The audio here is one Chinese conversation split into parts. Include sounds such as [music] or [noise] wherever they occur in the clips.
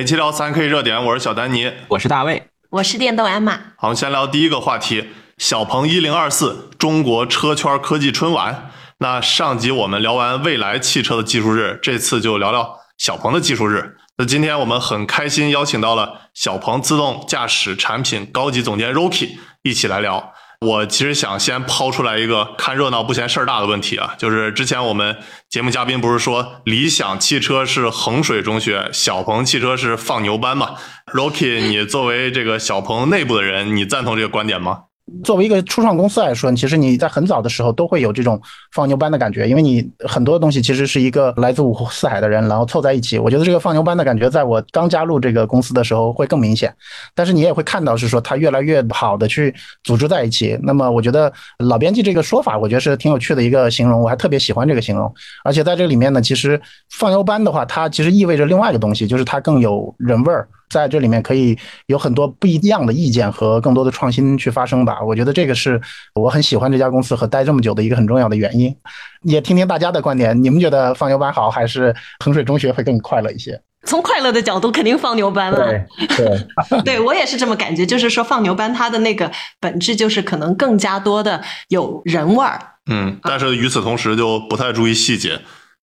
每期聊三 K 热点，我是小丹尼，我是大卫，我是电动鞍马。好，我们先聊第一个话题：小鹏一零二四中国车圈科技春晚。那上集我们聊完蔚来汽车的技术日，这次就聊聊小鹏的技术日。那今天我们很开心邀请到了小鹏自动驾驶产品高级总监 Rocky 一起来聊。我其实想先抛出来一个看热闹不嫌事儿大的问题啊，就是之前我们节目嘉宾不是说理想汽车是衡水中学，小鹏汽车是放牛班嘛？Rocky，你作为这个小鹏内部的人，你赞同这个观点吗？作为一个初创公司来说，其实你在很早的时候都会有这种放牛班的感觉，因为你很多东西其实是一个来自五湖四海的人，然后凑在一起。我觉得这个放牛班的感觉，在我刚加入这个公司的时候会更明显。但是你也会看到，是说它越来越好的去组织在一起。那么我觉得老编辑这个说法，我觉得是挺有趣的一个形容，我还特别喜欢这个形容。而且在这里面呢，其实放牛班的话，它其实意味着另外一个东西，就是它更有人味儿。在这里面可以有很多不一样的意见和更多的创新去发生吧。我觉得这个是我很喜欢这家公司和待这么久的一个很重要的原因。也听听大家的观点，你们觉得放牛班好还是衡水中学会更快乐一些？从快乐的角度，肯定放牛班了。对对，对 [laughs] 我也是这么感觉。就是说，放牛班它的那个本质就是可能更加多的有人味儿。嗯，但是与此同时就不太注意细节。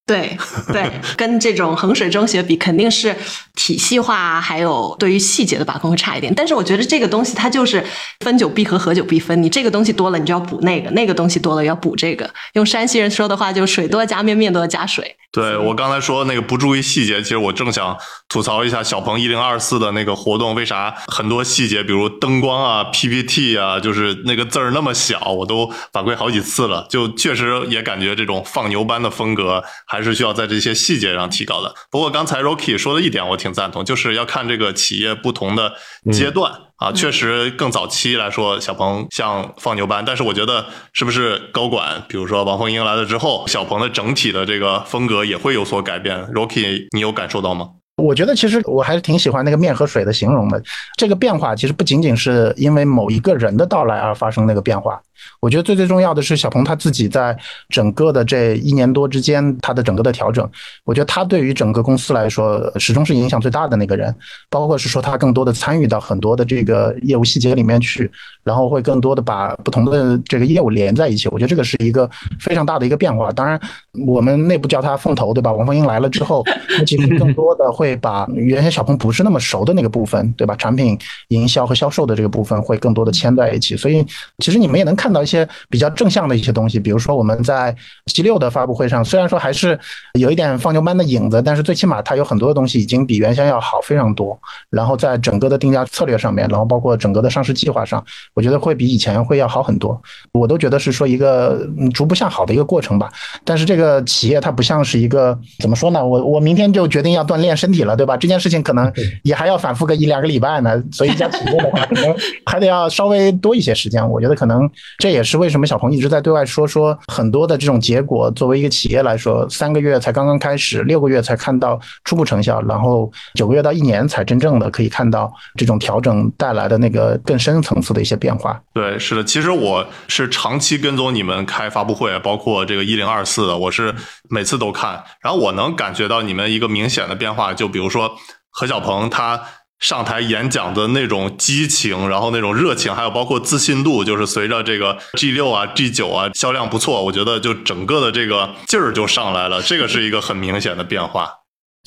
对对，[laughs] 跟这种衡水中学比，肯定是体系化还有对于细节的把控会差一点。但是我觉得这个东西它就是分久必合，合久必分。你这个东西多了，你就要补那个；那个东西多了，要补这个。用山西人说的话，就水多加面，面多加水。对我刚才说那个不注意细节，其实我正想吐槽一下小鹏一零二四的那个活动，为啥很多细节，比如灯光啊、PPT 啊，就是那个字儿那么小，我都反馈好几次了。就确实也感觉这种放牛班的风格还。还是需要在这些细节上提高的。不过刚才 Rocky 说的一点我挺赞同，就是要看这个企业不同的阶段啊。确实更早期来说，小鹏像放牛班，但是我觉得是不是高管，比如说王凤英来了之后，小鹏的整体的这个风格也会有所改变。Rocky，你有感受到吗？我觉得其实我还是挺喜欢那个面和水的形容的。这个变化其实不仅仅是因为某一个人的到来而发生那个变化。我觉得最最重要的是小鹏他自己在整个的这一年多之间，他的整个的调整，我觉得他对于整个公司来说始终是影响最大的那个人，包括是说他更多的参与到很多的这个业务细节里面去，然后会更多的把不同的这个业务连在一起。我觉得这个是一个非常大的一个变化。当然，我们内部叫他凤头，对吧？王凤英来了之后，其实更多的会把原先小鹏不是那么熟的那个部分，对吧？产品营销和销售的这个部分会更多的牵在一起。所以，其实你们也能看。看到一些比较正向的一些东西，比如说我们在 G 六的发布会上，虽然说还是有一点放牛班的影子，但是最起码它有很多的东西已经比原先要好非常多。然后在整个的定价策略上面，然后包括整个的上市计划上，我觉得会比以前会要好很多。我都觉得是说一个逐步向好的一个过程吧。但是这个企业它不像是一个怎么说呢？我我明天就决定要锻炼身体了，对吧？这件事情可能也还要反复个一两个礼拜呢。所以一家企业的话，可能还得要稍微多一些时间。我觉得可能。这也是为什么小鹏一直在对外说说很多的这种结果。作为一个企业来说，三个月才刚刚开始，六个月才看到初步成效，然后九个月到一年才真正的可以看到这种调整带来的那个更深层次的一些变化。对，是的，其实我是长期跟踪你们开发布会，包括这个一零二四的，我是每次都看，然后我能感觉到你们一个明显的变化，就比如说何小鹏他。上台演讲的那种激情，然后那种热情，还有包括自信度，就是随着这个 G 六啊、G 九啊销量不错，我觉得就整个的这个劲儿就上来了，这个是一个很明显的变化。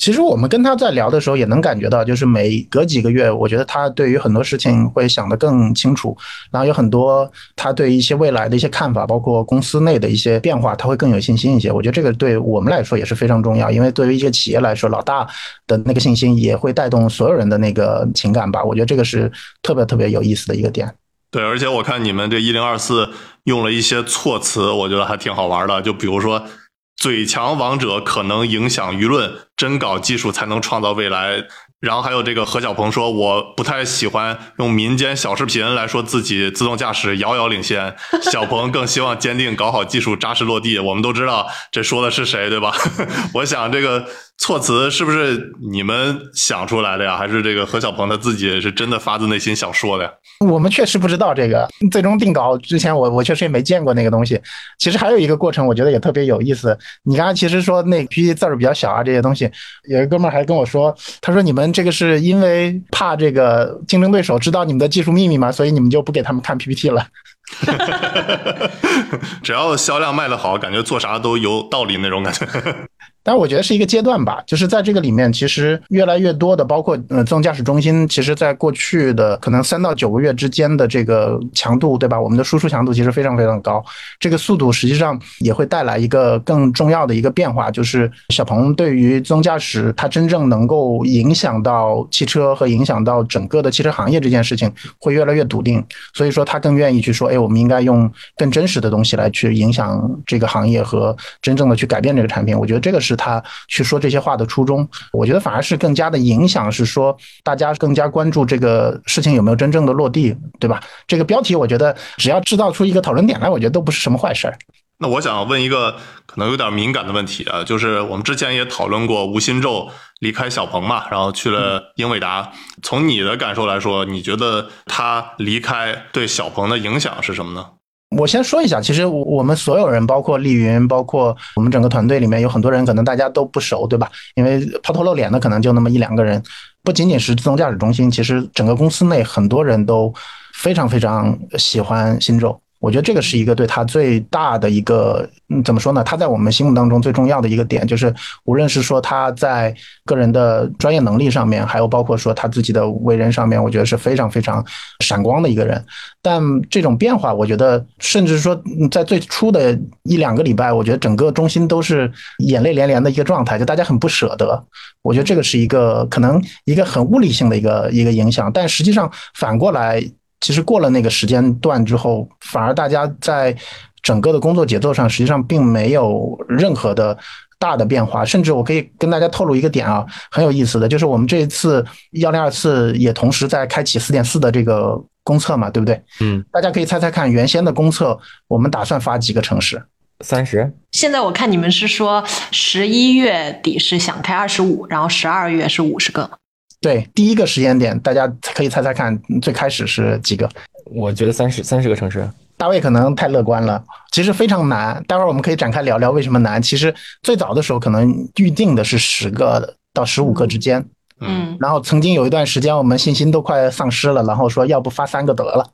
其实我们跟他在聊的时候，也能感觉到，就是每隔几个月，我觉得他对于很多事情会想得更清楚，然后有很多他对一些未来的一些看法，包括公司内的一些变化，他会更有信心一些。我觉得这个对我们来说也是非常重要，因为对于一个企业来说，老大的那个信心也会带动所有人的那个情感吧。我觉得这个是特别特别有意思的一个点。对，而且我看你们这一零二四用了一些措辞，我觉得还挺好玩的，就比如说。嘴强王者可能影响舆论，真搞技术才能创造未来。然后还有这个何小鹏说，我不太喜欢用民间小视频来说自己自动驾驶遥遥领先。小鹏更希望坚定搞好技术，扎实落地。我们都知道这说的是谁，对吧？[laughs] 我想这个措辞是不是你们想出来的呀？还是这个何小鹏他自己是真的发自内心想说的呀？我们确实不知道这个最终定稿之前，我我确实也没见过那个东西。其实还有一个过程，我觉得也特别有意思。你刚才其实说那 PPT 字儿比较小啊，这些东西，有一哥们儿还跟我说，他说你们这个是因为怕这个竞争对手知道你们的技术秘密嘛？所以你们就不给他们看 PPT 了。[laughs] 只要销量卖得好，感觉做啥都有道理那种感觉。但我觉得是一个阶段吧，就是在这个里面，其实越来越多的，包括呃自动驾驶中心，其实在过去的可能三到九个月之间的这个强度，对吧？我们的输出强度其实非常非常高，这个速度实际上也会带来一个更重要的一个变化，就是小鹏对于自动驾驶它真正能够影响到汽车和影响到整个的汽车行业这件事情会越来越笃定，所以说他更愿意去说，哎，我们应该用更真实的东西来去影响这个行业和真正的去改变这个产品。我觉得这个是。是他去说这些话的初衷，我觉得反而是更加的影响，是说大家更加关注这个事情有没有真正的落地，对吧？这个标题我觉得只要制造出一个讨论点来，我觉得都不是什么坏事儿。那我想问一个可能有点敏感的问题啊，就是我们之前也讨论过吴新宙离开小鹏嘛，然后去了英伟达。从你的感受来说，你觉得他离开对小鹏的影响是什么呢？我先说一下，其实我们所有人，包括丽云，包括我们整个团队里面有很多人，可能大家都不熟，对吧？因为抛头露脸的可能就那么一两个人，不仅仅是自动驾驶中心，其实整个公司内很多人都非常非常喜欢新宙。我觉得这个是一个对他最大的一个，嗯，怎么说呢？他在我们心目当中最重要的一个点，就是无论是说他在个人的专业能力上面，还有包括说他自己的为人上面，我觉得是非常非常闪光的一个人。但这种变化，我觉得，甚至说在最初的一两个礼拜，我觉得整个中心都是眼泪连连的一个状态，就大家很不舍得。我觉得这个是一个可能一个很物理性的一个一个影响，但实际上反过来。其实过了那个时间段之后，反而大家在整个的工作节奏上，实际上并没有任何的大的变化。甚至我可以跟大家透露一个点啊，很有意思的就是我们这一次幺零二四也同时在开启四点四的这个公测嘛，对不对？嗯，大家可以猜猜看，原先的公测我们打算发几个城市？三十。现在我看你们是说十一月底是想开二十五，然后十二月是五十个。对，第一个时间点，大家可以猜猜看，最开始是几个？我觉得三十三十个城市。大卫可能太乐观了，其实非常难。待会儿我们可以展开聊聊为什么难。其实最早的时候可能预定的是十个到十五个之间，嗯，然后曾经有一段时间我们信心都快丧失了，然后说要不发三个得了。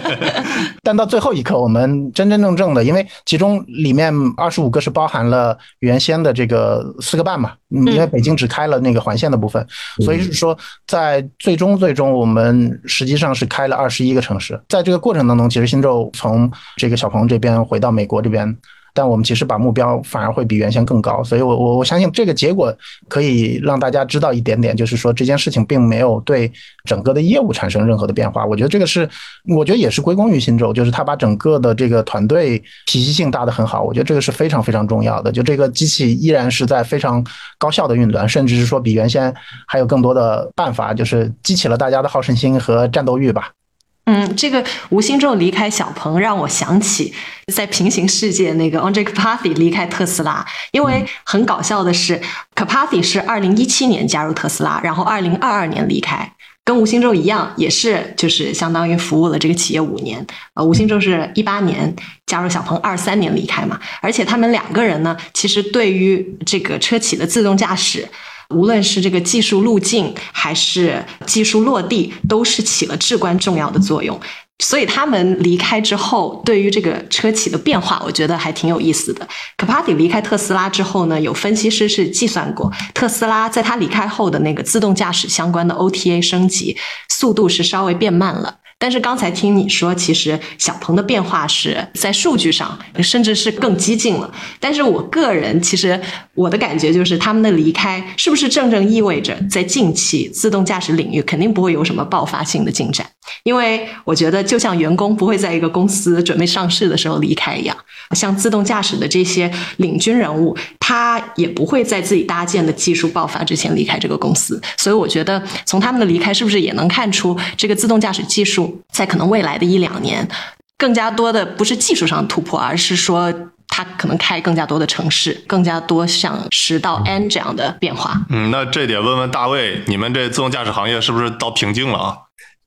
[laughs] 但到最后一刻，我们真真正正的，因为其中里面二十五个是包含了原先的这个四个半嘛，因为北京只开了那个环线的部分，所以是说在最终最终我们实际上是开了二十一个城市，在这个过程当中，其实新宙从这个小鹏这边回到美国这边。但我们其实把目标反而会比原先更高，所以，我我我相信这个结果可以让大家知道一点点，就是说这件事情并没有对整个的业务产生任何的变化。我觉得这个是，我觉得也是归功于新宙，就是他把整个的这个团队体系性搭得很好。我觉得这个是非常非常重要的。就这个机器依然是在非常高效的运转，甚至是说比原先还有更多的办法，就是激起了大家的好胜心和战斗欲吧。嗯，这个吴兴宙离开小鹏，让我想起在平行世界那个 Andre Karpathy 离开特斯拉。因为很搞笑的是，Karpathy 是二零一七年加入特斯拉，然后二零二二年离开，跟吴兴宙一样，也是就是相当于服务了这个企业五年。呃，吴兴宙是一八年加入小鹏，二三年离开嘛。而且他们两个人呢，其实对于这个车企的自动驾驶。无论是这个技术路径还是技术落地，都是起了至关重要的作用。所以他们离开之后，对于这个车企的变化，我觉得还挺有意思的。可帕蒂离开特斯拉之后呢，有分析师是计算过，特斯拉在他离开后的那个自动驾驶相关的 OTA 升级速度是稍微变慢了。但是刚才听你说，其实小鹏的变化是在数据上，甚至是更激进了。但是我个人其实我的感觉就是，他们的离开是不是正正意味着在近期自动驾驶领域肯定不会有什么爆发性的进展？因为我觉得，就像员工不会在一个公司准备上市的时候离开一样，像自动驾驶的这些领军人物，他也不会在自己搭建的技术爆发之前离开这个公司。所以，我觉得从他们的离开，是不是也能看出这个自动驾驶技术在可能未来的一两年，更加多的不是技术上突破，而是说它可能开更加多的城市，更加多像十到 N 这样的变化。嗯，那这得问问大卫，你们这自动驾驶行业是不是到瓶颈了啊？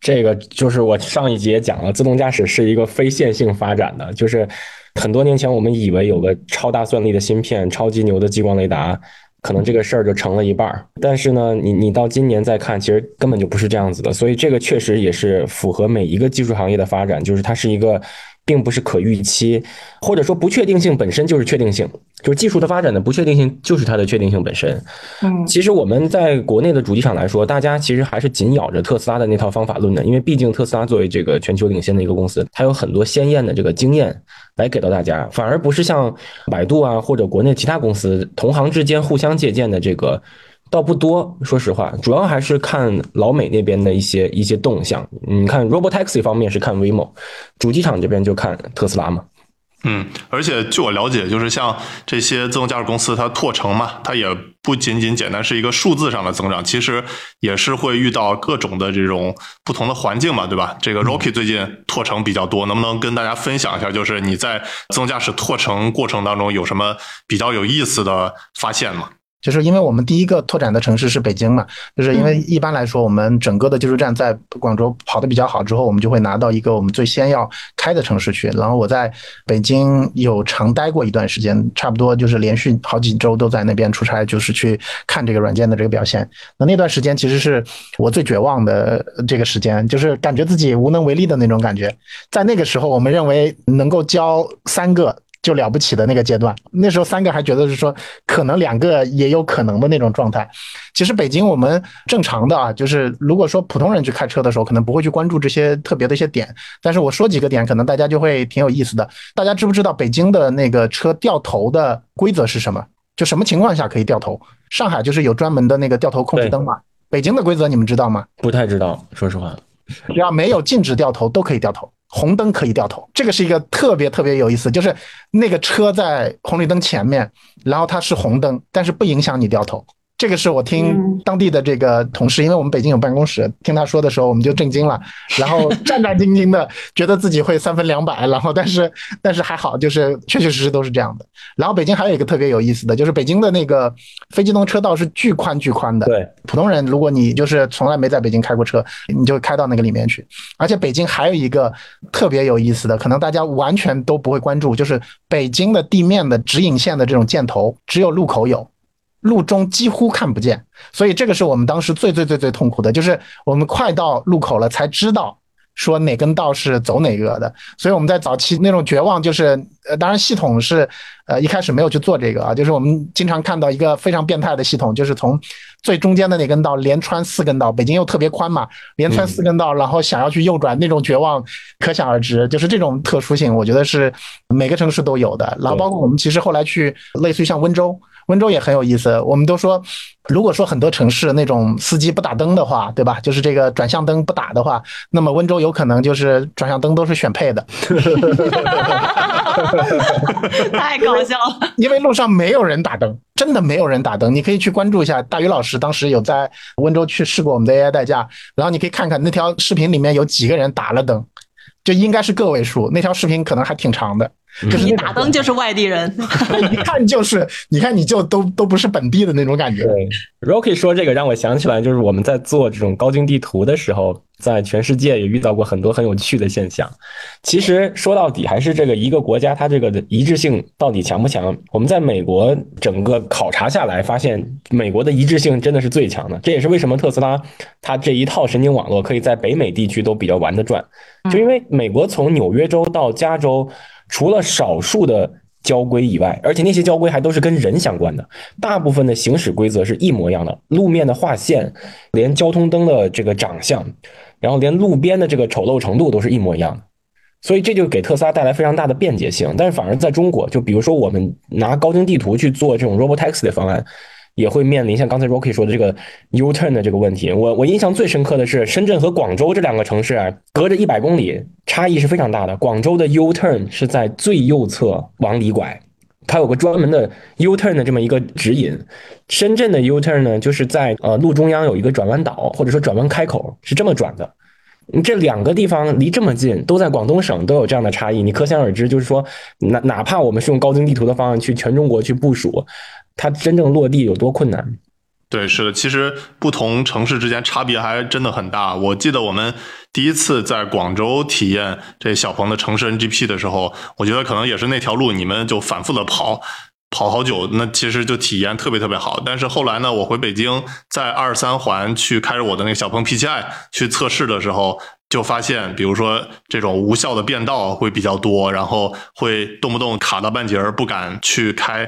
这个就是我上一集也讲了，自动驾驶是一个非线性发展的，就是很多年前我们以为有个超大算力的芯片、超级牛的激光雷达，可能这个事儿就成了一半儿。但是呢，你你到今年再看，其实根本就不是这样子的。所以这个确实也是符合每一个技术行业的发展，就是它是一个。并不是可预期，或者说不确定性本身就是确定性，就是技术的发展的不确定性就是它的确定性本身。嗯，其实我们在国内的主机厂来说，大家其实还是紧咬着特斯拉的那套方法论的，因为毕竟特斯拉作为这个全球领先的一个公司，它有很多鲜艳的这个经验来给到大家，反而不是像百度啊或者国内其他公司同行之间互相借鉴的这个。倒不多，说实话，主要还是看老美那边的一些一些动向。你看，Robotaxi 方面是看 Waymo，主机厂这边就看特斯拉嘛。嗯，而且据我了解，就是像这些自动驾驶公司，它拓城嘛，它也不仅仅简单是一个数字上的增长，其实也是会遇到各种的这种不同的环境嘛，对吧？这个 Rocky 最近拓城比较多，能不能跟大家分享一下，就是你在自动驾驶拓城过程当中有什么比较有意思的发现吗？就是因为我们第一个拓展的城市是北京嘛，就是因为一般来说，我们整个的技术站在广州跑得比较好之后，我们就会拿到一个我们最先要开的城市去。然后我在北京有长待过一段时间，差不多就是连续好几周都在那边出差，就是去看这个软件的这个表现。那那段时间其实是我最绝望的这个时间，就是感觉自己无能为力的那种感觉。在那个时候，我们认为能够教三个。就了不起的那个阶段，那时候三个还觉得是说可能两个也有可能的那种状态。其实北京我们正常的啊，就是如果说普通人去开车的时候，可能不会去关注这些特别的一些点。但是我说几个点，可能大家就会挺有意思的。大家知不知道北京的那个车掉头的规则是什么？就什么情况下可以掉头？上海就是有专门的那个掉头控制灯嘛。北京的规则你们知道吗？不太知道，说实话。只要没有禁止掉头，都可以掉头。红灯可以掉头，这个是一个特别特别有意思，就是那个车在红绿灯前面，然后它是红灯，但是不影响你掉头。这个是我听当地的这个同事，因为我们北京有办公室，听他说的时候，我们就震惊了，然后战战兢兢的，觉得自己会三分两百，然后但是 [laughs] 但是还好，就是确确实实都是这样的。然后北京还有一个特别有意思的就是北京的那个非机动车道是巨宽巨宽的，对普通人，如果你就是从来没在北京开过车，你就开到那个里面去。而且北京还有一个特别有意思的，可能大家完全都不会关注，就是北京的地面的指引线的这种箭头，只有路口有。路中几乎看不见，所以这个是我们当时最最最最痛苦的，就是我们快到路口了才知道说哪根道是走哪个的。所以我们在早期那种绝望，就是呃，当然系统是呃一开始没有去做这个啊，就是我们经常看到一个非常变态的系统，就是从最中间的那根道连穿四根道，北京又特别宽嘛，连穿四根道，然后想要去右转，那种绝望可想而知。就是这种特殊性，我觉得是每个城市都有的。然后包括我们其实后来去类似于像温州。温州也很有意思，我们都说，如果说很多城市那种司机不打灯的话，对吧？就是这个转向灯不打的话，那么温州有可能就是转向灯都是选配的。[laughs] 太搞笑了，因为路上没有人打灯，真的没有人打灯。你可以去关注一下，大宇老师当时有在温州去试过我们的 AI 代驾，然后你可以看看那条视频里面有几个人打了灯，就应该是个位数。那条视频可能还挺长的。就是你打灯就是外地人，[laughs] 一看就是，你看你就都都不是本地的那种感觉。对，Rocky 说这个让我想起来，就是我们在做这种高精地图的时候，在全世界也遇到过很多很有趣的现象。其实说到底还是这个一个国家它这个的一致性到底强不强？我们在美国整个考察下来，发现美国的一致性真的是最强的。这也是为什么特斯拉它这一套神经网络可以在北美地区都比较玩得转，就因为美国从纽约州到加州。除了少数的交规以外，而且那些交规还都是跟人相关的，大部分的行驶规则是一模一样的，路面的划线，连交通灯的这个长相，然后连路边的这个丑陋程度都是一模一样的，所以这就给特斯拉带来非常大的便捷性。但是反而在中国，就比如说我们拿高精地图去做这种 Robotaxi 的方案。也会面临像刚才 Rocky 说的这个 U turn 的这个问题。我我印象最深刻的是深圳和广州这两个城市啊，隔着一百公里，差异是非常大的。广州的 U turn 是在最右侧往里拐，它有个专门的 U turn 的这么一个指引。深圳的 U turn 呢，就是在呃路中央有一个转弯岛或者说转弯开口，是这么转的。这两个地方离这么近，都在广东省，都有这样的差异，你可想而知，就是说，哪哪怕我们是用高精地图的方案去全中国去部署，它真正落地有多困难？对，是的，其实不同城市之间差别还真的很大。我记得我们第一次在广州体验这小鹏的城市 NGP 的时候，我觉得可能也是那条路，你们就反复的跑。跑好久，那其实就体验特别特别好。但是后来呢，我回北京，在二三环去开着我的那个小鹏 P7i 去测试的时候。就发现，比如说这种无效的变道会比较多，然后会动不动卡到半截儿不敢去开。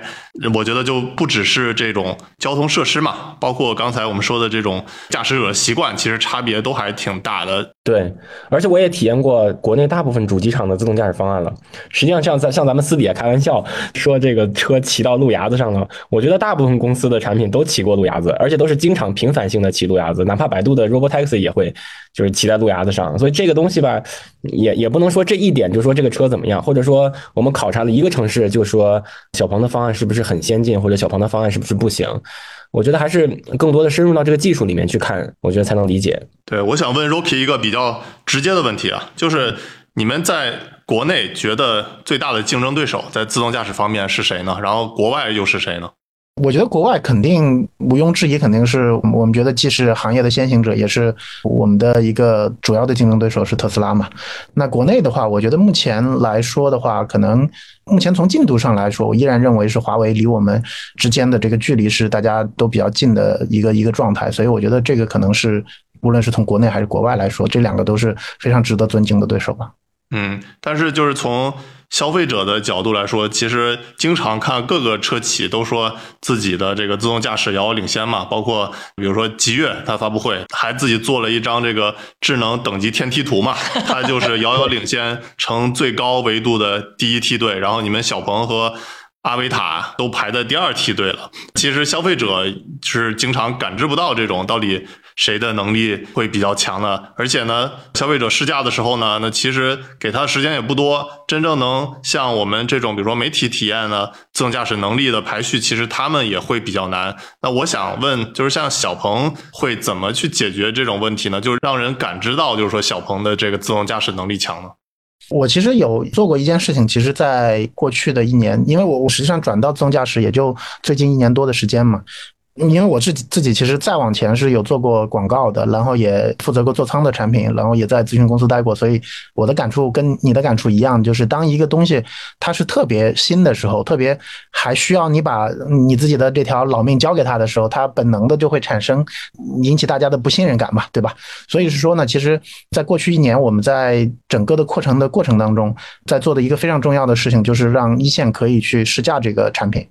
我觉得就不只是这种交通设施嘛，包括刚才我们说的这种驾驶者习惯，其实差别都还挺大的。对，而且我也体验过国内大部分主机厂的自动驾驶方案了。实际上，像在像咱们私底下开玩笑说这个车骑到路牙子上了，我觉得大部分公司的产品都骑过路牙子，而且都是经常频繁性的骑路牙子，哪怕百度的 Robotaxi 也会就是骑在路牙子上。所以这个东西吧，也也不能说这一点就说这个车怎么样，或者说我们考察了一个城市就说小鹏的方案是不是很先进，或者小鹏的方案是不是不行？我觉得还是更多的深入到这个技术里面去看，我觉得才能理解。对，我想问 Rocky 一个比较直接的问题啊，就是你们在国内觉得最大的竞争对手在自动驾驶方面是谁呢？然后国外又是谁呢？我觉得国外肯定毋庸置疑，肯定是我们觉得既是行业的先行者，也是我们的一个主要的竞争对手是特斯拉嘛。那国内的话，我觉得目前来说的话，可能目前从进度上来说，我依然认为是华为离我们之间的这个距离是大家都比较近的一个一个状态。所以我觉得这个可能是无论是从国内还是国外来说，这两个都是非常值得尊敬的对手吧。嗯，但是就是从。消费者的角度来说，其实经常看各个车企都说自己的这个自动驾驶遥遥领先嘛，包括比如说极越，它发布会还自己做了一张这个智能等级天梯图嘛，它就是遥遥领先，成最高维度的第一梯队，然后你们小鹏和阿维塔都排在第二梯队了。其实消费者是经常感知不到这种到底。谁的能力会比较强呢？而且呢，消费者试驾的时候呢，那其实给他的时间也不多。真正能像我们这种，比如说媒体体验呢，自动驾驶能力的排序，其实他们也会比较难。那我想问，就是像小鹏会怎么去解决这种问题呢？就是让人感知到，就是说小鹏的这个自动驾驶能力强呢？我其实有做过一件事情，其实在过去的一年，因为我我实际上转到自动驾驶也就最近一年多的时间嘛。因为我自己自己其实再往前是有做过广告的，然后也负责过座舱的产品，然后也在咨询公司待过，所以我的感触跟你的感触一样，就是当一个东西它是特别新的时候，特别还需要你把你自己的这条老命交给他的时候，它本能的就会产生引起大家的不信任感嘛，对吧？所以是说呢，其实在过去一年，我们在整个的扩程的过程当中，在做的一个非常重要的事情，就是让一线可以去试驾这个产品。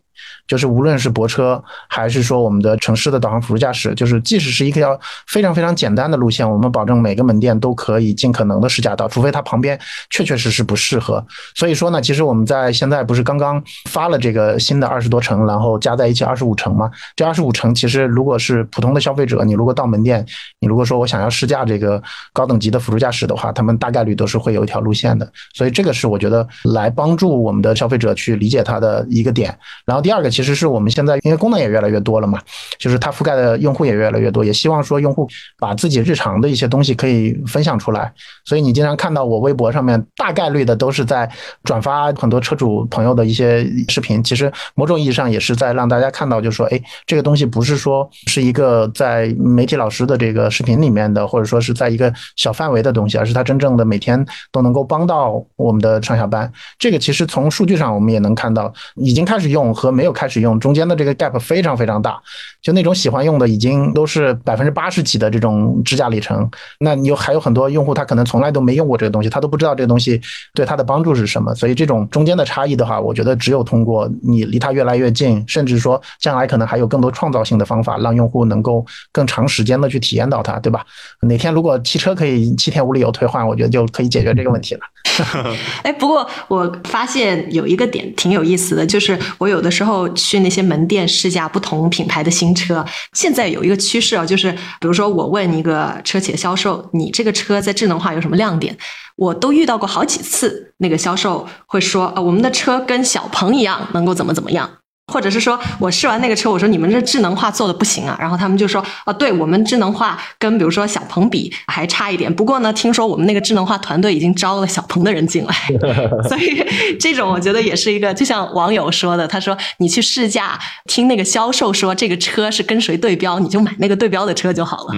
就是无论是泊车，还是说我们的城市的导航辅助驾驶，就是即使是一条非常非常简单的路线，我们保证每个门店都可以尽可能的试驾到，除非它旁边确确实实不适合。所以说呢，其实我们在现在不是刚刚发了这个新的二十多城，然后加在一起二十五城吗？这二十五城其实如果是普通的消费者，你如果到门店，你如果说我想要试驾这个高等级的辅助驾驶的话，他们大概率都是会有一条路线的。所以这个是我觉得来帮助我们的消费者去理解它的一个点。然后第二个。其实是我们现在，因为功能也越来越多了嘛，就是它覆盖的用户也越来越多，也希望说用户把自己日常的一些东西可以分享出来。所以你经常看到我微博上面大概率的都是在转发很多车主朋友的一些视频，其实某种意义上也是在让大家看到，就是说，哎，这个东西不是说是一个在媒体老师的这个视频里面的，或者说是在一个小范围的东西，而是它真正的每天都能够帮到我们的上下班。这个其实从数据上我们也能看到，已经开始用和没有开。始用中间的这个 gap 非常非常大，就那种喜欢用的已经都是百分之八十几的这种支架里程。那你有还有很多用户，他可能从来都没用过这个东西，他都不知道这个东西对他的帮助是什么。所以这种中间的差异的话，我觉得只有通过你离他越来越近，甚至说将来可能还有更多创造性的方法，让用户能够更长时间的去体验到它，对吧？哪天如果汽车可以七天无理由退换，我觉得就可以解决这个问题了。[laughs] [laughs] 哎，不过我发现有一个点挺有意思的，就是我有的时候。后去那些门店试驾不同品牌的新车，现在有一个趋势啊，就是比如说我问一个车企的销售，你这个车在智能化有什么亮点？我都遇到过好几次，那个销售会说，啊，我们的车跟小鹏一样，能够怎么怎么样。或者是说我试完那个车，我说你们这智能化做的不行啊，然后他们就说啊，对我们智能化跟比如说小鹏比还差一点。不过呢，听说我们那个智能化团队已经招了小鹏的人进来，[laughs] 所以这种我觉得也是一个，就像网友说的，他说你去试驾，听那个销售说这个车是跟谁对标，你就买那个对标的车就好了。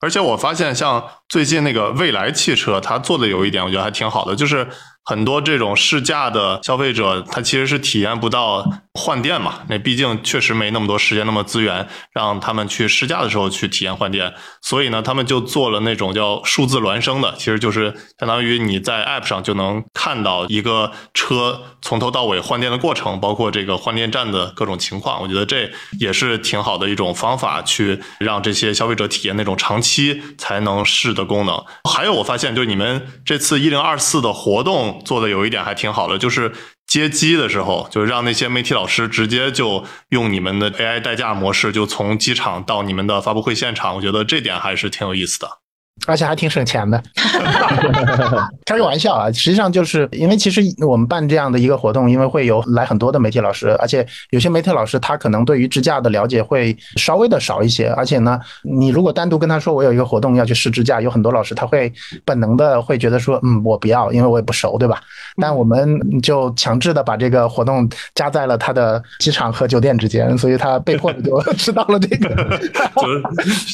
而且我发现，像最近那个蔚来汽车，它做的有一点，我觉得还挺好的，就是很多这种试驾的消费者，他其实是体验不到换电嘛。那毕竟确实没那么多时间、那么资源，让他们去试驾的时候去体验换电。所以呢，他们就做了那种叫数字孪生的，其实就是相当于你在 App 上就能看到一个车从头到尾换电的过程，包括这个换电站的各种情况。我觉得这也是挺好的一种方法，去让这些消费者体验那种长期才能试的功能。还有，我发现就你们这次一零二四的活动做的有一点还挺好的，就是接机的时候，就让那些媒体老师直接就用你们的 AI 代驾模式，就从机场到你们的发布会现场。我觉得这点还是挺有意思的。而且还挺省钱的，[laughs] 开个玩笑啊！实际上就是因为其实我们办这样的一个活动，因为会有来很多的媒体老师，而且有些媒体老师他可能对于支架的了解会稍微的少一些，而且呢，你如果单独跟他说我有一个活动要去试支架，有很多老师他会本能的会觉得说，嗯，我不要，因为我也不熟，对吧？但我们就强制的把这个活动加在了他的机场和酒店之间，所以他被迫的就 [laughs] 知道了这个，[laughs] 就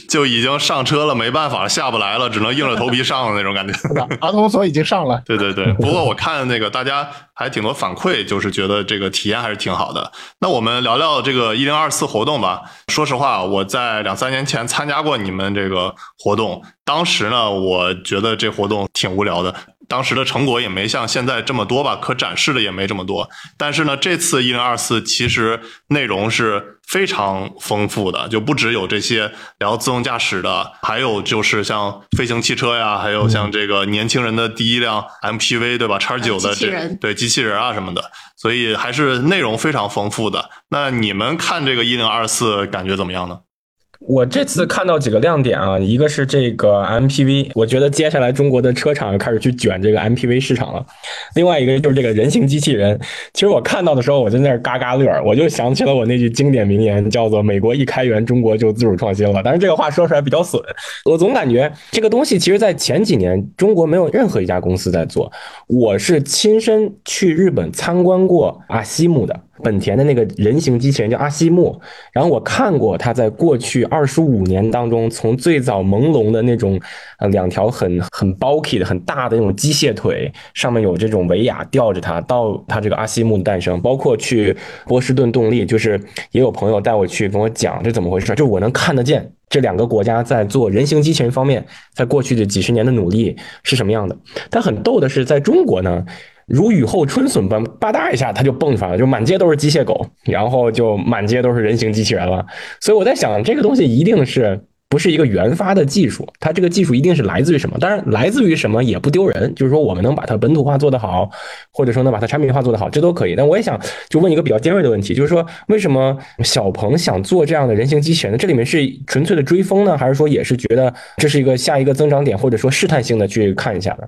就已经上车了，没办法下不来了。只能硬着头皮上了那种感觉。儿童锁已经上了。对对对，不过我看那个大家还挺多反馈，就是觉得这个体验还是挺好的。那我们聊聊这个一零二四活动吧。说实话，我在两三年前参加过你们这个活动，当时呢，我觉得这活动挺无聊的。当时的成果也没像现在这么多吧，可展示的也没这么多。但是呢，这次一零二四其实内容是非常丰富的，就不只有这些聊自动驾驶的，还有就是像飞行汽车呀，还有像这个年轻人的第一辆 MPV，对吧？叉九的这对机器人啊什么的，所以还是内容非常丰富的。那你们看这个一零二四感觉怎么样呢？我这次看到几个亮点啊，一个是这个 MPV，我觉得接下来中国的车厂开始去卷这个 MPV 市场了。另外一个就是这个人形机器人，其实我看到的时候我就在那嘎嘎乐，我就想起了我那句经典名言，叫做“美国一开源，中国就自主创新了”。但是这个话说出来比较损，我总感觉这个东西其实在前几年中国没有任何一家公司在做。我是亲身去日本参观过阿西姆的。本田的那个人形机器人叫阿西莫，然后我看过他在过去二十五年当中，从最早朦胧的那种，呃，两条很很 bulky 的很大的那种机械腿，上面有这种维亚吊着它，到它这个阿西莫的诞生，包括去波士顿动力，就是也有朋友带我去跟我讲这怎么回事，就我能看得见这两个国家在做人形机器人方面，在过去的几十年的努力是什么样的。但很逗的是，在中国呢。如雨后春笋般，吧嗒一下，它就蹦出来了，就满街都是机械狗，然后就满街都是人形机器人了。所以我在想，这个东西一定是不是一个原发的技术？它这个技术一定是来自于什么？当然，来自于什么也不丢人，就是说我们能把它本土化做得好，或者说能把它产品化做得好，这都可以。但我也想就问一个比较尖锐的问题，就是说为什么小鹏想做这样的人形机器人呢？这里面是纯粹的追风呢，还是说也是觉得这是一个下一个增长点，或者说试探性的去看一下呢？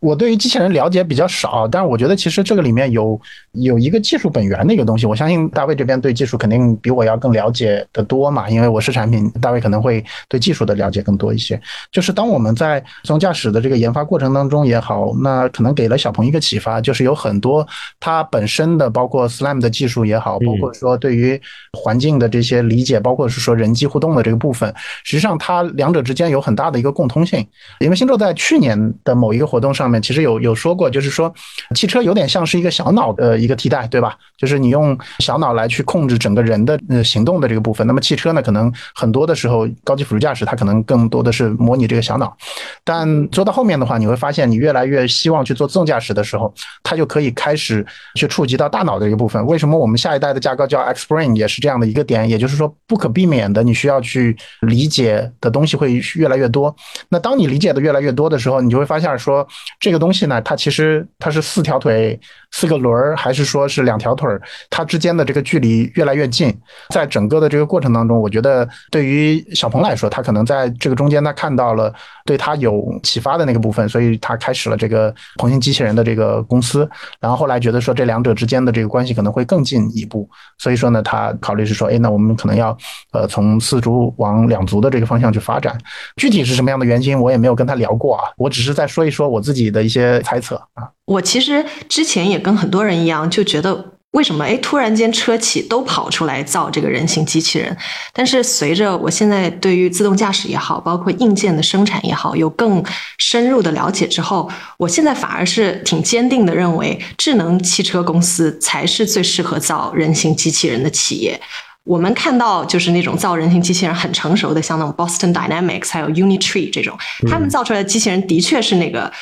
我对于机器人了解比较少，但是我觉得其实这个里面有有一个技术本源的一个东西。我相信大卫这边对技术肯定比我要更了解的多嘛，因为我是产品，大卫可能会对技术的了解更多一些。就是当我们在自动驾驶的这个研发过程当中也好，那可能给了小鹏一个启发，就是有很多它本身的包括 SLAM 的技术也好，包括说对于环境的这些理解，包括是说人机互动的这个部分，实际上它两者之间有很大的一个共通性。因为星宙在去年的某一个活动上。面其实有有说过，就是说，汽车有点像是一个小脑的一个替代，对吧？就是你用小脑来去控制整个人的呃行动的这个部分。那么汽车呢，可能很多的时候，高级辅助驾驶它可能更多的是模拟这个小脑。但做到后面的话，你会发现，你越来越希望去做自动驾驶的时候，它就可以开始去触及到大脑的一个部分。为什么我们下一代的架构叫 X Brain 也是这样的一个点？也就是说，不可避免的，你需要去理解的东西会越来越多。那当你理解的越来越多的时候，你就会发现说。这个东西呢，它其实它是四条腿四个轮儿，还是说是两条腿儿，它之间的这个距离越来越近。在整个的这个过程当中，我觉得对于小鹏来说，他可能在这个中间他看到了对他有启发的那个部分，所以他开始了这个鹏行机器人的这个公司。然后后来觉得说这两者之间的这个关系可能会更进一步，所以说呢，他考虑是说，哎，那我们可能要呃从四足往两足的这个方向去发展。具体是什么样的原因，我也没有跟他聊过啊，我只是在说一说我自己的一些猜测啊。我其实之前也跟很多人一样，就觉得为什么哎突然间车企都跑出来造这个人形机器人？但是随着我现在对于自动驾驶也好，包括硬件的生产也好，有更深入的了解之后，我现在反而是挺坚定的认为，智能汽车公司才是最适合造人形机器人的企业。我们看到就是那种造人形机器人很成熟的，像那种 Boston Dynamics 还有 Unitree 这种，他们造出来的机器人的确是那个。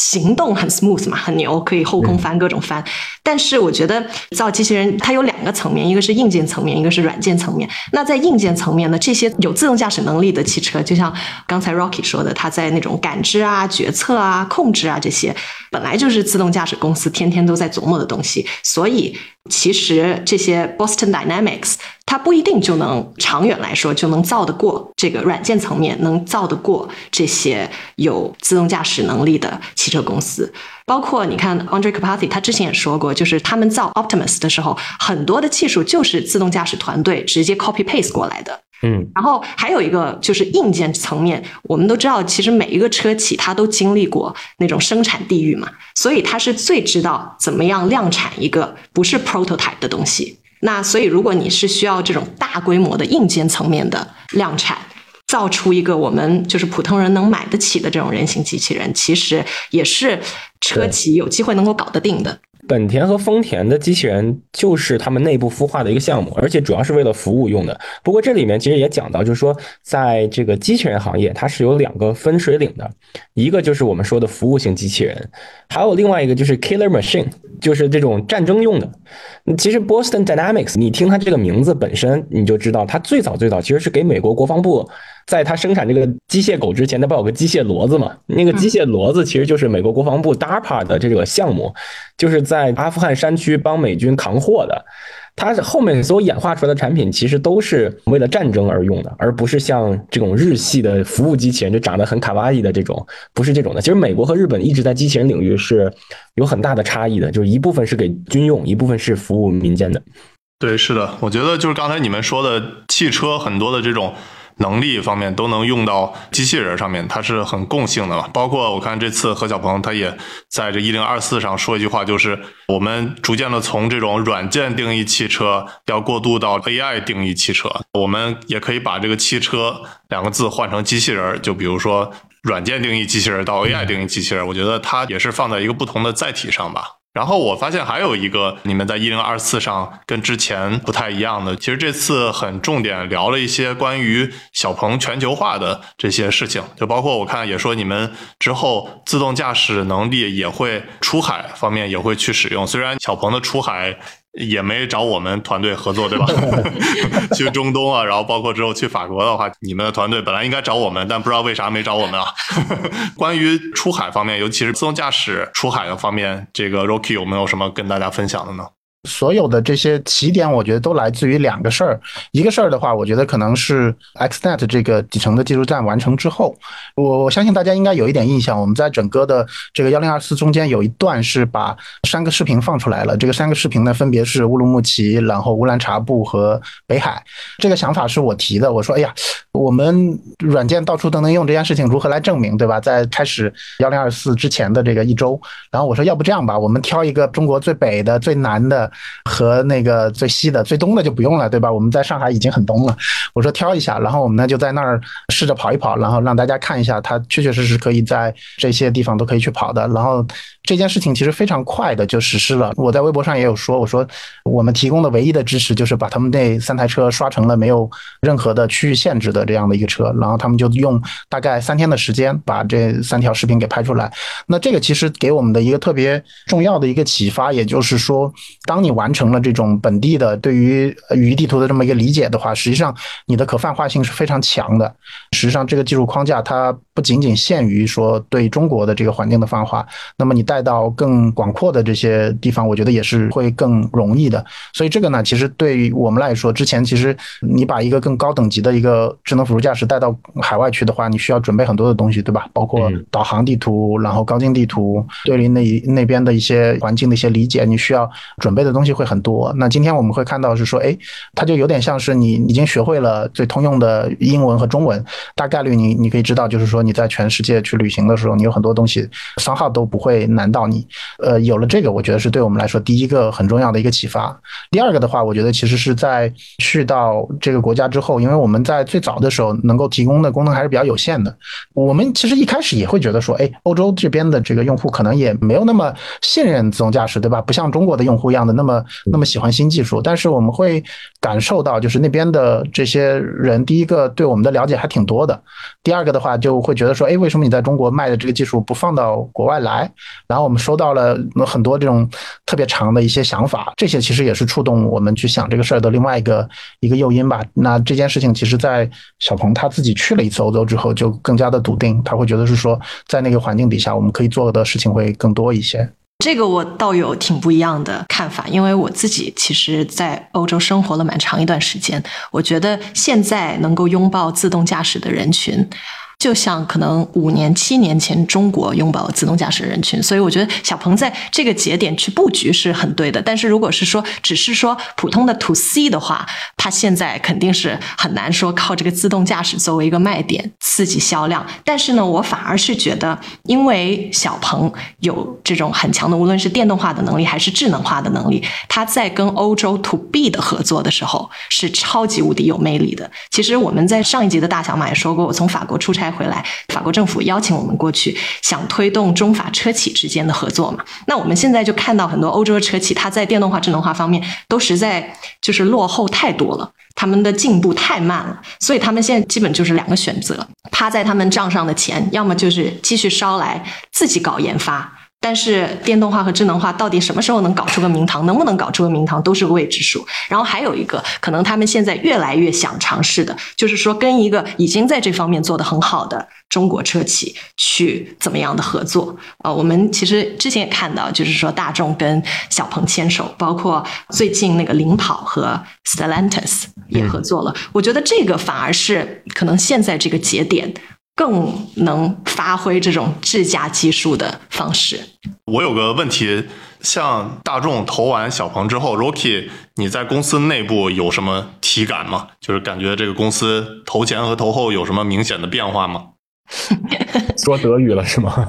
行动很 smooth 嘛，很牛，可以后空翻各种翻。但是我觉得造机器人它有两个层面，一个是硬件层面，一个是软件层面。那在硬件层面呢，这些有自动驾驶能力的汽车，就像刚才 Rocky 说的，它在那种感知啊、决策啊、控制啊这些，本来就是自动驾驶公司天天都在琢磨的东西。所以其实这些 Boston Dynamics。它不一定就能长远来说就能造得过这个软件层面，能造得过这些有自动驾驶能力的汽车公司。包括你看，Andre Kapathy 他之前也说过，就是他们造 Optimus 的时候，很多的技术就是自动驾驶团队直接 copy paste 过来的。嗯，然后还有一个就是硬件层面，我们都知道，其实每一个车企它都经历过那种生产地狱嘛，所以它是最知道怎么样量产一个不是 prototype 的东西。那所以，如果你是需要这种大规模的硬件层面的量产，造出一个我们就是普通人能买得起的这种人形机器人，其实也是车企有机会能够搞得定的。本田和丰田的机器人就是他们内部孵化的一个项目，而且主要是为了服务用的。不过这里面其实也讲到，就是说在这个机器人行业，它是有两个分水岭的，一个就是我们说的服务型机器人，还有另外一个就是 killer machine，就是这种战争用的。其实 Boston Dynamics，你听它这个名字本身，你就知道它最早最早其实是给美国国防部。在它生产这个机械狗之前，它不有个机械骡子嘛？那个机械骡子其实就是美国国防部 DARPA 的这个项目，就是在阿富汗山区帮美军扛货的。它后面所演化出来的产品，其实都是为了战争而用的，而不是像这种日系的服务机器人，就长得很卡哇伊的这种，不是这种的。其实美国和日本一直在机器人领域是有很大的差异的，就是一部分是给军用，一部分是服务民间的。对，是的，我觉得就是刚才你们说的汽车很多的这种。能力方面都能用到机器人上面，它是很共性的嘛。包括我看这次何小鹏他也在这一零二四上说一句话，就是我们逐渐的从这种软件定义汽车要过渡到 AI 定义汽车。我们也可以把这个汽车两个字换成机器人，就比如说软件定义机器人到 AI 定义机器人，我觉得它也是放在一个不同的载体上吧。然后我发现还有一个你们在一零二四上跟之前不太一样的，其实这次很重点聊了一些关于小鹏全球化的这些事情，就包括我看也说你们之后自动驾驶能力也会出海方面也会去使用，虽然小鹏的出海。也没找我们团队合作，对吧？[laughs] 去中东啊，然后包括之后去法国的话，你们的团队本来应该找我们，但不知道为啥没找我们啊。[laughs] 关于出海方面，尤其是自动驾驶出海的方面，这个 Rocky 有没有什么跟大家分享的呢？所有的这些起点，我觉得都来自于两个事儿。一个事儿的话，我觉得可能是 XNet 这个底层的技术站完成之后，我我相信大家应该有一点印象。我们在整个的这个幺零二四中间有一段是把三个视频放出来了。这个三个视频呢，分别是乌鲁木齐、然后乌兰察布和北海。这个想法是我提的，我说，哎呀，我们软件到处都能用，这件事情如何来证明，对吧？在开始幺零二四之前的这个一周，然后我说，要不这样吧，我们挑一个中国最北的、最南的。和那个最西的、最东的就不用了，对吧？我们在上海已经很东了。我说挑一下，然后我们呢就在那儿试着跑一跑，然后让大家看一下，它确确实实可以在这些地方都可以去跑的。然后这件事情其实非常快的就实施了。我在微博上也有说，我说我们提供的唯一的支持就是把他们那三台车刷成了没有任何的区域限制的这样的一个车，然后他们就用大概三天的时间把这三条视频给拍出来。那这个其实给我们的一个特别重要的一个启发，也就是说，当你完成了这种本地的对于语义地图的这么一个理解的话，实际上你的可泛化性是非常强的。实际上，这个技术框架它不仅仅限于说对中国的这个环境的泛化，那么你带到更广阔的这些地方，我觉得也是会更容易的。所以这个呢，其实对于我们来说，之前其实你把一个更高等级的一个智能辅助驾驶带到海外去的话，你需要准备很多的东西，对吧？包括导航地图，然后高精地图，对于那那边的一些环境的一些理解，你需要准备的的东西会很多。那今天我们会看到是说，哎，它就有点像是你已经学会了最通用的英文和中文，大概率你你可以知道，就是说你在全世界去旅行的时候，你有很多东西三号都不会难到你。呃，有了这个，我觉得是对我们来说第一个很重要的一个启发。第二个的话，我觉得其实是在去到这个国家之后，因为我们在最早的时候能够提供的功能还是比较有限的。我们其实一开始也会觉得说，哎，欧洲这边的这个用户可能也没有那么信任自动驾驶，对吧？不像中国的用户一样的那么那么喜欢新技术。但是我们会感受到，就是那边的这些人，第一个对我们的了解还挺多的。第二个的话，就会觉得说，哎，为什么你在中国卖的这个技术不放到国外来？然后我们收到了很多这种特别长的一些想法，这些其实也是触动我们去想这个事儿的另外一个一个诱因吧。那这件事情，其实，在小鹏他自己去了一次欧洲之后，就更加的笃定，他会觉得是说，在那个环境底下，我们可以做的事情会更多一些。这个我倒有挺不一样的看法，因为我自己其实，在欧洲生活了蛮长一段时间，我觉得现在能够拥抱自动驾驶的人群。就像可能五年、七年前中国拥抱自动驾驶人群，所以我觉得小鹏在这个节点去布局是很对的。但是如果是说只是说普通的 to C 的话，它现在肯定是很难说靠这个自动驾驶作为一个卖点刺激销量。但是呢，我反而是觉得，因为小鹏有这种很强的，无论是电动化的能力还是智能化的能力，它在跟欧洲 to B 的合作的时候是超级无敌有魅力的。其实我们在上一集的大小马也说过，我从法国出差。回来，法国政府邀请我们过去，想推动中法车企之间的合作嘛？那我们现在就看到很多欧洲的车企，它在电动化、智能化方面都实在就是落后太多了，他们的进步太慢了，所以他们现在基本就是两个选择：趴在他们账上的钱，要么就是继续烧来自己搞研发。但是电动化和智能化到底什么时候能搞出个名堂，能不能搞出个名堂都是个未知数。然后还有一个可能，他们现在越来越想尝试的，就是说跟一个已经在这方面做得很好的中国车企去怎么样的合作。呃，我们其实之前也看到，就是说大众跟小鹏牵手，包括最近那个领跑和 Stellantis 也合作了。我觉得这个反而是可能现在这个节点。更能发挥这种智驾技术的方式。我有个问题，像大众投完小鹏之后，Rocky，你在公司内部有什么体感吗？就是感觉这个公司投前和投后有什么明显的变化吗？说德语了是吗？[laughs]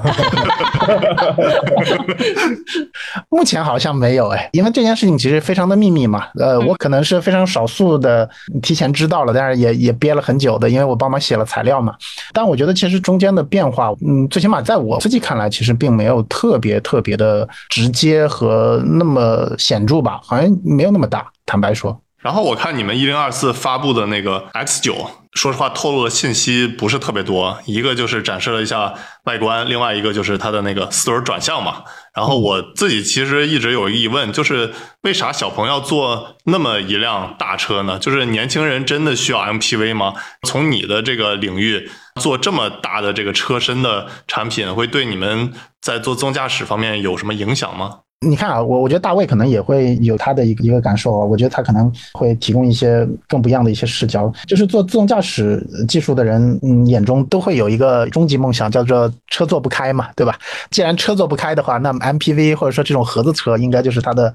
目前好像没有哎，因为这件事情其实非常的秘密嘛。呃，我可能是非常少数的提前知道了，但是也也憋了很久的，因为我帮忙写了材料嘛。但我觉得其实中间的变化，嗯，最起码在我自己看来，其实并没有特别特别的直接和那么显著吧，好像没有那么大。坦白说。然后我看你们一零二四发布的那个 X 九，说实话透露的信息不是特别多，一个就是展示了一下外观，另外一个就是它的那个四轮转向嘛。然后我自己其实一直有个疑问，就是为啥小鹏要做那么一辆大车呢？就是年轻人真的需要 MPV 吗？从你的这个领域做这么大的这个车身的产品，会对你们在做自动驾驶方面有什么影响吗？你看啊，我我觉得大卫可能也会有他的一个一个感受啊。我觉得他可能会提供一些更不一样的一些视角。就是做自动驾驶技术的人，嗯，眼中都会有一个终极梦想，叫做车坐不开嘛，对吧？既然车坐不开的话，那么 MPV 或者说这种盒子车应该就是它的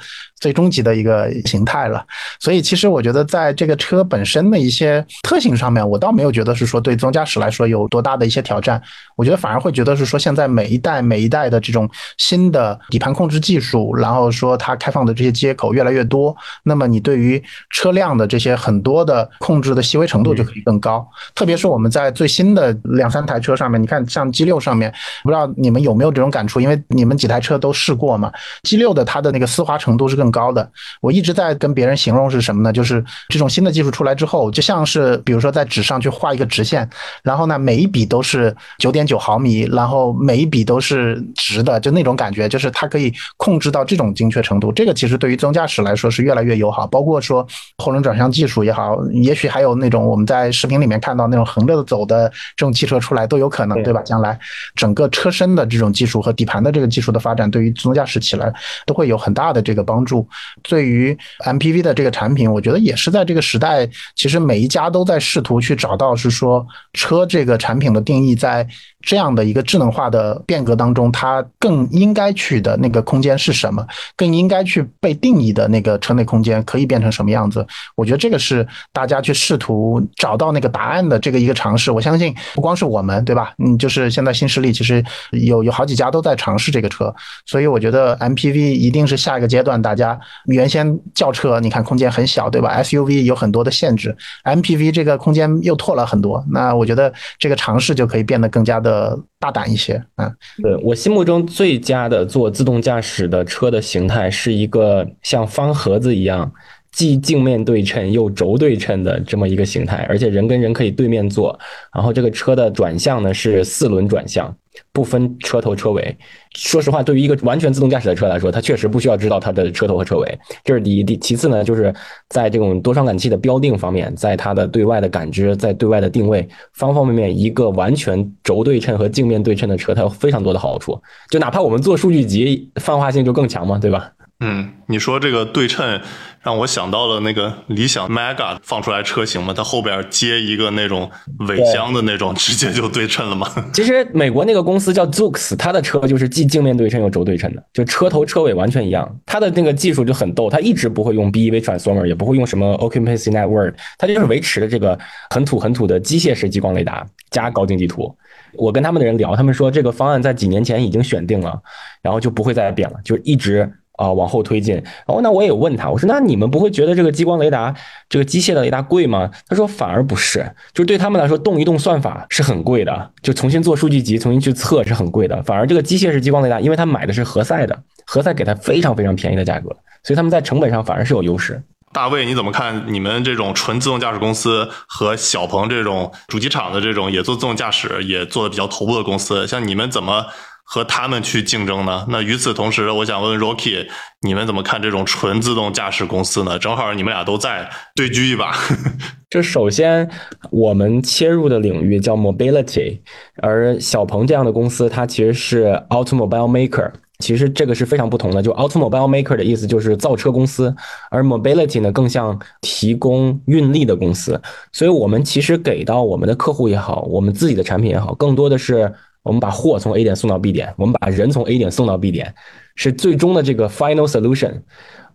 最终极的一个形态了。所以其实我觉得在这个车本身的一些特性上面，我倒没有觉得是说对自动驾驶来说有多大的一些挑战。我觉得反而会觉得是说现在每一代每一代的这种新的底盘控制技术。然后说它开放的这些接口越来越多，那么你对于车辆的这些很多的控制的细微程度就可以更高。特别是我们在最新的两三台车上面，你看像 G 六上面，不知道你们有没有这种感触？因为你们几台车都试过嘛，G 六的它的那个丝滑程度是更高的。我一直在跟别人形容是什么呢？就是这种新的技术出来之后，就像是比如说在纸上去画一个直线，然后呢每一笔都是九点九毫米，然后每一笔都是直的，就那种感觉，就是它可以控制。制到这种精确程度，这个其实对于自动驾驶来说是越来越友好。包括说后轮转向技术也好，也许还有那种我们在视频里面看到那种横着走的这种汽车出来都有可能，对吧？将来整个车身的这种技术和底盘的这个技术的发展，对于自动驾驶起来都会有很大的这个帮助。对于 MPV 的这个产品，我觉得也是在这个时代，其实每一家都在试图去找到是说车这个产品的定义在。这样的一个智能化的变革当中，它更应该去的那个空间是什么？更应该去被定义的那个车内空间可以变成什么样子？我觉得这个是大家去试图找到那个答案的这个一个尝试。我相信不光是我们，对吧？嗯，就是现在新势力其实有有好几家都在尝试这个车，所以我觉得 MPV 一定是下一个阶段。大家原先轿车你看空间很小，对吧？SUV 有很多的限制，MPV 这个空间又拓了很多。那我觉得这个尝试就可以变得更加的。大胆一些啊！对我心目中最佳的做自动驾驶的车的形态，是一个像方盒子一样，既镜面对称又轴对称的这么一个形态，而且人跟人可以对面坐。然后这个车的转向呢是四轮转向。不分车头车尾，说实话，对于一个完全自动驾驶的车来说，它确实不需要知道它的车头和车尾，这是第一。第其次呢，就是在这种多传感器的标定方面，在它的对外的感知，在对外的定位方方面面，一个完全轴对称和镜面对称的车，它有非常多的好处。就哪怕我们做数据集，泛化性就更强嘛，对吧？嗯，你说这个对称。让我想到了那个理想 Mega 放出来车型嘛，它后边接一个那种尾箱的那种，[laughs] 直接就对称了嘛。[laughs] 其实美国那个公司叫 Zoox，它的车就是既镜面对称又轴对称的，就车头车尾完全一样。它的那个技术就很逗，它一直不会用 BEV transformer，也不会用什么 Occupancy Network，它就是维持的这个很土很土的机械式激光雷达加高精地图。我跟他们的人聊，他们说这个方案在几年前已经选定了，然后就不会再变了，就一直。啊，往后推进。然后那我也问他，我说那你们不会觉得这个激光雷达，这个机械的雷达贵吗？他说反而不是，就是对他们来说动一动算法是很贵的，就重新做数据集，重新去测是很贵的。反而这个机械式激光雷达，因为他买的是何塞的，何塞给他非常非常便宜的价格，所以他们在成本上反而是有优势。大卫，你怎么看？你们这种纯自动驾驶公司和小鹏这种主机厂的这种也做自动驾驶，也做的比较头部的公司，像你们怎么？和他们去竞争呢？那与此同时，我想问 Rocky，你们怎么看这种纯自动驾驶公司呢？正好你们俩都在对狙一把。[laughs] 这首先，我们切入的领域叫 mobility，而小鹏这样的公司，它其实是 automobile maker。其实这个是非常不同的。就 automobile maker 的意思就是造车公司，而 mobility 呢更像提供运力的公司。所以我们其实给到我们的客户也好，我们自己的产品也好，更多的是。我们把货从 A 点送到 B 点，我们把人从 A 点送到 B 点，是最终的这个 final solution。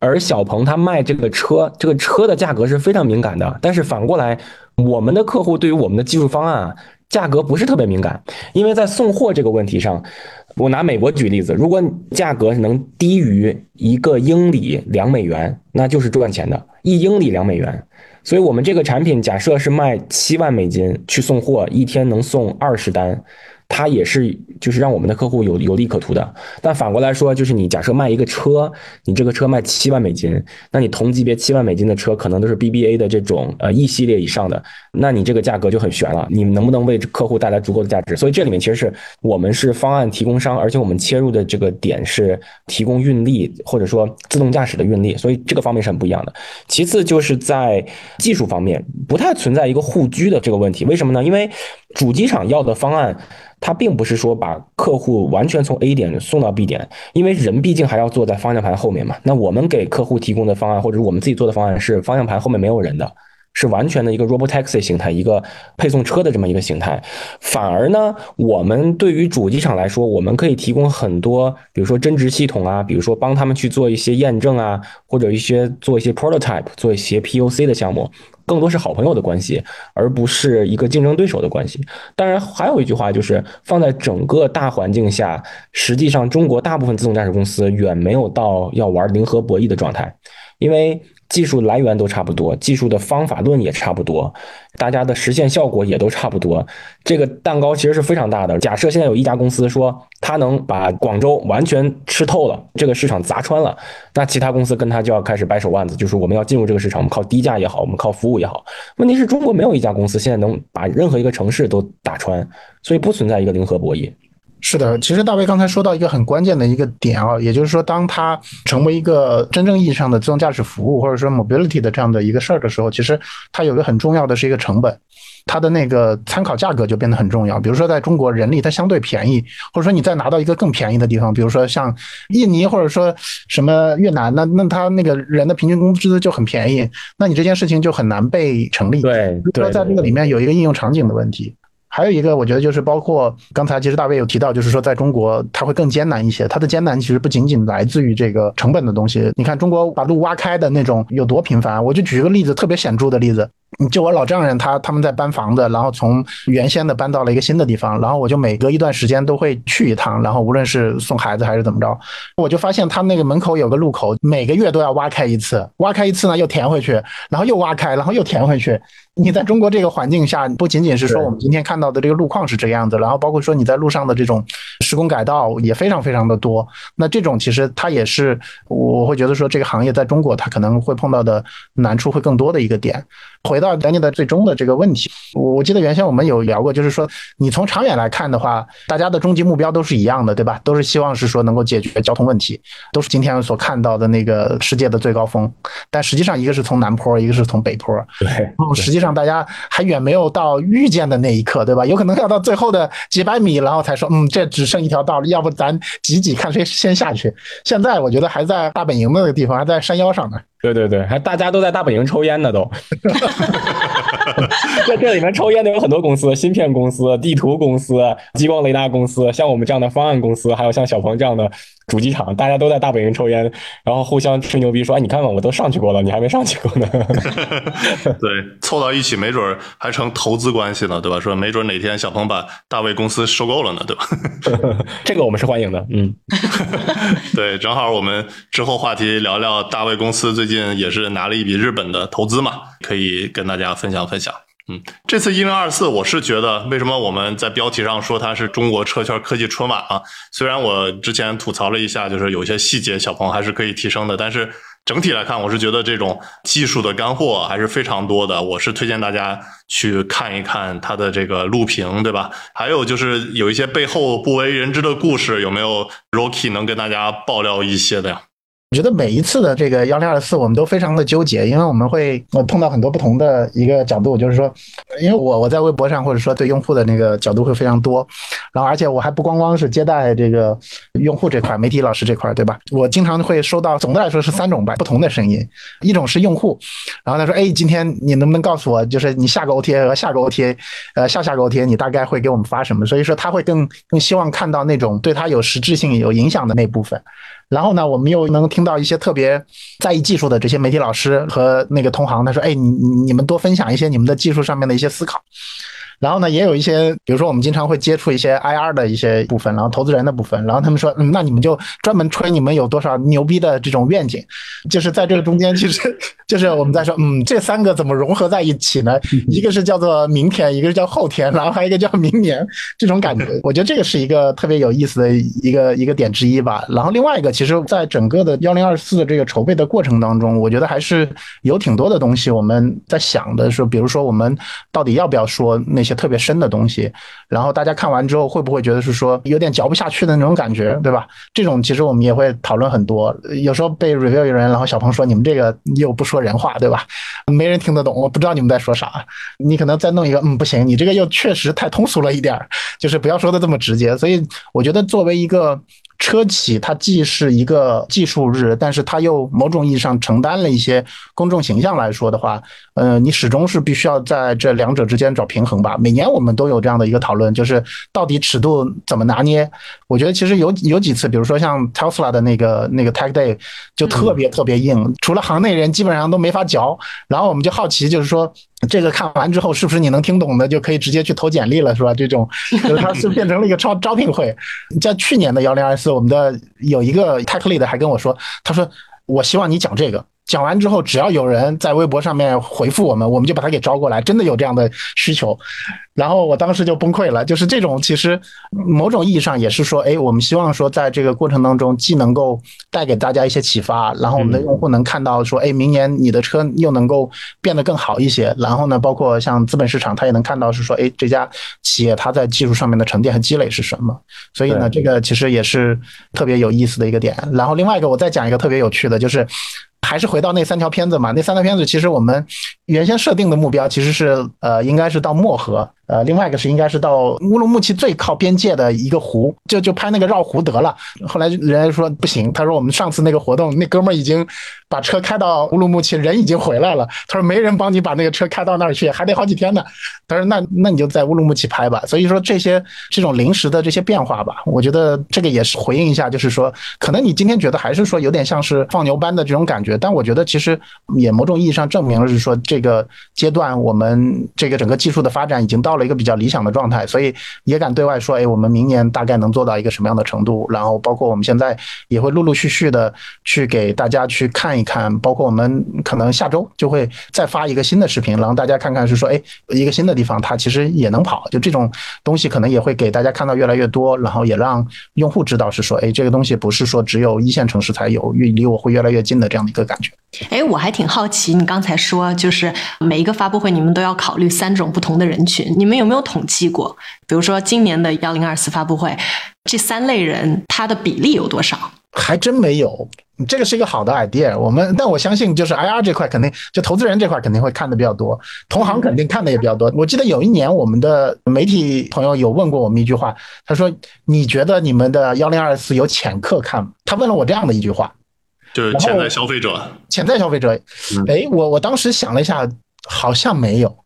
而小鹏他卖这个车，这个车的价格是非常敏感的。但是反过来，我们的客户对于我们的技术方案啊，价格不是特别敏感，因为在送货这个问题上，我拿美国举例子，如果价格能低于一个英里两美元，那就是赚钱的，一英里两美元。所以我们这个产品假设是卖七万美金去送货，一天能送二十单。它也是，就是让我们的客户有有利可图的。但反过来说，就是你假设卖一个车，你这个车卖七万美金，那你同级别七万美金的车可能都是 BBA 的这种呃 E 系列以上的，那你这个价格就很悬了。你们能不能为客户带来足够的价值？所以这里面其实是我们是方案提供商，而且我们切入的这个点是提供运力或者说自动驾驶的运力，所以这个方面是很不一样的。其次就是在技术方面不太存在一个互居的这个问题，为什么呢？因为主机厂要的方案。它并不是说把客户完全从 A 点送到 B 点，因为人毕竟还要坐在方向盘后面嘛。那我们给客户提供的方案，或者我们自己做的方案，是方向盘后面没有人的，是完全的一个 robotaxi 形态，一个配送车的这么一个形态。反而呢，我们对于主机厂来说，我们可以提供很多，比如说增值系统啊，比如说帮他们去做一些验证啊，或者一些做一些 prototype，做一些 POC 的项目。更多是好朋友的关系，而不是一个竞争对手的关系。当然，还有一句话就是，放在整个大环境下，实际上中国大部分自动驾驶公司远没有到要玩零和博弈的状态，因为。技术来源都差不多，技术的方法论也差不多，大家的实现效果也都差不多。这个蛋糕其实是非常大的。假设现在有一家公司说它能把广州完全吃透了，这个市场砸穿了，那其他公司跟他就要开始掰手腕子，就是我们要进入这个市场，我们靠低价也好，我们靠服务也好。问题是中国没有一家公司现在能把任何一个城市都打穿，所以不存在一个零和博弈。是的，其实大卫刚才说到一个很关键的一个点啊，也就是说，当它成为一个真正意义上的自动驾驶服务，或者说 mobility 的这样的一个事儿的时候，其实它有个很重要的是一个成本。它的那个参考价格就变得很重要。比如说，在中国，人力它相对便宜，或者说你再拿到一个更便宜的地方，比如说像印尼或者说什么越南，那那他那个人的平均工资就很便宜，那你这件事情就很难被成立。对，说在这个里面有一个应用场景的问题。还有一个，我觉得就是包括刚才其实大卫有提到，就是说在中国它会更艰难一些。它的艰难其实不仅仅来自于这个成本的东西。你看中国把路挖开的那种有多频繁，我就举一个例子，特别显著的例子。就我老丈人他他们在搬房子，然后从原先的搬到了一个新的地方，然后我就每隔一段时间都会去一趟，然后无论是送孩子还是怎么着，我就发现他那个门口有个路口，每个月都要挖开一次，挖开一次呢又填回去，然后又挖开，然后又填回去。你在中国这个环境下，不仅仅是说我们今天看到的这个路况是这个样子，然后包括说你在路上的这种施工改道也非常非常的多。那这种其实它也是我会觉得说这个行业在中国它可能会碰到的难处会更多的一个点。回到咱你的最终的这个问题，我我记得原先我们有聊过，就是说你从长远来看的话，大家的终极目标都是一样的，对吧？都是希望是说能够解决交通问题，都是今天所看到的那个世界的最高峰。但实际上，一个是从南坡，一个是从北坡，对，实际上大家还远没有到遇见的那一刻，对吧？有可能要到最后的几百米，然后才说，嗯，这只剩一条道了，要不咱挤挤，看谁先下去。现在我觉得还在大本营的那个地方，还在山腰上呢。对对对，还大家都在大本营抽烟呢，都。[laughs] [laughs] 在这里面抽烟的有很多公司，芯片公司、地图公司、激光雷达公司，像我们这样的方案公司，还有像小鹏这样的主机厂，大家都在大本营抽烟，然后互相吹牛逼说：“哎，你看看，我都上去过了，你还没上去过呢。[laughs] ”对，凑到一起，没准还成投资关系呢，对吧？说没准哪天小鹏把大卫公司收购了呢，对吧？[laughs] 这个我们是欢迎的，嗯。对，正好我们之后话题聊聊大卫公司最近也是拿了一笔日本的投资嘛，可以跟大家分享分享。嗯，这次一零二四，我是觉得为什么我们在标题上说它是中国车圈科技春晚啊？虽然我之前吐槽了一下，就是有一些细节小鹏还是可以提升的，但是整体来看，我是觉得这种技术的干货还是非常多的。我是推荐大家去看一看它的这个录屏，对吧？还有就是有一些背后不为人知的故事，有没有 Rocky 能跟大家爆料一些的呀？我觉得每一次的这个幺零二四，我们都非常的纠结，因为我们会碰到很多不同的一个角度，就是说，因为我我在微博上或者说对用户的那个角度会非常多，然后而且我还不光光是接待这个用户这块，媒体老师这块，对吧？我经常会收到，总的来说是三种吧不同的声音，一种是用户，然后他说，哎，今天你能不能告诉我，就是你下个 OTA 和下个 OTA，呃，下下个 OTA 你大概会给我们发什么？所以说他会更更希望看到那种对他有实质性有影响的那部分。然后呢，我们又能听到一些特别在意技术的这些媒体老师和那个同行，他说：“哎，你你们多分享一些你们的技术上面的一些思考。”然后呢，也有一些，比如说我们经常会接触一些 IR 的一些部分，然后投资人的部分，然后他们说，嗯，那你们就专门吹你们有多少牛逼的这种愿景，就是在这个中间，其实 [laughs] 就是我们在说，嗯，这三个怎么融合在一起呢？[laughs] 一个是叫做明天，一个是叫后天，然后还有一个叫明年，这种感觉，[laughs] 我觉得这个是一个特别有意思的一个一个点之一吧。然后另外一个，其实在整个的幺零二四的这个筹备的过程当中，我觉得还是有挺多的东西我们在想的是，比如说我们到底要不要说那些。特别深的东西，然后大家看完之后会不会觉得是说有点嚼不下去的那种感觉，对吧？这种其实我们也会讨论很多。有时候被 review 人，然后小鹏说你们这个又不说人话，对吧？没人听得懂，我不知道你们在说啥。你可能再弄一个，嗯，不行，你这个又确实太通俗了一点儿，就是不要说的这么直接。所以我觉得作为一个。车企它既是一个技术日，但是它又某种意义上承担了一些公众形象来说的话，呃，你始终是必须要在这两者之间找平衡吧。每年我们都有这样的一个讨论，就是到底尺度怎么拿捏。我觉得其实有有几次，比如说像 Tesla 的那个那个 Tech Day 就特别特别硬，除了行内人基本上都没法嚼。然后我们就好奇，就是说。这个看完之后，是不是你能听懂的就可以直接去投简历了，是吧？这种，[laughs] 就是它是变成了一个招招聘会。在去年的幺零二四，我们的有一个 tech lead 还跟我说，他说：“我希望你讲这个。”讲完之后，只要有人在微博上面回复我们，我们就把他给招过来，真的有这样的需求。然后我当时就崩溃了，就是这种其实某种意义上也是说，哎，我们希望说在这个过程当中，既能够带给大家一些启发，然后我们的用户能看到说，哎，明年你的车又能够变得更好一些。然后呢，包括像资本市场，他也能看到是说，哎，这家企业它在技术上面的沉淀和积累是什么。所以呢，这个其实也是特别有意思的一个点。然后另外一个，我再讲一个特别有趣的，就是。还是回到那三条片子嘛，那三条片子其实我们原先设定的目标其实是呃，应该是到漠河。呃，另外一个是应该是到乌鲁木齐最靠边界的一个湖，就就拍那个绕湖得了。后来人家说不行，他说我们上次那个活动，那哥们儿已经把车开到乌鲁木齐，人已经回来了。他说没人帮你把那个车开到那儿去，还得好几天呢。他说那那你就在乌鲁木齐拍吧。所以说这些这种临时的这些变化吧，我觉得这个也是回应一下，就是说可能你今天觉得还是说有点像是放牛班的这种感觉，但我觉得其实也某种意义上证明了是说这个阶段我们这个整个技术的发展已经到了。一个比较理想的状态，所以也敢对外说，哎，我们明年大概能做到一个什么样的程度？然后包括我们现在也会陆陆续续的去给大家去看一看，包括我们可能下周就会再发一个新的视频，然后大家看看是说，哎，一个新的地方它其实也能跑，就这种东西可能也会给大家看到越来越多，然后也让用户知道是说，哎，这个东西不是说只有一线城市才有，越离我会越来越近的这样的一个感觉。哎，我还挺好奇，你刚才说就是每一个发布会你们都要考虑三种不同的人群，你们有没有统计过？比如说今年的幺零二四发布会，这三类人他的比例有多少？还真没有，这个是一个好的 idea。我们但我相信，就是 IR 这块肯定就投资人这块肯定会看的比较多，同行肯定看的也比较多。我记得有一年我们的媒体朋友有问过我们一句话，他说：“你觉得你们的幺零二四有潜客看吗？”他问了我这样的一句话。就是潜在消费者，潜在消费者，哎，我我当时想了一下，好像没有，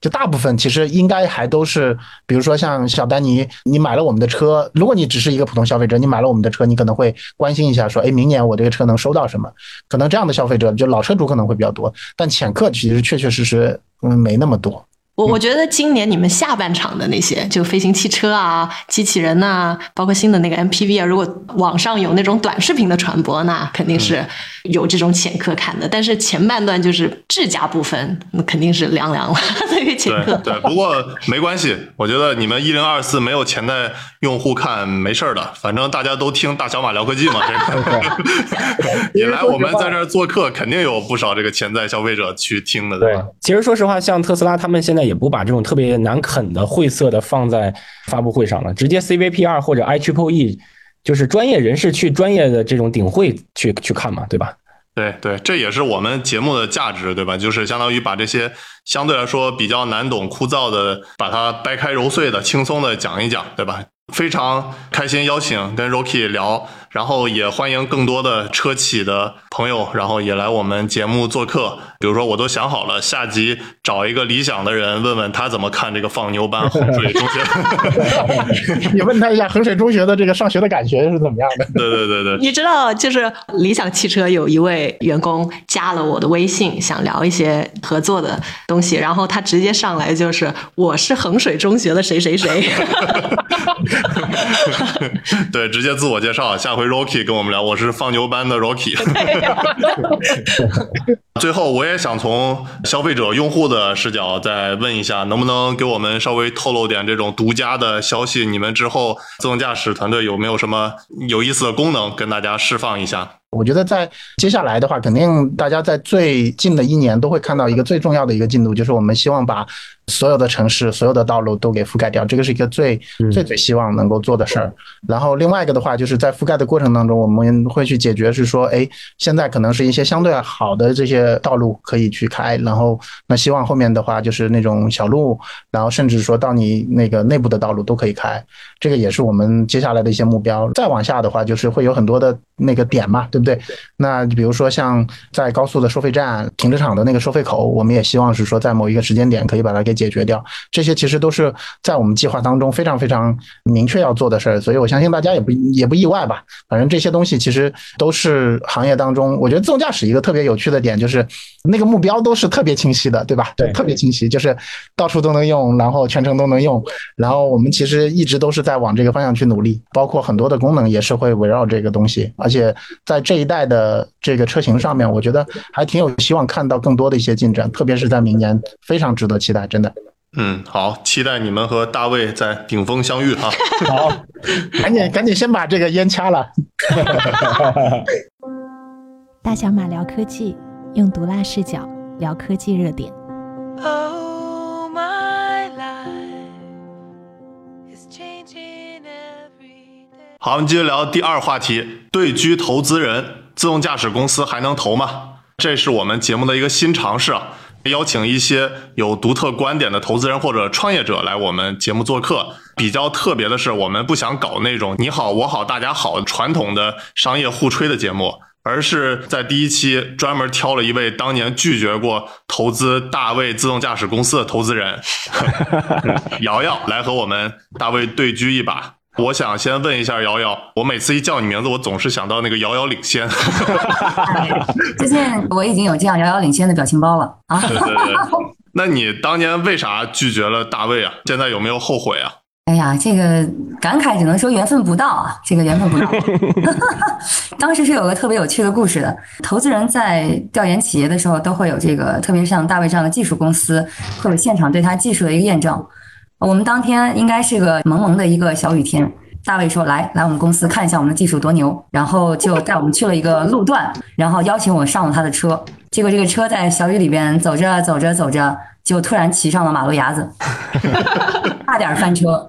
就大部分其实应该还都是，比如说像小丹尼，你买了我们的车，如果你只是一个普通消费者，你买了我们的车，你可能会关心一下，说，哎，明年我这个车能收到什么？可能这样的消费者，就老车主可能会比较多，但潜客其实确确实实，嗯，没那么多。我我觉得今年你们下半场的那些，就飞行汽车啊、机器人呐，包括新的那个 MPV 啊，如果网上有那种短视频的传播，那肯定是有这种潜客看的。但是前半段就是智驾部分，那肯定是凉凉了，[laughs] 对于潜客。对，不过没关系，我觉得你们一零二四没有潜在用户看没事儿的，反正大家都听大小马聊科技嘛。这个 [laughs] [laughs] 你来我们在这儿做客，肯定有不少这个潜在消费者去听的，对吧？其实说实话，像特斯拉他们现在。也不把这种特别难啃的晦涩的放在发布会上了，直接 CVP 二或者 i Triple E，就是专业人士去专业的这种顶会去去看嘛，对吧？对对，这也是我们节目的价值，对吧？就是相当于把这些相对来说比较难懂、枯燥的，把它掰开揉碎的、轻松的讲一讲，对吧？非常开心邀请跟 Rocky 聊。然后也欢迎更多的车企的朋友，然后也来我们节目做客。比如说，我都想好了，下集找一个理想的人，问问他怎么看这个放牛班 [laughs] 衡水中学。你问他一下衡水中学的这个上学的感觉是怎么样的？[laughs] 对对对对。你知道，就是理想汽车有一位员工加了我的微信，想聊一些合作的东西，然后他直接上来就是我是衡水中学的谁谁谁。[laughs] 对，直接自我介绍，下。回 Rocky 跟我们聊，我是放牛班的 Rocky。[laughs] [laughs] 最后，我也想从消费者、用户的视角再问一下，能不能给我们稍微透露点这种独家的消息？你们之后自动驾驶团队有没有什么有意思的功能跟大家释放一下？我觉得在接下来的话，肯定大家在最近的一年都会看到一个最重要的一个进度，就是我们希望把所有的城市、所有的道路都给覆盖掉，这个是一个最最最希望能够做的事儿。然后另外一个的话，就是在覆盖的过程当中，我们会去解决是说，哎，现在可能是一些相对好的这些道路可以去开，然后那希望后面的话就是那种小路，然后甚至说到你那个内部的道路都可以开，这个也是我们接下来的一些目标。再往下的话，就是会有很多的那个点嘛。对不对？那比如说像在高速的收费站、停车场的那个收费口，我们也希望是说在某一个时间点可以把它给解决掉。这些其实都是在我们计划当中非常非常明确要做的事儿，所以我相信大家也不也不意外吧。反正这些东西其实都是行业当中，我觉得自动驾驶一个特别有趣的点就是那个目标都是特别清晰的，对吧？对，特别清晰，就是到处都能用，然后全程都能用。然后我们其实一直都是在往这个方向去努力，包括很多的功能也是会围绕这个东西，而而且在这一代的这个车型上面，我觉得还挺有希望看到更多的一些进展，特别是在明年，非常值得期待，真的。嗯，好，期待你们和大卫在顶峰相遇哈！[laughs] 好，赶紧赶紧先把这个烟掐了。大小马聊科技，用毒辣视角聊科技热点。好，我们接着聊第二话题：对居投资人，自动驾驶公司还能投吗？这是我们节目的一个新尝试啊。邀请一些有独特观点的投资人或者创业者来我们节目做客。比较特别的是，我们不想搞那种你好我好大家好传统的商业互吹的节目，而是在第一期专门挑了一位当年拒绝过投资大卫自动驾驶公司的投资人 [laughs] [laughs] 瑶瑶来和我们大卫对狙一把。我想先问一下瑶瑶，我每次一叫你名字，我总是想到那个遥遥领先。[laughs] 最近我已经有这样遥遥领先的表情包了啊！对对对，[laughs] 那你当年为啥拒绝了大卫啊？现在有没有后悔啊？哎呀，这个感慨只能说缘分不到啊，这个缘分不到。[laughs] 当时是有个特别有趣的故事的，投资人在调研企业的时候，都会有这个，特别是像大卫这样的技术公司，会有现场对他技术的一个验证。我们当天应该是个蒙蒙的一个小雨天，大卫说：“来来，我们公司看一下我们的技术多牛。”然后就带我们去了一个路段，然后邀请我上了他的车。结果这个车在小雨里边走着走着走着，就突然骑上了马路牙子，[laughs] 差点翻车。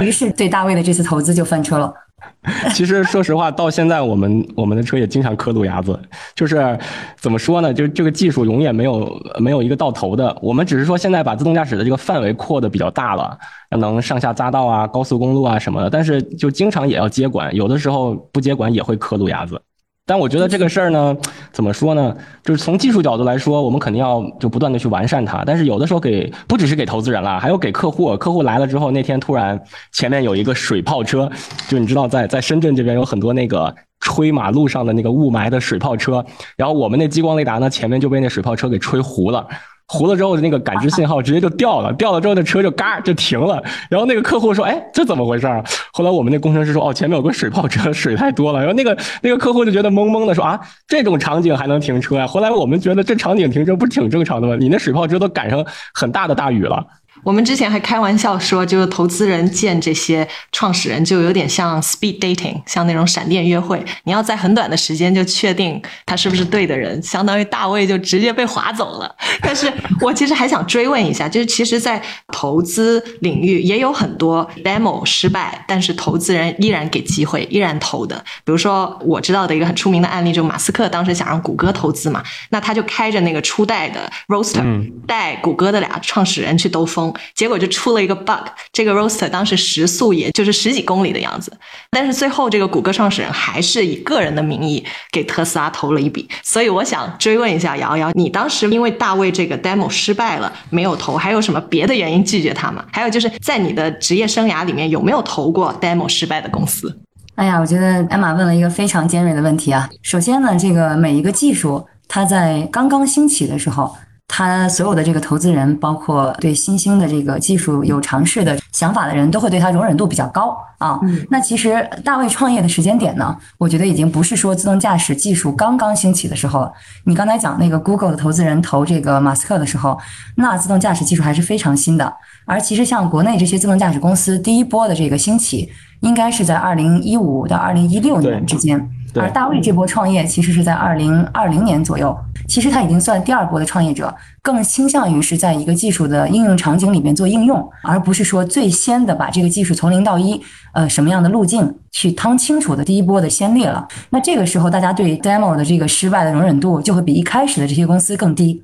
于是对大卫的这次投资就翻车了。[laughs] 其实说实话，到现在我们我们的车也经常磕路牙子，就是怎么说呢？就是这个技术永远没有没有一个到头的。我们只是说现在把自动驾驶的这个范围扩的比较大了，能上下匝道啊、高速公路啊什么的，但是就经常也要接管，有的时候不接管也会磕路牙子。但我觉得这个事儿呢，[tsk] 怎么说呢？就是从技术角度来说，我们肯定要就不断的去完善它。但是有的时候给不只是给投资人了，还有给客户。客户来了之后，那天突然前面有一个水炮车，就你知道，在在深圳这边有很多那个吹马路上的那个雾霾的水泡车，然后我们那激光雷达呢，前面就被那水泡车给吹糊了。糊了之后，那个感知信号直接就掉了，掉了之后那车就嘎就停了。然后那个客户说：“哎，这怎么回事？”后来我们那工程师说：“哦，前面有个水炮车，水太多了。”然后那个那个客户就觉得懵懵的说：“啊，这种场景还能停车呀？”后来我们觉得这场景停车不是挺正常的吗？你那水炮车都赶上很大的大雨了。我们之前还开玩笑说，就是投资人见这些创始人就有点像 speed dating，像那种闪电约会。你要在很短的时间就确定他是不是对的人，相当于大卫就直接被划走了。[laughs] 但是我其实还想追问一下，就是其实，在投资领域也有很多 demo 失败，但是投资人依然给机会，依然投的。比如说我知道的一个很出名的案例，就马斯克当时想让谷歌投资嘛，那他就开着那个初代的 Roadster 带谷歌的俩创始人去兜风。结果就出了一个 bug，这个 roaster 当时时速也就是十几公里的样子，但是最后这个谷歌创始人还是以个人的名义给特斯拉投了一笔，所以我想追问一下瑶瑶，你当时因为大卫这个 demo 失败了没有投，还有什么别的原因拒绝他吗？还有就是在你的职业生涯里面有没有投过 demo 失败的公司？哎呀，我觉得艾玛问了一个非常尖锐的问题啊。首先呢，这个每一个技术它在刚刚兴起的时候。他所有的这个投资人，包括对新兴的这个技术有尝试的想法的人，都会对他容忍度比较高啊。那其实大卫创业的时间点呢，我觉得已经不是说自动驾驶技术刚刚兴起的时候了。你刚才讲那个 Google 的投资人投这个马斯克的时候，那自动驾驶技术还是非常新的。而其实像国内这些自动驾驶公司第一波的这个兴起，应该是在二零一五到二零一六年之间。而大卫这波创业其实是在二零二零年左右，其实他已经算第二波的创业者，更倾向于是在一个技术的应用场景里面做应用，而不是说最先的把这个技术从零到一，呃，什么样的路径去趟清楚的第一波的先例了。那这个时候，大家对 demo 的这个失败的容忍度就会比一开始的这些公司更低。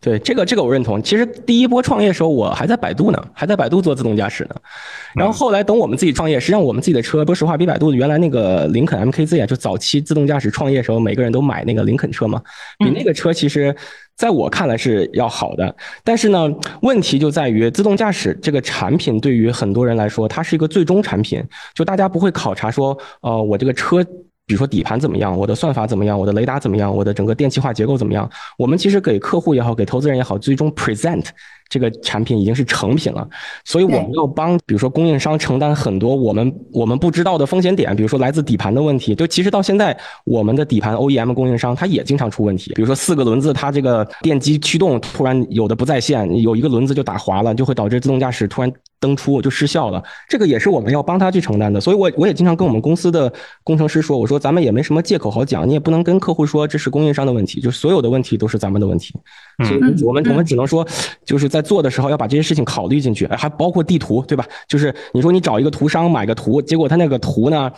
对这个，这个我认同。其实第一波创业的时候，我还在百度呢，还在百度做自动驾驶呢。然后后来等我们自己创业，实际上我们自己的车，说实话，比百度原来那个林肯 MKZ 啊，就早期自动驾驶创业时候，每个人都买那个林肯车嘛，比那个车其实在我看来是要好的。但是呢，问题就在于自动驾驶这个产品对于很多人来说，它是一个最终产品，就大家不会考察说，呃，我这个车。比如说底盘怎么样，我的算法怎么样，我的雷达怎么样，我的整个电气化结构怎么样？我们其实给客户也好，给投资人也好，最终 present 这个产品已经是成品了，所以我们要帮，比如说供应商承担很多我们我们不知道的风险点，比如说来自底盘的问题。就其实到现在，我们的底盘 OEM 供应商它也经常出问题，比如说四个轮子它这个电机驱动突然有的不在线，有一个轮子就打滑了，就会导致自动驾驶突然。登出就失效了，这个也是我们要帮他去承担的，所以，我我也经常跟我们公司的工程师说，我说咱们也没什么借口好讲，你也不能跟客户说这是供应商的问题，就所有的问题都是咱们的问题，所以我们我们只能说，就是在做的时候要把这些事情考虑进去，还包括地图，对吧？就是你说你找一个图商买个图，结果他那个图呢，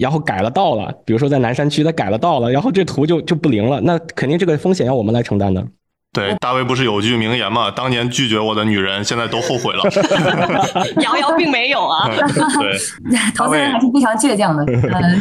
然后改了道了，比如说在南山区他改了道了，然后这图就就不灵了，那肯定这个风险要我们来承担的。对，大卫不是有句名言吗？当年拒绝我的女人，现在都后悔了。[laughs] 瑶瑶并没有啊。[laughs] 对，投资人还是非常倔强的。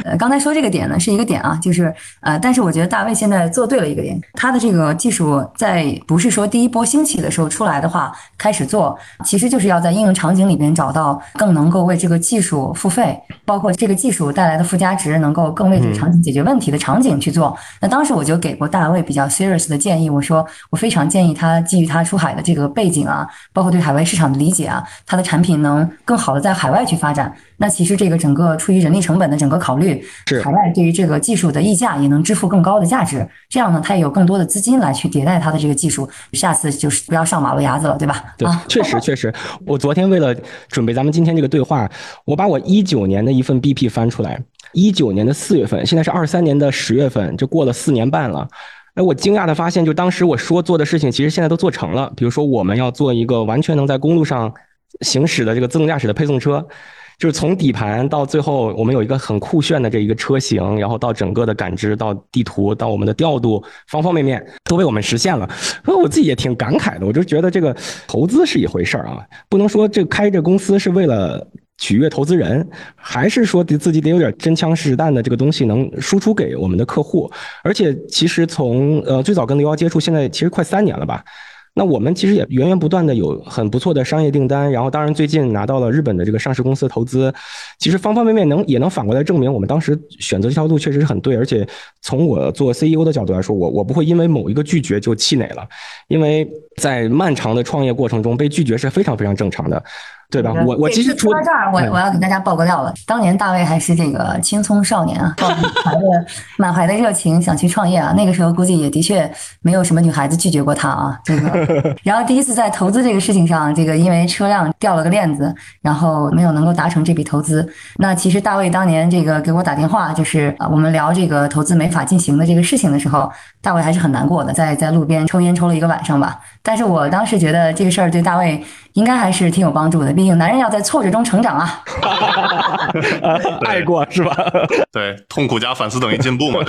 呃，刚才说这个点呢，是一个点啊，就是呃，但是我觉得大卫现在做对了一个点，他的这个技术在不是说第一波兴起的时候出来的话开始做，其实就是要在应用场景里边找到更能够为这个技术付费，包括这个技术带来的附加值能够更为这个场景解决问题的场景去做。那当时我就给过大卫比较 serious 的建议，我说我。非常建议他基于他出海的这个背景啊，包括对海外市场的理解啊，他的产品能更好的在海外去发展。那其实这个整个出于人力成本的整个考虑，是海外对于这个技术的溢价也能支付更高的价值。这样呢，他也有更多的资金来去迭代他的这个技术，下次就是不要上马路牙子了，对吧？对，确实确实。我昨天为了准备咱们今天这个对话，我把我一九年的一份 BP 翻出来，一九年的四月份，现在是二三年的十月份，就过了四年半了。哎，我惊讶的发现，就当时我说做的事情，其实现在都做成了。比如说，我们要做一个完全能在公路上行驶的这个自动驾驶的配送车，就是从底盘到最后，我们有一个很酷炫的这一个车型，然后到整个的感知，到地图，到我们的调度，方方面面都被我们实现了。所以我自己也挺感慨的，我就觉得这个投资是一回事儿啊，不能说这开这公司是为了。取悦投资人，还是说得自己得有点真枪实弹的这个东西能输出给我们的客户？而且其实从呃最早跟刘瑶接触，现在其实快三年了吧？那我们其实也源源不断的有很不错的商业订单，然后当然最近拿到了日本的这个上市公司的投资，其实方方面面能也能反过来证明我们当时选择这条路确实是很对。而且从我做 CEO 的角度来说，我我不会因为某一个拒绝就气馁了，因为在漫长的创业过程中被拒绝是非常非常正常的。对吧？我我其实说到这儿，我我要给大家爆个料了。当年大卫还是这个青葱少年啊，满怀的满怀的热情想去创业啊。那个时候估计也的确没有什么女孩子拒绝过他啊。这个，[laughs] 然后第一次在投资这个事情上，这个因为车辆掉了个链子，然后没有能够达成这笔投资。那其实大卫当年这个给我打电话，就是我们聊这个投资没法进行的这个事情的时候，大卫还是很难过的，在在路边抽烟抽了一个晚上吧。但是我当时觉得这个事儿对大卫应该还是挺有帮助的。毕竟男人要在挫折中成长啊，[laughs] 爱过是吧？[laughs] 对，痛苦加反思等于进步嘛。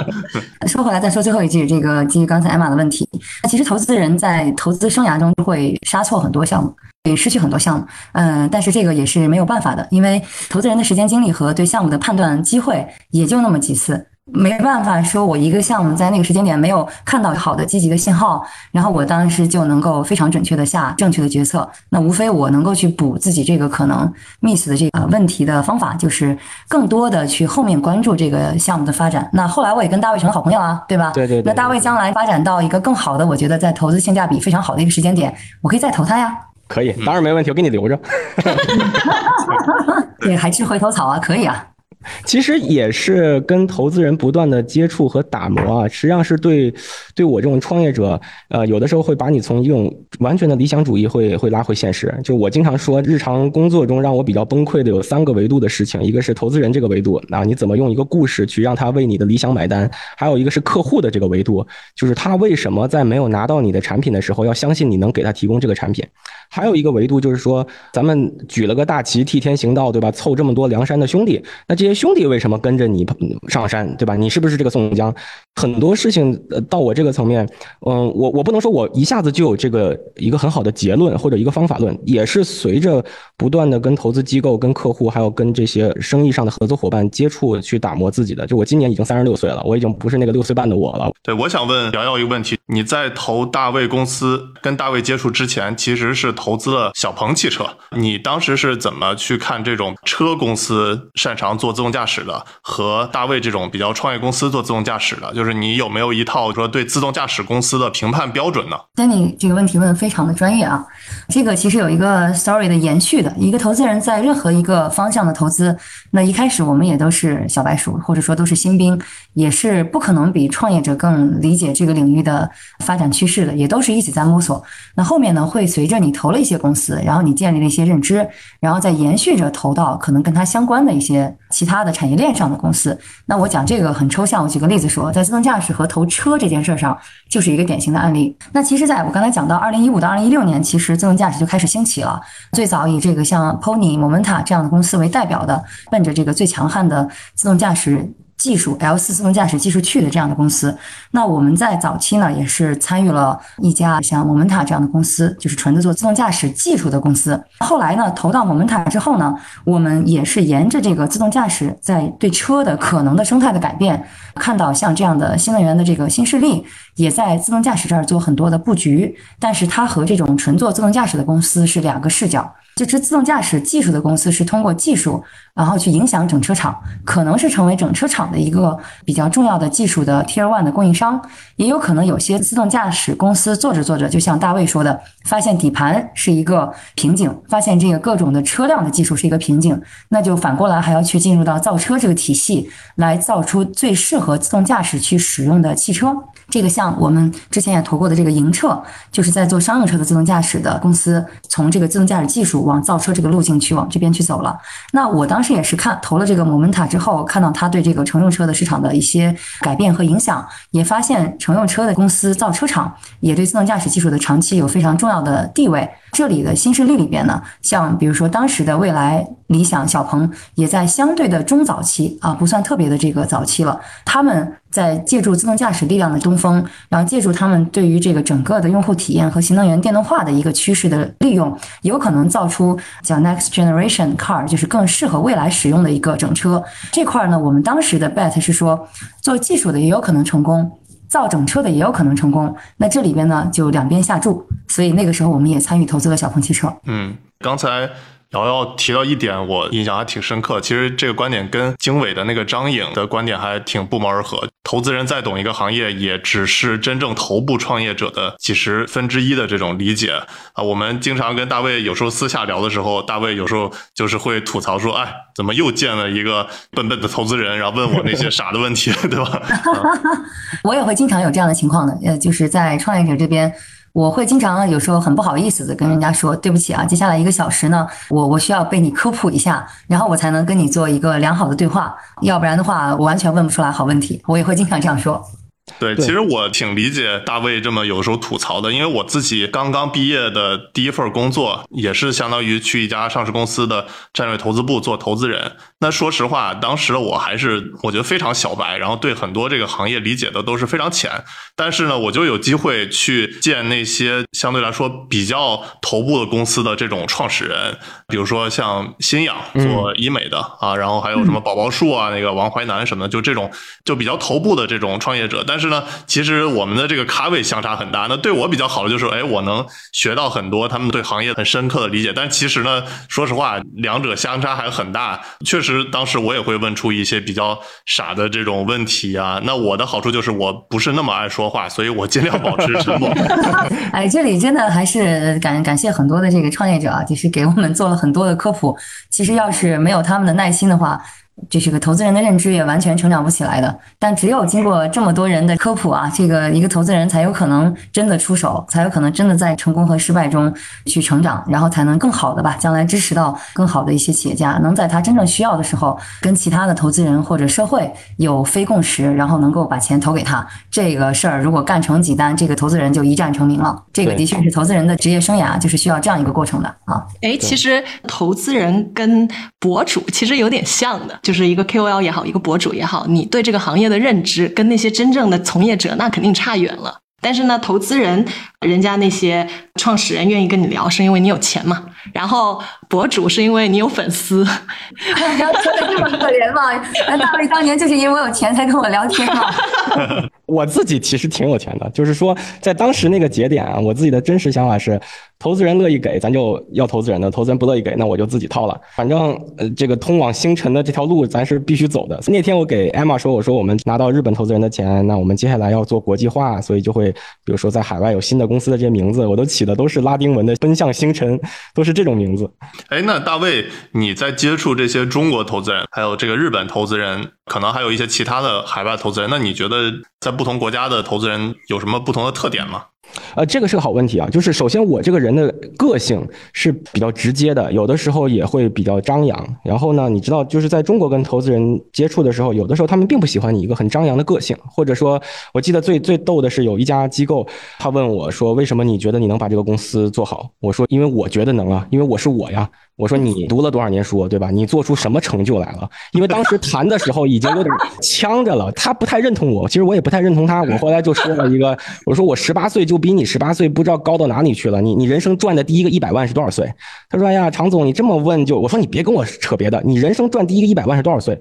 [laughs] 说回来，再说最后一句，这个基于刚才艾玛的问题，那其实投资人在投资生涯中会杀错很多项目，会失去很多项目。嗯，但是这个也是没有办法的，因为投资人的时间精力和对项目的判断机会也就那么几次。没办法说，我一个项目在那个时间点没有看到好的积极的信号，然后我当时就能够非常准确的下正确的决策。那无非我能够去补自己这个可能 miss 的这个问题的方法，就是更多的去后面关注这个项目的发展。那后来我也跟大卫成了好朋友啊，对吧？对对。那大卫将来发展到一个更好的，我觉得在投资性价比非常好的一个时间点，我可以再投他呀。可以，当然没问题，我给你留着。[laughs] 对，还吃回头草啊，可以啊。[laughs] 其实也是跟投资人不断的接触和打磨啊，实际上是对对我这种创业者，呃，有的时候会把你从一种完全的理想主义会会拉回现实。就我经常说，日常工作中让我比较崩溃的有三个维度的事情，一个是投资人这个维度，啊，你怎么用一个故事去让他为你的理想买单；还有一个是客户的这个维度，就是他为什么在没有拿到你的产品的时候要相信你能给他提供这个产品；还有一个维度就是说，咱们举了个大旗替天行道，对吧？凑这么多梁山的兄弟，那这些。兄弟为什么跟着你上山，对吧？你是不是这个宋江？很多事情，到我这个层面，嗯，我我不能说我一下子就有这个一个很好的结论或者一个方法论，也是随着不断的跟投资机构、跟客户，还有跟这些生意上的合作伙伴接触去打磨自己的。就我今年已经三十六岁了，我已经不是那个六岁半的我了。对，我想问瑶瑶一个问题：你在投大卫公司、跟大卫接触之前，其实是投资了小鹏汽车，你当时是怎么去看这种车公司擅长做自自动驾驶的，和大卫这种比较创业公司做自动驾驶的，就是你有没有一套说对自动驾驶公司的评判标准呢？Danny 这个问题问的非常的专业啊，这个其实有一个 story 的延续的，一个投资人在任何一个方向的投资，那一开始我们也都是小白鼠，或者说都是新兵，也是不可能比创业者更理解这个领域的发展趋势的，也都是一起在摸索。那后面呢，会随着你投了一些公司，然后你建立了一些认知，然后再延续着投到可能跟它相关的一些其他的产业链上的公司。那我讲这个很抽象，我举个例子说，在自动驾驶和投车这件事上，就是一个典型的案例。那其实，在我刚才讲到二零一五到二零一六年，其实自动驾驶就开始兴起了。最早以这个像 Pony、Momenta 这样的公司为代表的，奔着这个最强悍的自动驾驶。技术 L 四自动驾驶技术去的这样的公司，那我们在早期呢也是参与了一家像 Momenta 这样的公司，就是纯的做自动驾驶技术的公司。后来呢投到 Momenta 之后呢，我们也是沿着这个自动驾驶在对车的可能的生态的改变，看到像这样的新能源的这个新势力也在自动驾驶这儿做很多的布局，但是它和这种纯做自动驾驶的公司是两个视角。就是自动驾驶技术的公司是通过技术，然后去影响整车厂，可能是成为整车厂的一个比较重要的技术的 Tier One 的供应商，也有可能有些自动驾驶公司做着做着，就像大卫说的，发现底盘是一个瓶颈，发现这个各种的车辆的技术是一个瓶颈，那就反过来还要去进入到造车这个体系，来造出最适合自动驾驶去使用的汽车。这个像我们之前也投过的这个营车，就是在做商用车的自动驾驶的公司，从这个自动驾驶技术往造车这个路径去往这边去走了。那我当当时也是看投了这个 Momenta 之后，看到它对这个乘用车的市场的一些改变和影响，也发现乘用车的公司造车厂也对自动驾驶技术的长期有非常重要的地位。这里的新势力里边呢，像比如说当时的未来、理想、小鹏，也在相对的中早期啊，不算特别的这个早期了。他们在借助自动驾驶力量的东风，然后借助他们对于这个整个的用户体验和新能源电动化的一个趋势的利用，有可能造出叫 next generation car，就是更适合未来使用的一个整车。这块呢，我们当时的 bet 是说，做技术的也有可能成功。造整车的也有可能成功，那这里边呢就两边下注，所以那个时候我们也参与投资了小鹏汽车。嗯，刚才。瑶瑶提到一点，我印象还挺深刻。其实这个观点跟经纬的那个张颖的观点还挺不谋而合。投资人再懂一个行业，也只是真正头部创业者的几十分之一的这种理解啊。我们经常跟大卫有时候私下聊的时候，大卫有时候就是会吐槽说：“哎，怎么又见了一个笨笨的投资人，然后问我那些傻的问题，对吧？” [laughs] [laughs] 我也会经常有这样的情况的，呃，就是在创业者这边。我会经常有时候很不好意思的跟人家说对不起啊，接下来一个小时呢，我我需要被你科普一下，然后我才能跟你做一个良好的对话，要不然的话我完全问不出来好问题。我也会经常这样说。对，其实我挺理解大卫这么有时候吐槽的，因为我自己刚刚毕业的第一份工作也是相当于去一家上市公司的战略投资部做投资人。那说实话，当时的我还是我觉得非常小白，然后对很多这个行业理解的都是非常浅。但是呢，我就有机会去见那些相对来说比较头部的公司的这种创始人，比如说像新氧做医美的啊，然后还有什么宝宝树啊，那个王淮南什么的，就这种就比较头部的这种创业者。但是呢，其实我们的这个咖位相差很大。那对我比较好的就是，哎，我能学到很多他们对行业很深刻的理解。但其实呢，说实话，两者相差还很大。确实，当时我也会问出一些比较傻的这种问题啊。那我的好处就是我不是那么爱说话，所以我尽量保持沉默。[laughs] 哎，这里真的还是感感谢很多的这个创业者啊，就是给我们做了很多的科普。其实要是没有他们的耐心的话。这是个投资人的认知也完全成长不起来的，但只有经过这么多人的科普啊，这个一个投资人才有可能真的出手，才有可能真的在成功和失败中去成长，然后才能更好的吧，将来支持到更好的一些企业家，能在他真正需要的时候，跟其他的投资人或者社会有非共识，然后能够把钱投给他。这个事儿如果干成几单，这个投资人就一战成名了。这个的确是投资人的职业生涯就是需要这样一个过程的啊。哎，其实投资人跟博主其实有点像的。就就是一个 KOL 也好，一个博主也好，你对这个行业的认知跟那些真正的从业者那肯定差远了。但是呢，投资人人家那些创始人愿意跟你聊，是因为你有钱嘛？然后博主是因为你有粉丝。[laughs] 说的这么可怜吗？[laughs] 大卫当年就是因为我有钱才跟我聊天嘛。[laughs] 我自己其实挺有钱的，就是说在当时那个节点啊，我自己的真实想法是，投资人乐意给，咱就要投资人的；投资人不乐意给，那我就自己掏了。反正呃，这个通往星辰的这条路，咱是必须走的。那天我给艾玛说，我说我们拿到日本投资人的钱，那我们接下来要做国际化，所以就会比如说在海外有新的公司的这些名字，我都起的都是拉丁文的，奔向星辰，都是这种名字。哎，那大卫，你在接触这些中国投资人，还有这个日本投资人，可能还有一些其他的海外投资人，那你觉得在不同国家的投资人有什么不同的特点吗？呃，这个是个好问题啊。就是首先，我这个人的个性是比较直接的，有的时候也会比较张扬。然后呢，你知道，就是在中国跟投资人接触的时候，有的时候他们并不喜欢你一个很张扬的个性，或者说，我记得最最逗的是有一家机构，他问我说：“为什么你觉得你能把这个公司做好？”我说：“因为我觉得能啊，因为我是我呀。”我说：“你读了多少年书，对吧？你做出什么成就来了？”因为当时谈的时候已经有点呛着了，他不太认同我，其实我也不太认同他。我后来就说了一个：“我说我十八岁就比你十八岁不知道高到哪里去了。你你人生赚的第一个一百万是多少岁？”他说：“哎呀，常总，你这么问就……我说你别跟我扯别的，你人生赚第一个一百万是多少岁？”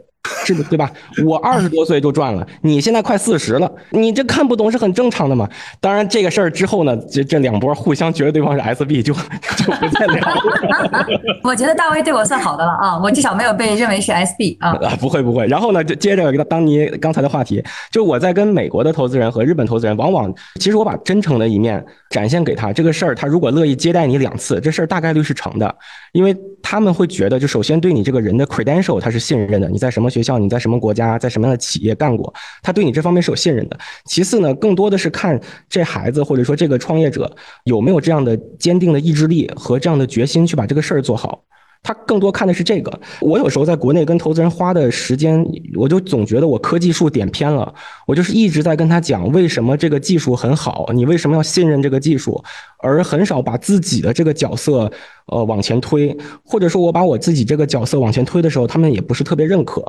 是的，对吧？我二十多岁就赚了，你现在快四十了，你这看不懂是很正常的嘛。当然，这个事儿之后呢，这这两波互相觉得对方是 SB，就就不再聊了。[laughs] 我觉得大卫对我算好的了啊，我至少没有被认为是 SB 啊。啊，不会不会。然后呢，就接着当你刚才的话题，就我在跟美国的投资人和日本投资人，往往其实我把真诚的一面展现给他，这个事儿他如果乐意接待你两次，这事儿大概率是成的，因为他们会觉得，就首先对你这个人的 credential 他是信任的，你在什么学校，你在什么国家，在什么样的企业干过，他对你这方面是有信任的。其次呢，更多的是看这孩子或者说这个创业者有没有这样的坚定的意志力和这样的决心去把这个事儿做好。他更多看的是这个。我有时候在国内跟投资人花的时间，我就总觉得我科技树点偏了。我就是一直在跟他讲为什么这个技术很好，你为什么要信任这个技术，而很少把自己的这个角色呃往前推，或者说我把我自己这个角色往前推的时候，他们也不是特别认可。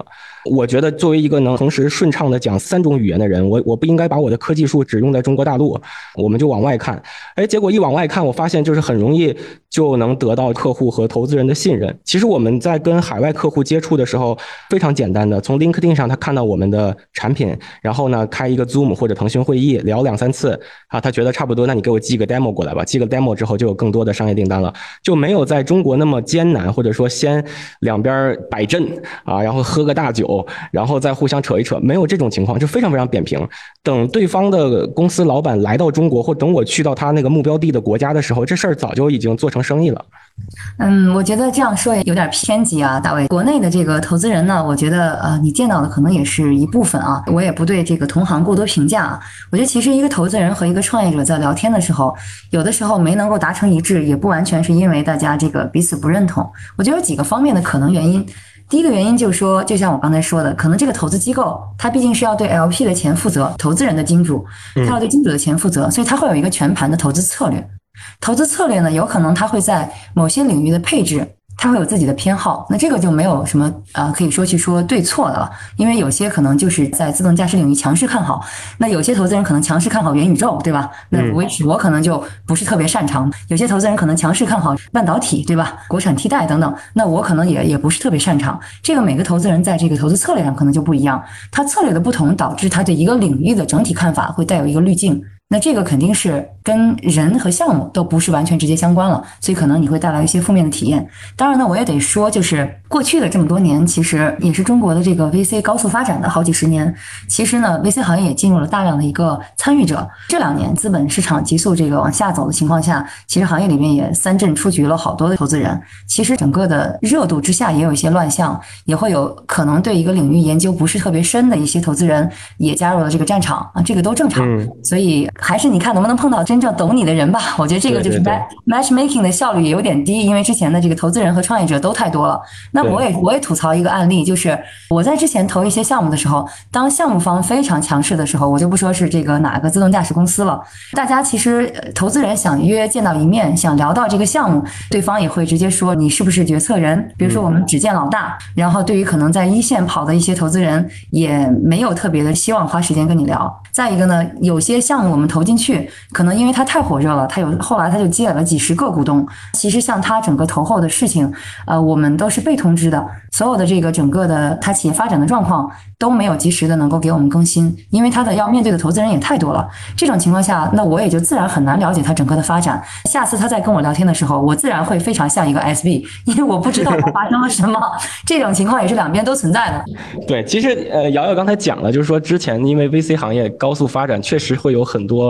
我觉得作为一个能同时顺畅的讲三种语言的人，我我不应该把我的科技树只用在中国大陆，我们就往外看。哎，结果一往外看，我发现就是很容易就能得到客户和投资人的信任。其实我们在跟海外客户接触的时候，非常简单的，从 LinkedIn 上他看到我们的产品，然后呢开一个 Zoom 或者腾讯会议聊两三次啊，他觉得差不多，那你给我寄个 demo 过来吧。寄个 demo 之后，就有更多的商业订单了，就没有在中国那么艰难，或者说先两边摆阵啊，然后喝个大酒。然后再互相扯一扯，没有这种情况，就非常非常扁平。等对方的公司老板来到中国，或等我去到他那个目标地的国家的时候，这事儿早就已经做成生意了。嗯，我觉得这样说也有点偏激啊，大卫。国内的这个投资人呢，我觉得呃，你见到的可能也是一部分啊。我也不对这个同行过多评价啊。我觉得其实一个投资人和一个创业者在聊天的时候，有的时候没能够达成一致，也不完全是因为大家这个彼此不认同。我觉得有几个方面的可能原因。第一个原因就是说，就像我刚才说的，可能这个投资机构它毕竟是要对 LP 的钱负责，投资人的金主，它要对金主的钱负责，所以它会有一个全盘的投资策略。投资策略呢，有可能它会在某些领域的配置。他会有自己的偏好，那这个就没有什么呃可以说去说对错的了，因为有些可能就是在自动驾驶领域强势看好，那有些投资人可能强势看好元宇宙，对吧？那我我可能就不是特别擅长，有些投资人可能强势看好半导体，对吧？国产替代等等，那我可能也也不是特别擅长。这个每个投资人在这个投资策略上可能就不一样，他策略的不同导致他对一个领域的整体看法会带有一个滤镜。那这个肯定是跟人和项目都不是完全直接相关了，所以可能你会带来一些负面的体验。当然呢，我也得说，就是过去的这么多年，其实也是中国的这个 VC 高速发展的好几十年。其实呢，VC 行业也进入了大量的一个参与者。这两年资本市场急速这个往下走的情况下，其实行业里面也三阵出局了好多的投资人。其实整个的热度之下，也有一些乱象，也会有可能对一个领域研究不是特别深的一些投资人也加入了这个战场啊，这个都正常。所以。还是你看能不能碰到真正懂你的人吧。我觉得这个就是 matchmaking 的效率也有点低，因为之前的这个投资人和创业者都太多了。那我也我也吐槽一个案例，就是我在之前投一些项目的时候，当项目方非常强势的时候，我就不说是这个哪个自动驾驶公司了，大家其实投资人想约见到一面，想聊到这个项目，对方也会直接说你是不是决策人？比如说我们只见老大，然后对于可能在一线跑的一些投资人，也没有特别的希望花时间跟你聊。再一个呢，有些项目我们。投进去，可能因为它太火热了，他有后来他就积累了几十个股东。其实像他整个投后的事情，呃，我们都是被通知的，所有的这个整个的他企业发展的状况都没有及时的能够给我们更新，因为他的要面对的投资人也太多了。这种情况下，那我也就自然很难了解他整个的发展。下次他再跟我聊天的时候，我自然会非常像一个 SB，因为我不知道它发生了什么。这种情况也是两边都存在的。对，其实呃，瑶瑶刚才讲了，就是说之前因为 VC 行业高速发展，确实会有很多，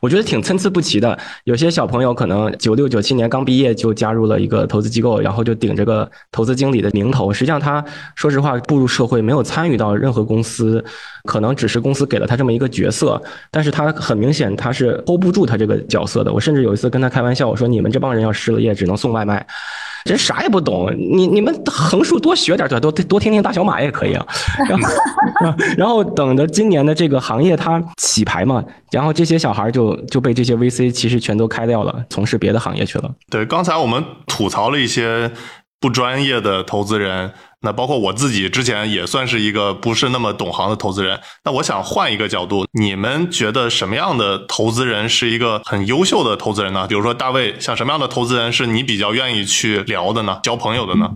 我觉得挺参差不齐的。有些小朋友可能九六九七年刚毕业就加入了一个投资机构，然后就顶着个投资经理的名头，实际上他说实话步入社会没有参与到任何公司，可能只是公司给了他这么一个角色，但是他很明显他是 hold 不住他这个角色的。我甚至有一次跟他开玩笑，我说你们这帮人要失了业，只能送外卖。这啥也不懂，你你们横竖多学点，对，多多听听大小马也可以啊。[laughs] 然后，然后等着今年的这个行业它洗牌嘛，然后这些小孩就就被这些 VC 其实全都开掉了，从事别的行业去了。对，刚才我们吐槽了一些不专业的投资人。那包括我自己之前也算是一个不是那么懂行的投资人。那我想换一个角度，你们觉得什么样的投资人是一个很优秀的投资人呢？比如说大卫，像什么样的投资人是你比较愿意去聊的呢？交朋友的呢？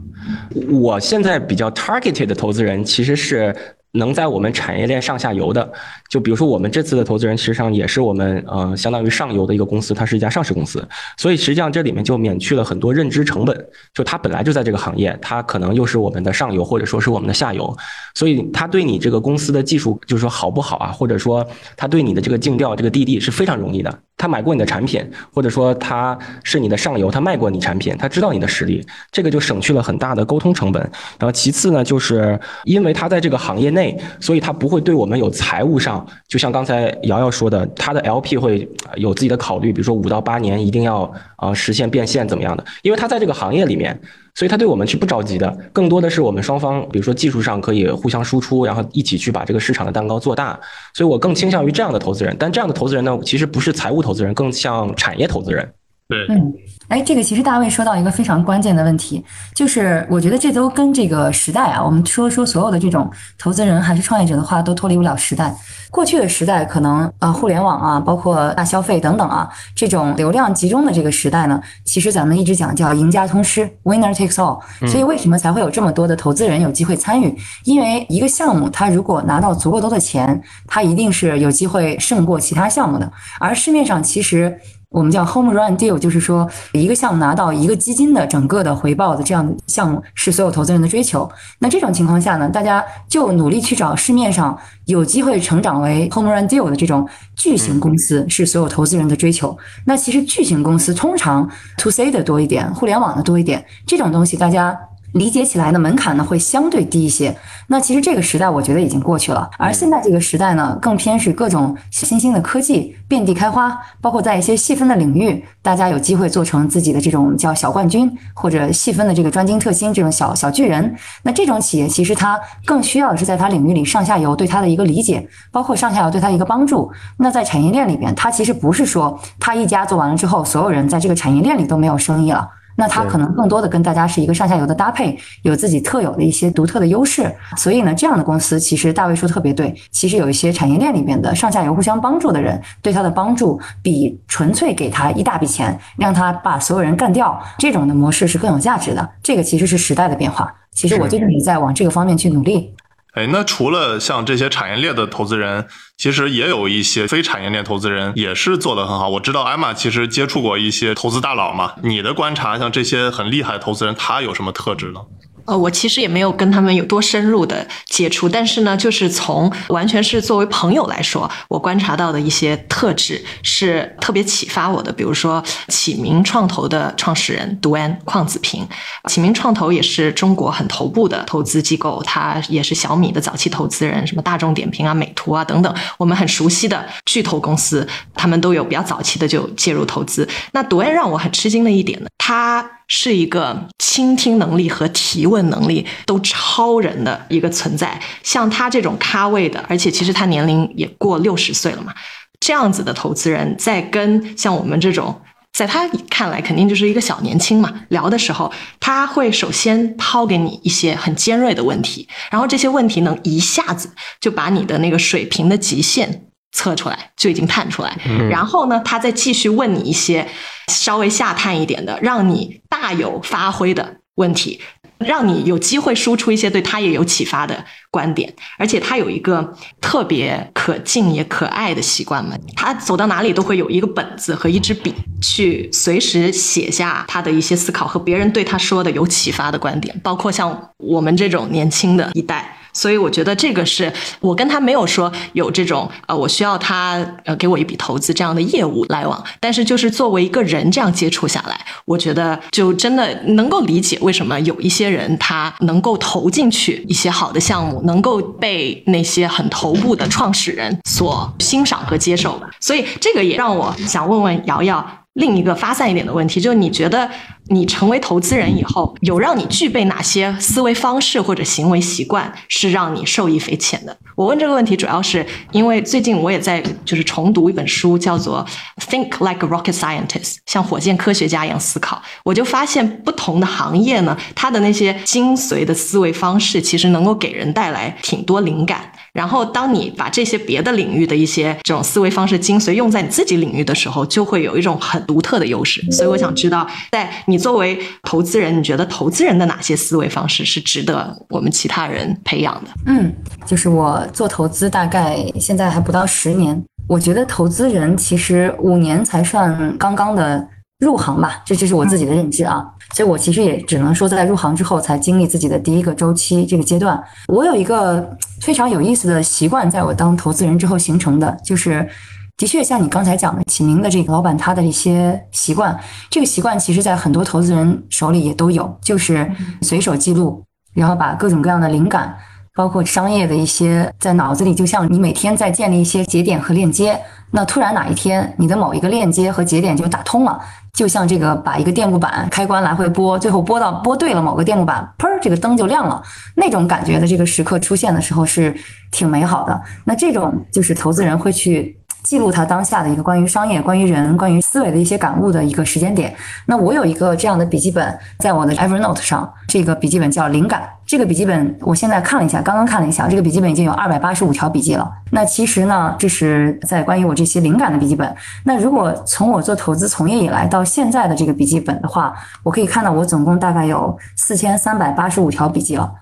我现在比较 targeted 的投资人其实是。能在我们产业链上下游的，就比如说我们这次的投资人，实际上也是我们呃相当于上游的一个公司，它是一家上市公司，所以实际上这里面就免去了很多认知成本，就它本来就在这个行业，它可能又是我们的上游或者说是我们的下游，所以它对你这个公司的技术就是说好不好啊，或者说它对你的这个竞调这个 DD 是非常容易的。他买过你的产品，或者说他是你的上游，他卖过你产品，他知道你的实力，这个就省去了很大的沟通成本。然后其次呢，就是因为他在这个行业内，所以他不会对我们有财务上，就像刚才瑶瑶说的，他的 LP 会有自己的考虑，比如说五到八年一定要啊实现变现怎么样的，因为他在这个行业里面。所以他对我们是不着急的，更多的是我们双方，比如说技术上可以互相输出，然后一起去把这个市场的蛋糕做大。所以我更倾向于这样的投资人，但这样的投资人呢，其实不是财务投资人，更像产业投资人。对，嗯，哎，这个其实大卫说到一个非常关键的问题，就是我觉得这都跟这个时代啊，我们说说所有的这种投资人还是创业者的话，都脱离不了时代。过去的时代可能呃互联网啊，包括大消费等等啊，这种流量集中的这个时代呢，其实咱们一直讲叫赢家通吃，winner takes all。所以为什么才会有这么多的投资人有机会参与？因为一个项目，它如果拿到足够多的钱，它一定是有机会胜过其他项目的。而市面上其实。我们叫 home run deal，就是说一个项目拿到一个基金的整个的回报的这样的项目是所有投资人的追求。那这种情况下呢，大家就努力去找市面上有机会成长为 home run deal 的这种巨型公司，是所有投资人的追求。那其实巨型公司通常 to C 的多一点，互联网的多一点，这种东西大家。理解起来的门槛呢会相对低一些。那其实这个时代我觉得已经过去了，而现在这个时代呢更偏是各种新兴的科技遍地开花，包括在一些细分的领域，大家有机会做成自己的这种叫小冠军或者细分的这个专精特新这种小小巨人。那这种企业其实它更需要的是在它领域里上下游对它的一个理解，包括上下游对它一个帮助。那在产业链里边，它其实不是说它一家做完了之后，所有人在这个产业链里都没有生意了。那它可能更多的跟大家是一个上下游的搭配，有自己特有的一些独特的优势。所以呢，这样的公司其实大卫说特别对，其实有一些产业链里面的上下游互相帮助的人，对他的帮助比纯粹给他一大笔钱，让他把所有人干掉这种的模式是更有价值的。这个其实是时代的变化。其实我最近也在往这个方面去努力。哎，那除了像这些产业链的投资人，其实也有一些非产业链投资人也是做得很好。我知道艾玛其实接触过一些投资大佬嘛，你的观察，像这些很厉害的投资人，他有什么特质呢？呃，我其实也没有跟他们有多深入的接触，但是呢，就是从完全是作为朋友来说，我观察到的一些特质是特别启发我的。比如说，启明创投的创始人杜安邝子平，启明创投也是中国很头部的投资机构，他也是小米的早期投资人，什么大众点评啊、美图啊等等，我们很熟悉的巨头公司，他们都有比较早期的就介入投资。那杜安让我很吃惊的一点呢，他。是一个倾听能力和提问能力都超人的一个存在。像他这种咖位的，而且其实他年龄也过六十岁了嘛，这样子的投资人，在跟像我们这种，在他看来肯定就是一个小年轻嘛，聊的时候，他会首先抛给你一些很尖锐的问题，然后这些问题能一下子就把你的那个水平的极限测出来，就已经探出来。然后呢，他再继续问你一些稍微下探一点的，让你大有发挥的问题。让你有机会输出一些对他也有启发的观点，而且他有一个特别可敬也可爱的习惯嘛，他走到哪里都会有一个本子和一支笔，去随时写下他的一些思考和别人对他说的有启发的观点，包括像我们这种年轻的一代。所以我觉得这个是我跟他没有说有这种呃，我需要他呃给我一笔投资这样的业务来往，但是就是作为一个人这样接触下来，我觉得就真的能够理解为什么有一些人他能够投进去一些好的项目，能够被那些很头部的创始人所欣赏和接受。所以这个也让我想问问瑶瑶。另一个发散一点的问题，就是你觉得你成为投资人以后，有让你具备哪些思维方式或者行为习惯是让你受益匪浅的？我问这个问题，主要是因为最近我也在就是重读一本书，叫做《Think Like a Rocket Scientist》，像火箭科学家一样思考。我就发现不同的行业呢，它的那些精髓的思维方式，其实能够给人带来挺多灵感。然后，当你把这些别的领域的一些这种思维方式精髓用在你自己领域的时候，就会有一种很独特的优势。所以，我想知道，在你作为投资人，你觉得投资人的哪些思维方式是值得我们其他人培养的？嗯，就是我做投资大概现在还不到十年，我觉得投资人其实五年才算刚刚的。入行吧，这这是我自己的认知啊，所以我其实也只能说在入行之后才经历自己的第一个周期这个阶段。我有一个非常有意思的习惯，在我当投资人之后形成的，就是的确像你刚才讲的启明的这个老板他的一些习惯，这个习惯其实在很多投资人手里也都有，就是随手记录，然后把各种各样的灵感，包括商业的一些在脑子里，就像你每天在建立一些节点和链接，那突然哪一天你的某一个链接和节点就打通了。就像这个把一个电路板开关来回拨，最后拨到拨对了某个电路板，砰，这个灯就亮了。那种感觉的这个时刻出现的时候是挺美好的。那这种就是投资人会去。记录他当下的一个关于商业、关于人、关于思维的一些感悟的一个时间点。那我有一个这样的笔记本，在我的 Evernote 上，这个笔记本叫灵感。这个笔记本我现在看了一下，刚刚看了一下，这个笔记本已经有二百八十五条笔记了。那其实呢，这是在关于我这些灵感的笔记本。那如果从我做投资从业以来到现在的这个笔记本的话，我可以看到我总共大概有四千三百八十五条笔记了。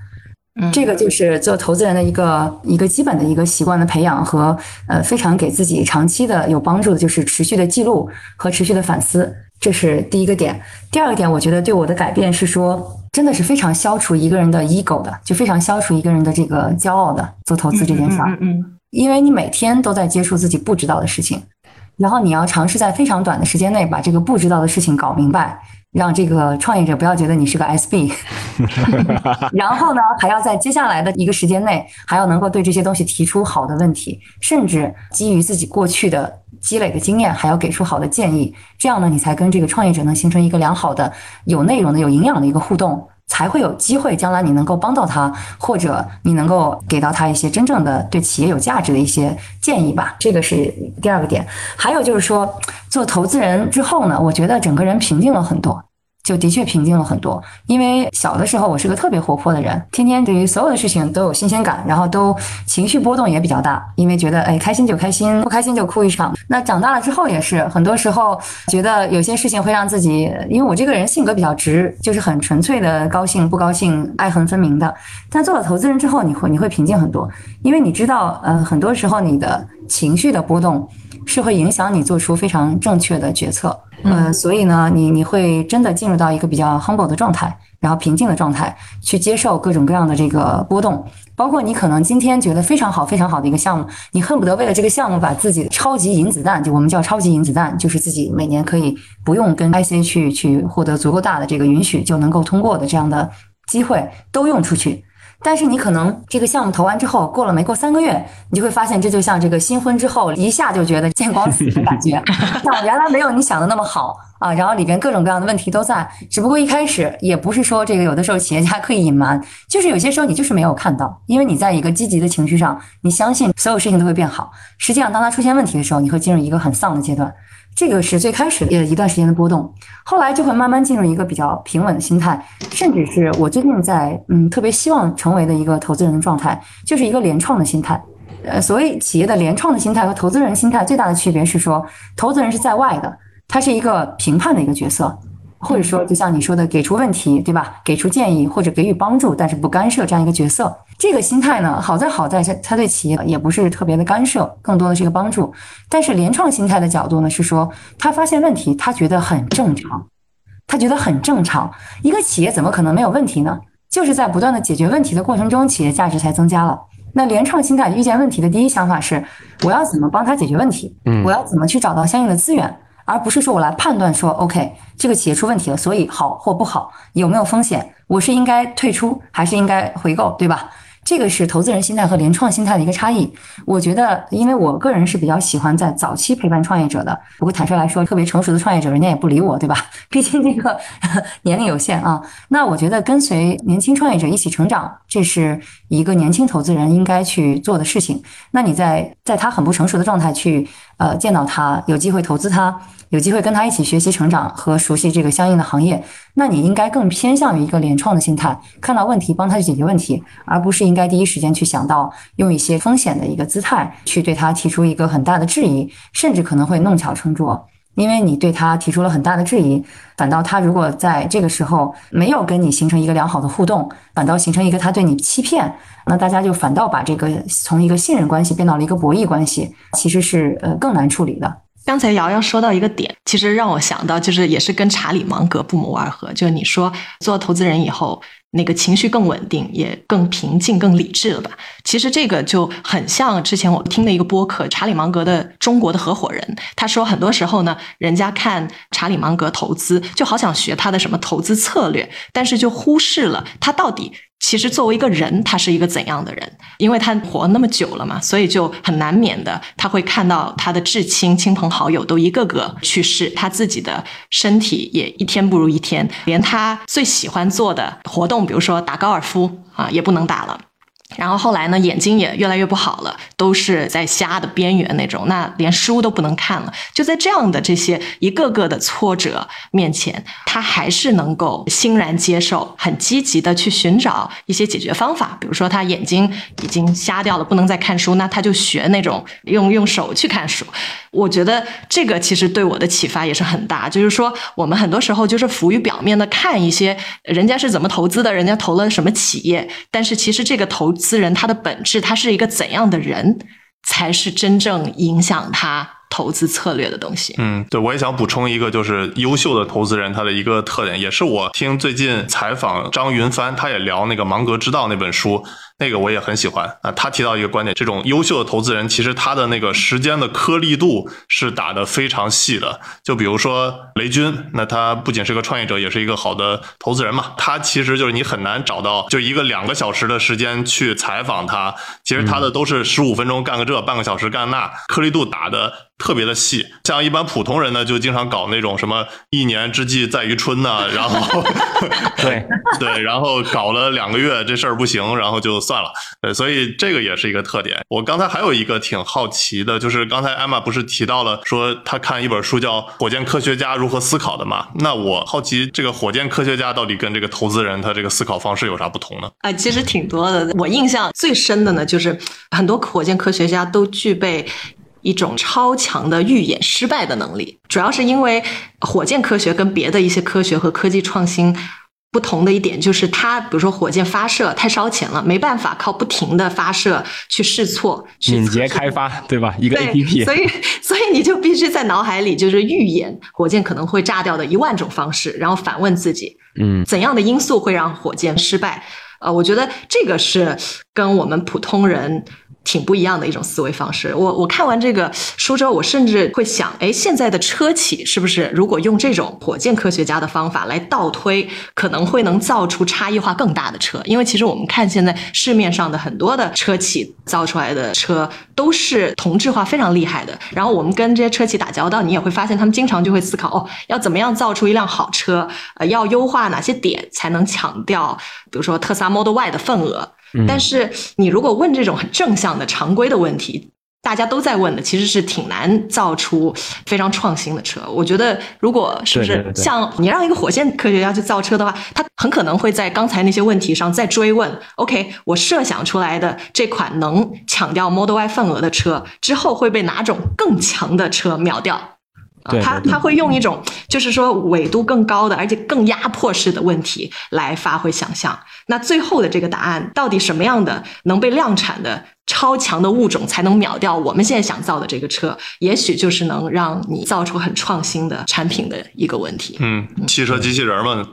这个就是做投资人的一个一个基本的一个习惯的培养和呃非常给自己长期的有帮助的，就是持续的记录和持续的反思，这是第一个点。第二个点，我觉得对我的改变是说，真的是非常消除一个人的 ego 的，就非常消除一个人的这个骄傲的做投资这件事儿。嗯嗯。因为你每天都在接触自己不知道的事情，然后你要尝试在非常短的时间内把这个不知道的事情搞明白。让这个创业者不要觉得你是个 SB，[laughs] [laughs] 然后呢，还要在接下来的一个时间内，还要能够对这些东西提出好的问题，甚至基于自己过去的积累的经验，还要给出好的建议。这样呢，你才跟这个创业者能形成一个良好的、有内容的、有营养的一个互动。才会有机会，将来你能够帮到他，或者你能够给到他一些真正的对企业有价值的一些建议吧。这个是第二个点。还有就是说，做投资人之后呢，我觉得整个人平静了很多。就的确平静了很多，因为小的时候我是个特别活泼的人，天天对于所有的事情都有新鲜感，然后都情绪波动也比较大，因为觉得哎开心就开心，不开心就哭一场。那长大了之后也是，很多时候觉得有些事情会让自己，因为我这个人性格比较直，就是很纯粹的高兴不高兴爱恨分明的。但做了投资人之后，你会你会平静很多，因为你知道，呃，很多时候你的情绪的波动。是会影响你做出非常正确的决策，呃，所以呢，你你会真的进入到一个比较 humble 的状态，然后平静的状态，去接受各种各样的这个波动，包括你可能今天觉得非常好、非常好的一个项目，你恨不得为了这个项目把自己超级银子弹，就我们叫超级银子弹，就是自己每年可以不用跟 IC 去去获得足够大的这个允许就能够通过的这样的机会都用出去。但是你可能这个项目投完之后，过了没过三个月，你就会发现这就像这个新婚之后一下就觉得见光死的感觉，[laughs] 像原来没有你想的那么好啊。然后里边各种各样的问题都在，只不过一开始也不是说这个有的时候企业家刻意隐瞒，就是有些时候你就是没有看到，因为你在一个积极的情绪上，你相信所有事情都会变好。实际上，当它出现问题的时候，你会进入一个很丧的阶段。这个是最开始的一段时间的波动，后来就会慢慢进入一个比较平稳的心态，甚至是我最近在嗯特别希望成为的一个投资人的状态，就是一个联创的心态。呃，所谓企业的联创的心态和投资人心态最大的区别是说，投资人是在外的，他是一个评判的一个角色，或者说就像你说的，给出问题，对吧？给出建议或者给予帮助，但是不干涉这样一个角色。这个心态呢，好在好在他对企业也不是特别的干涉，更多的是一个帮助。但是联创心态的角度呢，是说他发现问题，他觉得很正常，他觉得很正常。一个企业怎么可能没有问题呢？就是在不断的解决问题的过程中，企业价值才增加了。那联创心态遇见问题的第一想法是，我要怎么帮他解决问题？嗯，我要怎么去找到相应的资源，而不是说我来判断说，OK，这个企业出问题了，所以好或不好，有没有风险，我是应该退出还是应该回购，对吧？这个是投资人心态和联创心态的一个差异。我觉得，因为我个人是比较喜欢在早期陪伴创业者的。不过坦率来说，特别成熟的创业者，人家也不理我，对吧？[laughs] 毕竟这个年龄有限啊。那我觉得跟随年轻创业者一起成长，这是一个年轻投资人应该去做的事情。那你在在他很不成熟的状态去呃见到他，有机会投资他。有机会跟他一起学习成长和熟悉这个相应的行业，那你应该更偏向于一个联创的心态，看到问题帮他去解决问题，而不是应该第一时间去想到用一些风险的一个姿态去对他提出一个很大的质疑，甚至可能会弄巧成拙，因为你对他提出了很大的质疑，反倒他如果在这个时候没有跟你形成一个良好的互动，反倒形成一个他对你欺骗，那大家就反倒把这个从一个信任关系变到了一个博弈关系，其实是呃更难处理的。刚才瑶瑶说到一个点，其实让我想到，就是也是跟查理芒格不谋而合。就是你说做投资人以后，那个情绪更稳定，也更平静、更理智了吧？其实这个就很像之前我听的一个播客，查理芒格的中国的合伙人，他说很多时候呢，人家看查理芒格投资，就好想学他的什么投资策略，但是就忽视了他到底。其实作为一个人，他是一个怎样的人？因为他活那么久了嘛，所以就很难免的，他会看到他的至亲、亲朋好友都一个个去世，他自己的身体也一天不如一天，连他最喜欢做的活动，比如说打高尔夫啊，也不能打了。然后后来呢，眼睛也越来越不好了，都是在瞎的边缘那种，那连书都不能看了。就在这样的这些一个个的挫折面前，他还是能够欣然接受，很积极的去寻找一些解决方法。比如说他眼睛已经瞎掉了，不能再看书，那他就学那种用用手去看书。我觉得这个其实对我的启发也是很大，就是说我们很多时候就是浮于表面的看一些人家是怎么投资的，人家投了什么企业，但是其实这个投资人他的本质，他是一个怎样的人，才是真正影响他投资策略的东西。嗯，对，我也想补充一个，就是优秀的投资人他的一个特点，也是我听最近采访张云帆，他也聊那个《芒格之道》那本书。那个我也很喜欢啊，他提到一个观点，这种优秀的投资人，其实他的那个时间的颗粒度是打得非常细的。就比如说雷军，那他不仅是个创业者，也是一个好的投资人嘛。他其实就是你很难找到，就一个两个小时的时间去采访他，其实他的都是十五分钟干个这，半个小时干那，颗粒度打的特别的细。像一般普通人呢，就经常搞那种什么一年之计在于春呐，然后 [laughs] 对 [laughs] 对，然后搞了两个月这事儿不行，然后就。算了，对，所以这个也是一个特点。我刚才还有一个挺好奇的，就是刚才艾玛不是提到了说他看一本书叫《火箭科学家如何思考》的嘛？那我好奇这个火箭科学家到底跟这个投资人他这个思考方式有啥不同呢？啊，其实挺多的。我印象最深的呢，就是很多火箭科学家都具备一种超强的预演失败的能力，主要是因为火箭科学跟别的一些科学和科技创新。不同的一点就是，它比如说火箭发射太烧钱了，没办法靠不停的发射去试错、敏捷开发，对吧？一个 A P P，所以 [laughs] 所以你就必须在脑海里就是预演火箭可能会炸掉的一万种方式，然后反问自己，嗯，怎样的因素会让火箭失败？呃，我觉得这个是跟我们普通人。挺不一样的一种思维方式。我我看完这个书之后，我甚至会想，哎，现在的车企是不是如果用这种火箭科学家的方法来倒推，可能会能造出差异化更大的车？因为其实我们看现在市面上的很多的车企造出来的车都是同质化非常厉害的。然后我们跟这些车企打交道，你也会发现他们经常就会思考，哦，要怎么样造出一辆好车？呃，要优化哪些点才能抢掉，比如说特斯拉 Model Y 的份额？但是你如果问这种很正向的常规的问题，大家都在问的，其实是挺难造出非常创新的车。我觉得，如果是不是像你让一个火箭科学家去造车的话，他很可能会在刚才那些问题上再追问。OK，我设想出来的这款能抢掉 Model Y 份额的车，之后会被哪种更强的车秒掉？啊他他会用一种就是说纬度更高的，而且更压迫式的问题来发挥想象。那最后的这个答案，到底什么样的能被量产的超强的物种才能秒掉我们现在想造的这个车？也许就是能让你造出很创新的产品的一个问题。嗯，汽车机器人们，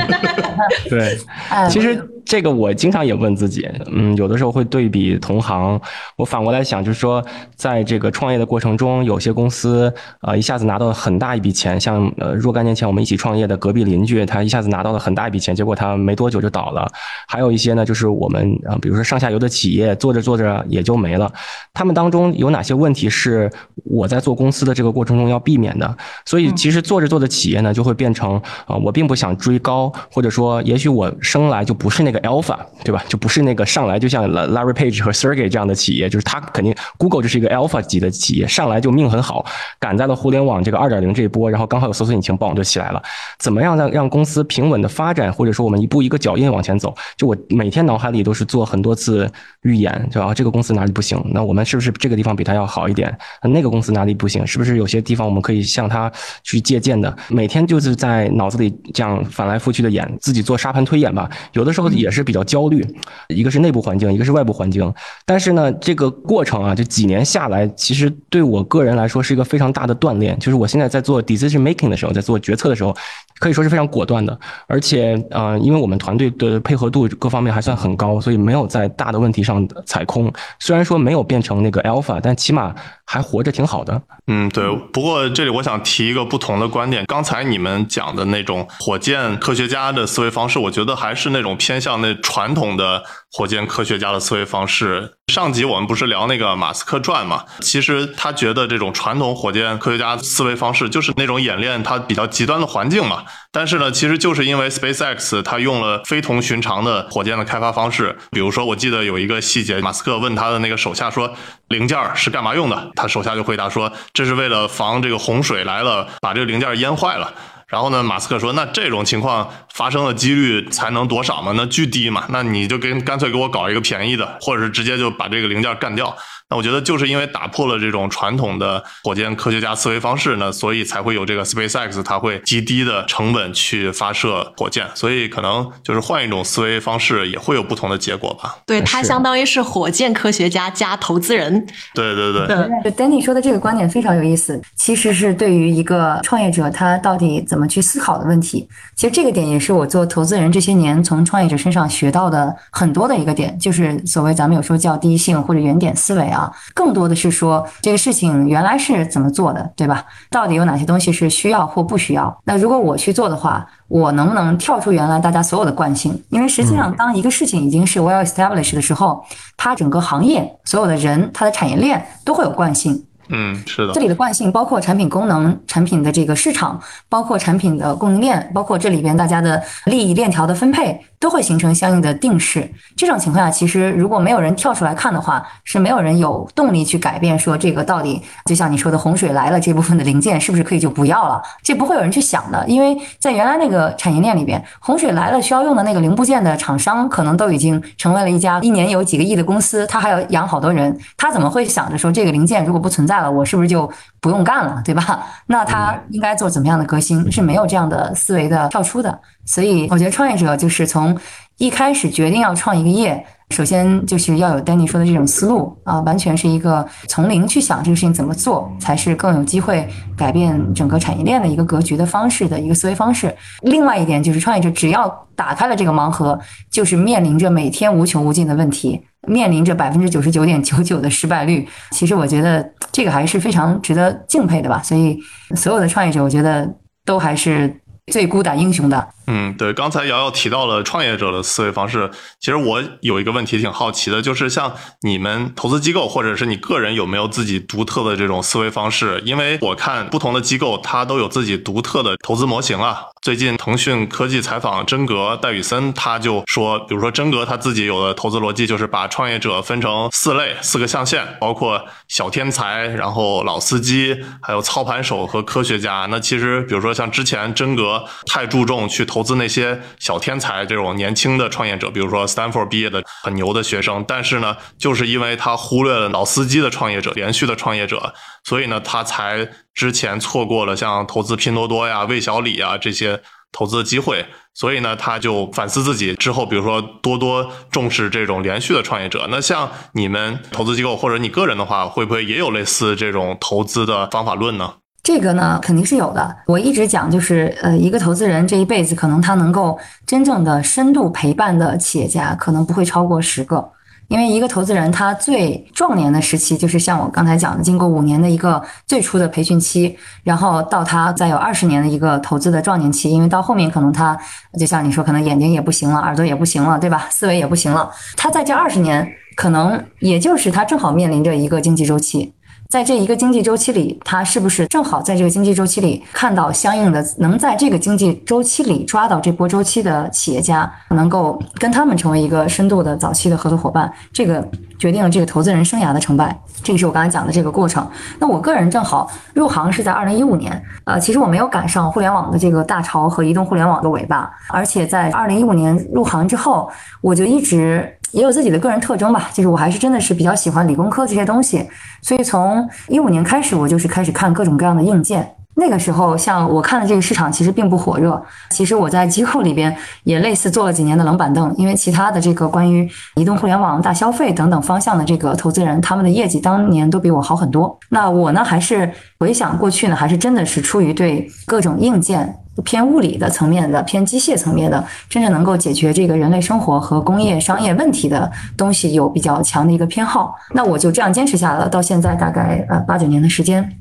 [laughs] 对，哎，其实这个我经常也问自己，嗯，有的时候会对比同行。我反过来想，就是说，在这个创业的过程中，有些公司呃一下子拿到了很大一笔钱，像呃若干年前我们一起创业的隔壁邻居，他一下子拿到了很大一笔钱，结果他没多久就倒了。还有一些呢，就是我们啊、呃比如说上下游的企业，做着做着也就没了。他们当中有哪些问题是我在做公司的这个过程中要避免的？所以其实做着做着企业呢，就会变成啊、呃我并不想追高，或者说也许我生来就不是那个 alpha，对吧？就不是那个上来就像 Larry Page 和 Sergey 这样的企业，就是他肯定 Google 就是一个 alpha 级的企业，上来就命很好，赶在了互联网这个二点零这一波，然后刚好有搜索引擎，嘣就起来了。怎么样让让公司平稳的发展，或者说我们一步一个脚印往前前走？就我每天脑海里都是做很多次预演，就啊这个公司哪里不行，那我们是不是这个地方比它要好一点？那个公司哪里不行？是不是有些地方我们可以向它去借鉴的？每天就是在脑子里这样反来覆去的演，自己做沙盘推演吧。有的时候也是比较焦虑，一个是内部环境，一个是外部环境。但是呢，这个过程啊，就几年下来，其实对我个人来说是一个非常大的锻炼。就是我现在在做 decision making 的时候，在做决策的时候，可以说是非常果断的。而且，呃，因为我们团队的配合度各方面还算很高，所以没有在大的问题上踩空。虽然说没有变成那个 alpha，但起码还活着挺好的。嗯，对。不过这里我想提一个不同的观点，刚才你们讲的那种火箭科学家的思维方式，我觉得还是那种偏向那传统的火箭科学家的思维方式。上集我们不是聊那个马斯克传嘛？其实他觉得这种传统火箭科学家思维方式就是那种演练它比较极端的环境嘛。但是呢，其实就是因为 SpaceX 它用了非同寻常的火箭的开发方式，比如说我记得有一个细节，马斯克问他的那个手下说零件是干嘛用的，他手下就回答说这是为了防这个洪水来了把这个零件淹坏了。然后呢，马斯克说：“那这种情况发生的几率才能多少嘛？那巨低嘛？那你就跟干脆给我搞一个便宜的，或者是直接就把这个零件干掉。”那我觉得就是因为打破了这种传统的火箭科学家思维方式呢，所以才会有这个 SpaceX，它会极低的成本去发射火箭，所以可能就是换一种思维方式也会有不同的结果吧。对，它相当于是火箭科学家加投资人。对对对。就 Danny 说的这个观点非常有意思，其实是对于一个创业者他到底怎么去思考的问题。其实这个点也是我做投资人这些年从创业者身上学到的很多的一个点，就是所谓咱们有时候叫第一性或者原点思维啊，更多的是说这个事情原来是怎么做的，对吧？到底有哪些东西是需要或不需要？那如果我去做的话，我能不能跳出原来大家所有的惯性？因为实际上，当一个事情已经是 well established 的时候，它整个行业所有的人，它的产业链都会有惯性。嗯，是的这，里的惯性包括产品功能、产品的这个市场，包括产品的供应链，包括这里边大家的利益链条的分配，都会形成相应的定势。这种情况下，其实如果没有人跳出来看的话，是没有人有动力去改变说这个到底，就像你说的洪水来了这部分的零件是不是可以就不要了？这不会有人去想的，因为在原来那个产业链里边，洪水来了需要用的那个零部件的厂商，可能都已经成为了一家一年有几个亿的公司，他还要养好多人，他怎么会想着说这个零件如果不存在了，我是不是就不用干了，对吧？那他应该做怎么样的革新？是没有这样的思维的跳出的。所以我觉得创业者就是从一开始决定要创一个业，首先就是要有 Danny 说的这种思路啊，完全是一个从零去想这个事情怎么做，才是更有机会改变整个产业链的一个格局的方式的一个思维方式。另外一点就是，创业者只要打开了这个盲盒，就是面临着每天无穷无尽的问题，面临着百分之九十九点九九的失败率。其实我觉得这个还是非常值得敬佩的吧。所以所有的创业者，我觉得都还是最孤胆英雄的。嗯，对，刚才瑶瑶提到了创业者的思维方式，其实我有一个问题挺好奇的，就是像你们投资机构或者是你个人有没有自己独特的这种思维方式？因为我看不同的机构它都有自己独特的投资模型啊。最近腾讯科技采访真格戴宇森，他就说，比如说真格他自己有的投资逻辑就是把创业者分成四类、四个象限，包括小天才，然后老司机，还有操盘手和科学家。那其实比如说像之前真格太注重去投。投资那些小天才这种年轻的创业者，比如说 Stanford 毕业的很牛的学生，但是呢，就是因为他忽略了老司机的创业者、连续的创业者，所以呢，他才之前错过了像投资拼多多呀、魏小李啊这些投资的机会。所以呢，他就反思自己之后，比如说多多重视这种连续的创业者。那像你们投资机构或者你个人的话，会不会也有类似这种投资的方法论呢？这个呢，肯定是有的。我一直讲，就是呃，一个投资人这一辈子，可能他能够真正的深度陪伴的企业家，可能不会超过十个。因为一个投资人，他最壮年的时期，就是像我刚才讲的，经过五年的一个最初的培训期，然后到他再有二十年的一个投资的壮年期。因为到后面，可能他就像你说，可能眼睛也不行了，耳朵也不行了，对吧？思维也不行了。他在这二十年，可能也就是他正好面临着一个经济周期。在这一个经济周期里，他是不是正好在这个经济周期里看到相应的能在这个经济周期里抓到这波周期的企业家，能够跟他们成为一个深度的早期的合作伙伴？这个决定了这个投资人生涯的成败。这个是我刚才讲的这个过程。那我个人正好入行是在二零一五年，呃，其实我没有赶上互联网的这个大潮和移动互联网的尾巴，而且在二零一五年入行之后，我就一直。也有自己的个人特征吧，就是我还是真的是比较喜欢理工科这些东西，所以从一五年开始，我就是开始看各种各样的硬件。那个时候，像我看的这个市场其实并不火热。其实我在机构里边也类似做了几年的冷板凳，因为其他的这个关于移动互联网、大消费等等方向的这个投资人，他们的业绩当年都比我好很多。那我呢，还是回想过去呢，还是真的是出于对各种硬件。偏物理的层面的，偏机械层面的，真正能够解决这个人类生活和工业商业问题的东西，有比较强的一个偏好。那我就这样坚持下来了，到现在大概呃八九年的时间，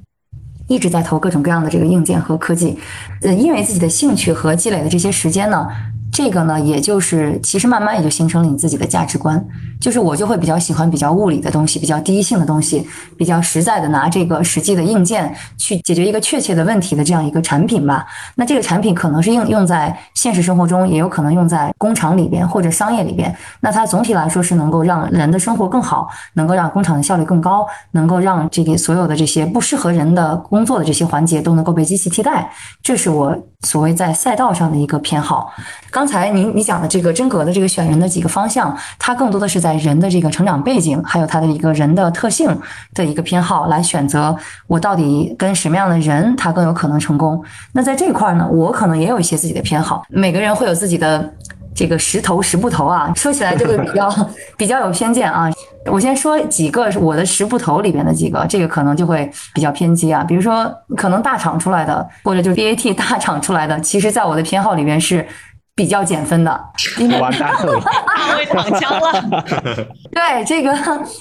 一直在投各种各样的这个硬件和科技。呃，因为自己的兴趣和积累的这些时间呢。这个呢，也就是其实慢慢也就形成了你自己的价值观，就是我就会比较喜欢比较物理的东西，比较第一性的东西，比较实在的拿这个实际的硬件去解决一个确切的问题的这样一个产品吧。那这个产品可能是应用在现实生活中，也有可能用在工厂里边或者商业里边。那它总体来说是能够让人的生活更好，能够让工厂的效率更高，能够让这个所有的这些不适合人的工作的这些环节都能够被机器替代。这是我所谓在赛道上的一个偏好。刚才您你讲的这个真格的这个选人的几个方向，它更多的是在人的这个成长背景，还有他的一个人的特性的一个偏好来选择我到底跟什么样的人他更有可能成功。那在这一块呢，我可能也有一些自己的偏好。每个人会有自己的这个十头十不投啊，说起来就会比较 [laughs] 比较有偏见啊。我先说几个我的十不投里边的几个，这个可能就会比较偏激啊。比如说，可能大厂出来的，或者就是 BAT 大厂出来的，其实在我的偏好里边是。比较减分的，完蛋了，大卫躺枪了。[laughs] 对这个，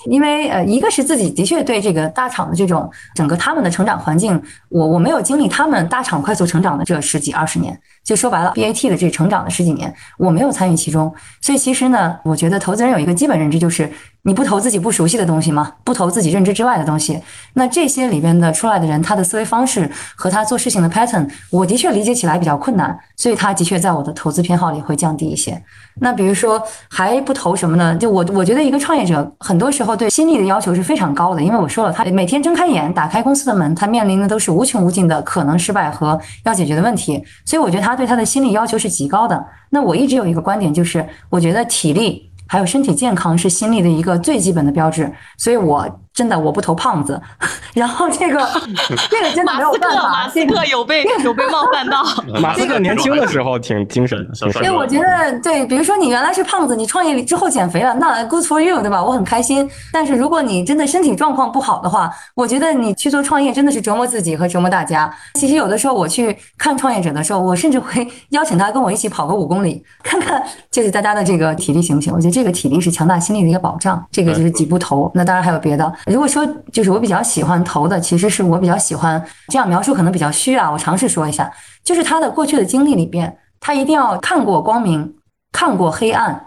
因为呃，一个是自己的确对这个大厂的这种整个他们的成长环境，我我没有经历他们大厂快速成长的这十几二十年。就说白了，BAT 的这成长的十几年，我没有参与其中，所以其实呢，我觉得投资人有一个基本认知，就是你不投自己不熟悉的东西吗？不投自己认知之外的东西。那这些里边的出来的人，他的思维方式和他做事情的 pattern，我的确理解起来比较困难，所以他的确在我的投资偏好里会降低一些。那比如说还不投什么呢？就我我觉得一个创业者很多时候对心力的要求是非常高的，因为我说了，他每天睁开眼打开公司的门，他面临的都是无穷无尽的可能失败和要解决的问题，所以我觉得他对他的心理要求是极高的。那我一直有一个观点，就是我觉得体力还有身体健康是心力的一个最基本的标志，所以我。真的我不投胖子，[laughs] 然后这个 [laughs] 这个真的没有办法。马斯克有被 [laughs] 有被冒犯到。马斯克年轻的时候挺精神的，因为我觉得对，比如说你原来是胖子，你创业之后减肥了，那 good for you，对吧？我很开心。但是如果你真的身体状况不好的话，我觉得你去做创业真的是折磨自己和折磨大家。其实有的时候我去看创业者的时候，我甚至会邀请他跟我一起跑个五公里，看看就是大家的这个体力行不行。我觉得这个体力是强大心力的一个保障。这个就是几步投。那当然还有别的。如果说就是我比较喜欢投的，其实是我比较喜欢这样描述可能比较虚啊。我尝试说一下，就是他的过去的经历里边。他一定要看过光明，看过黑暗，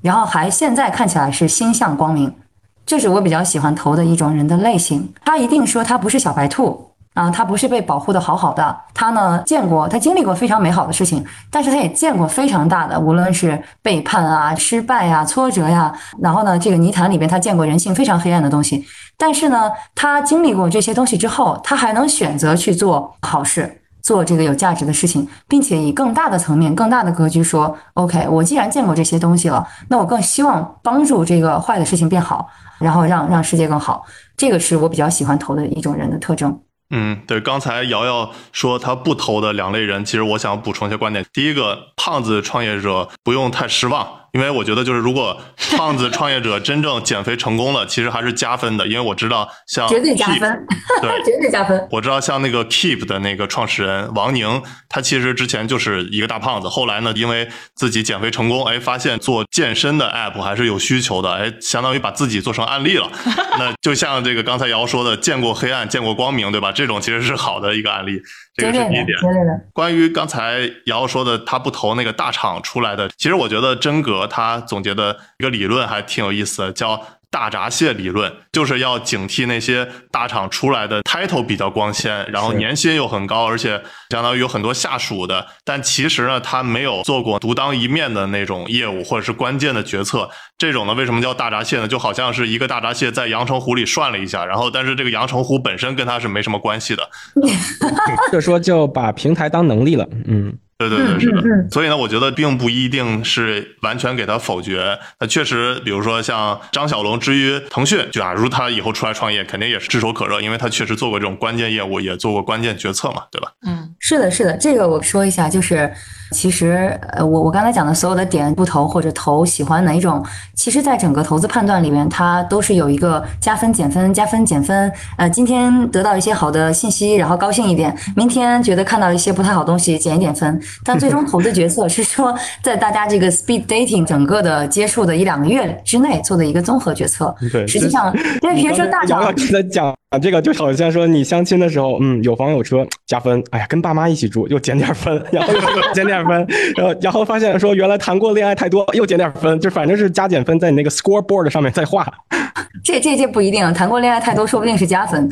然后还现在看起来是心向光明，这是我比较喜欢投的一种人的类型。他一定说他不是小白兔。啊，他不是被保护的好好的，他呢见过，他经历过非常美好的事情，但是他也见过非常大的，无论是背叛啊、失败呀、挫折呀，然后呢，这个泥潭里边他见过人性非常黑暗的东西，但是呢，他经历过这些东西之后，他还能选择去做好事，做这个有价值的事情，并且以更大的层面、更大的格局说，OK，我既然见过这些东西了，那我更希望帮助这个坏的事情变好，然后让让世界更好，这个是我比较喜欢投的一种人的特征。嗯，对，刚才瑶瑶说她不投的两类人，其实我想补充一些观点。第一个，胖子创业者不用太失望。因为我觉得，就是如果胖子创业者真正减肥成功了，其实还是加分的。因为我知道，像绝对加分，对，[laughs] 绝对加分。我知道，像那个 Keep 的那个创始人王宁，他其实之前就是一个大胖子，后来呢，因为自己减肥成功，哎，发现做健身的 App 还是有需求的，哎，相当于把自己做成案例了。那就像这个刚才瑶说的，见过黑暗，见过光明，对吧？这种其实是好的一个案例。这个是第一点。关于刚才瑶说的，他不投那个大厂出来的，其实我觉得真格他总结的一个理论还挺有意思的，叫。大闸蟹理论就是要警惕那些大厂出来的 title 比较光鲜，然后年薪又很高，而且相当于有很多下属的，但其实呢，他没有做过独当一面的那种业务或者是关键的决策。这种呢，为什么叫大闸蟹呢？就好像是一个大闸蟹在阳澄湖里涮了一下，然后但是这个阳澄湖本身跟他是没什么关系的。[laughs] 这说就把平台当能力了，嗯。对对对，是的。所以呢，我觉得并不一定是完全给他否决。那确实，比如说像张小龙之于腾讯，假如他以后出来创业，肯定也是炙手可热，因为他确实做过这种关键业务，也做过关键决策嘛，对吧？嗯，是的，是的。这个我说一下，就是其实呃，我我刚才讲的所有的点不投或者投喜欢哪一种，其实在整个投资判断里面，它都是有一个加分减分加分减分。呃，今天得到一些好的信息，然后高兴一点；明天觉得看到一些不太好东西，减一点分。但最终投资决策是说，在大家这个 speed dating 整个的接触的一两个月之内做的一个综合决策。对，实际上，因为比如说大涨，在讲这个就好像说你相亲的时候，嗯，有房有车加分，哎呀，跟爸妈一起住又减点分，然后又 [laughs] 减点分，然后然后发现说原来谈过恋爱太多又减点分，就反正是加减分在你那个 scoreboard 上面再画。[laughs] 这这这不一定，谈过恋爱太多说不定是加分。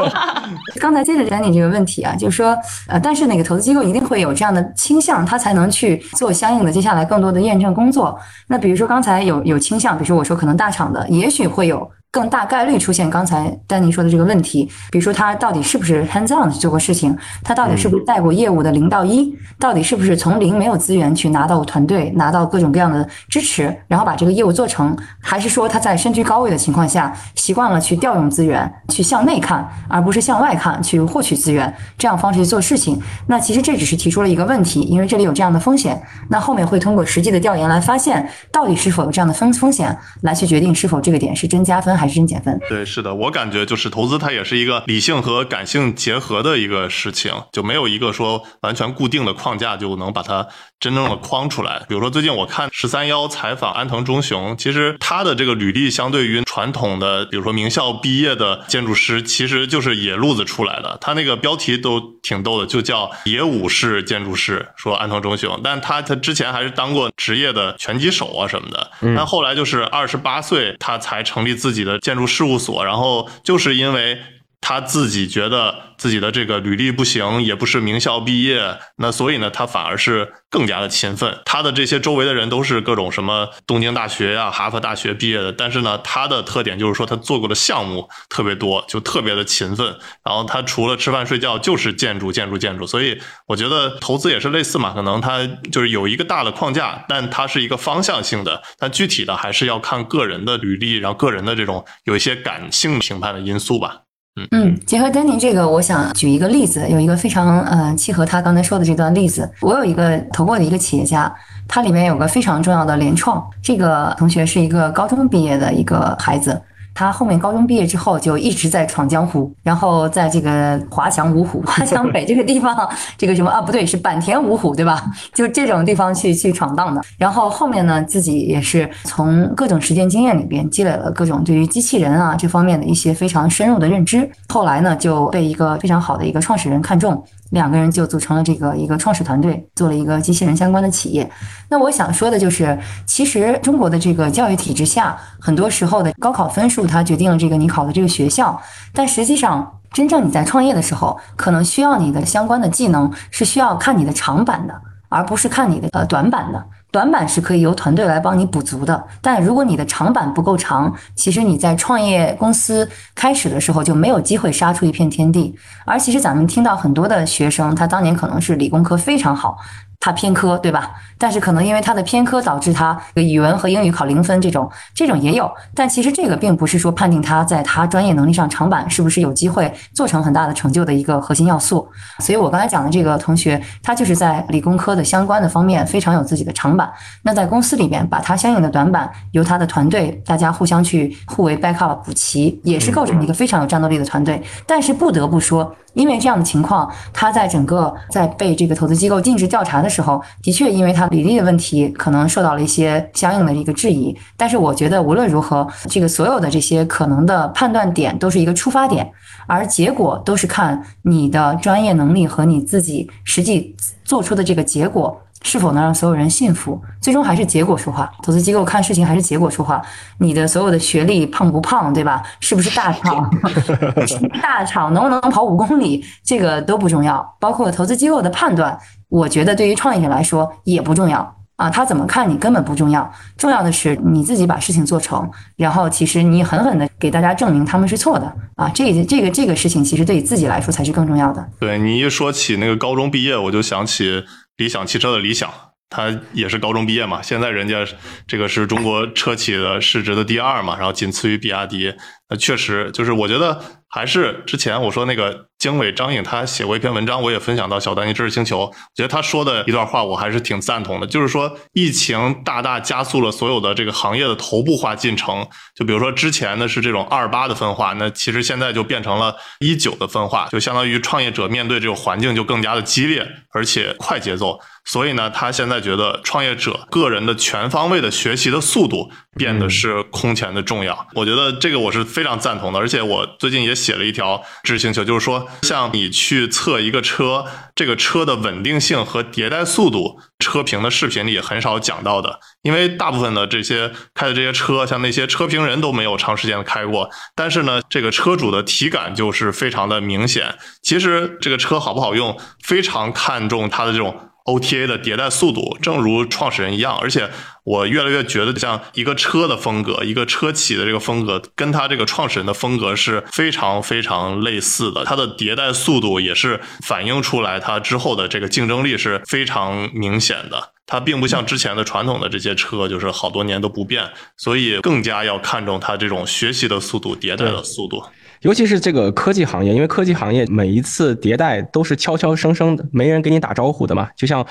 [laughs] 刚才接着讲你这个问题啊，就是说，呃，但是哪个投资机构一定会有这样的倾向，他才能去做相应的接下来更多的验证工作。那比如说刚才有有倾向，比如说我说可能大厂的也许会有。更大概率出现刚才丹尼说的这个问题，比如说他到底是不是 hands on 做过事情，他到底是不是带过业务的零到一，到底是不是从零没有资源去拿到团队，拿到各种各样的支持，然后把这个业务做成，还是说他在身居高位的情况下习惯了去调用资源，去向内看，而不是向外看去获取资源，这样方式去做事情。那其实这只是提出了一个问题，因为这里有这样的风险，那后面会通过实际的调研来发现到底是否有这样的风风险，来去决定是否这个点是真加分还。还是真减分。对，是的，我感觉就是投资，它也是一个理性和感性结合的一个事情，就没有一个说完全固定的框架就能把它真正的框出来。比如说，最近我看十三幺采访安藤忠雄，其实他的这个履历相对于传统的，比如说名校毕业的建筑师，其实就是野路子出来的。他那个标题都挺逗的，就叫野武士建筑师，说安藤忠雄，但他他之前还是当过职业的拳击手啊什么的。但后来就是二十八岁，他才成立自己的。建筑事务所，然后就是因为他自己觉得自己的这个履历不行，也不是名校毕业，那所以呢，他反而是更加的勤奋。他的这些周围的人都是各种什么东京大学呀、哈佛大学毕业的，但是呢，他的特点就是说他做过的项目特别多，就特别的勤奋。然后他除了吃饭睡觉就是建筑、建筑、建筑。所以我觉得投资也是类似嘛，可能他就是有一个大的框架，但它是一个方向性的，但具体的还是要看个人的履历，然后个人的这种有一些感性评判的因素吧。嗯，结合丹尼这个，我想举一个例子，有一个非常呃契合他刚才说的这段例子。我有一个投过的一个企业家，他里面有个非常重要的联创，这个同学是一个高中毕业的一个孩子。他后面高中毕业之后就一直在闯江湖，然后在这个华强五虎、[laughs] 华强北这个地方，这个什么啊不对，是坂田五虎对吧？就这种地方去去闯荡的。然后后面呢，自己也是从各种实践经验里边积累了各种对于机器人啊这方面的一些非常深入的认知。后来呢，就被一个非常好的一个创始人看中，两个人就组成了这个一个创始团队，做了一个机器人相关的企业。那我想说的就是，其实中国的这个教育体制下，很多时候的高考分数它决定了这个你考的这个学校，但实际上真正你在创业的时候，可能需要你的相关的技能是需要看你的长板的，而不是看你的呃短板的。短板是可以由团队来帮你补足的，但如果你的长板不够长，其实你在创业公司开始的时候就没有机会杀出一片天地。而其实咱们听到很多的学生，他当年可能是理工科非常好。他偏科，对吧？但是可能因为他的偏科导致他语文和英语考零分，这种这种也有。但其实这个并不是说判定他在他专业能力上长板是不是有机会做成很大的成就的一个核心要素。所以我刚才讲的这个同学，他就是在理工科的相关的方面非常有自己的长板。那在公司里边，把他相应的短板由他的团队大家互相去互为 backup 补齐，也是构成一个非常有战斗力的团队。但是不得不说。因为这样的情况，他在整个在被这个投资机构尽职调查的时候，的确因为他履历的问题，可能受到了一些相应的一个质疑。但是我觉得无论如何，这个所有的这些可能的判断点都是一个出发点，而结果都是看你的专业能力和你自己实际做出的这个结果。是否能让所有人信服？最终还是结果说话。投资机构看事情还是结果说话。你的所有的学历胖不胖，对吧？是不是大厂？[laughs] [laughs] 大厂能不能跑五公里？这个都不重要。包括投资机构的判断，我觉得对于创业者来说也不重要啊。他怎么看你根本不重要。重要的是你自己把事情做成，然后其实你狠狠的给大家证明他们是错的啊。这这个这个事情其实对于自己来说才是更重要的。对你一说起那个高中毕业，我就想起。理想汽车的理想，他也是高中毕业嘛。现在人家这个是中国车企的市值的第二嘛，然后仅次于比亚迪。那确实就是，我觉得还是之前我说那个经纬张颖，他写过一篇文章，我也分享到小丹尼知识星球。我觉得他说的一段话，我还是挺赞同的，就是说疫情大大加速了所有的这个行业的头部化进程。就比如说之前呢是这种二八的分化，那其实现在就变成了一九的分化，就相当于创业者面对这种环境就更加的激烈，而且快节奏。所以呢，他现在觉得创业者个人的全方位的学习的速度变得是空前的重要。我觉得这个我是非常赞同的，而且我最近也写了一条知识星球，就是说，像你去测一个车，这个车的稳定性和迭代速度，车评的视频里也很少讲到的，因为大部分的这些开的这些车，像那些车评人都没有长时间的开过，但是呢，这个车主的体感就是非常的明显。其实这个车好不好用，非常看重它的这种。OTA 的迭代速度，正如创始人一样，而且我越来越觉得，像一个车的风格，一个车企的这个风格，跟他这个创始人的风格是非常非常类似的。它的迭代速度也是反映出来，它之后的这个竞争力是非常明显的。它并不像之前的传统的这些车，就是好多年都不变，所以更加要看重它这种学习的速度、迭代的速度。尤其是这个科技行业，因为科技行业每一次迭代都是悄悄声声的，没人给你打招呼的嘛。就像，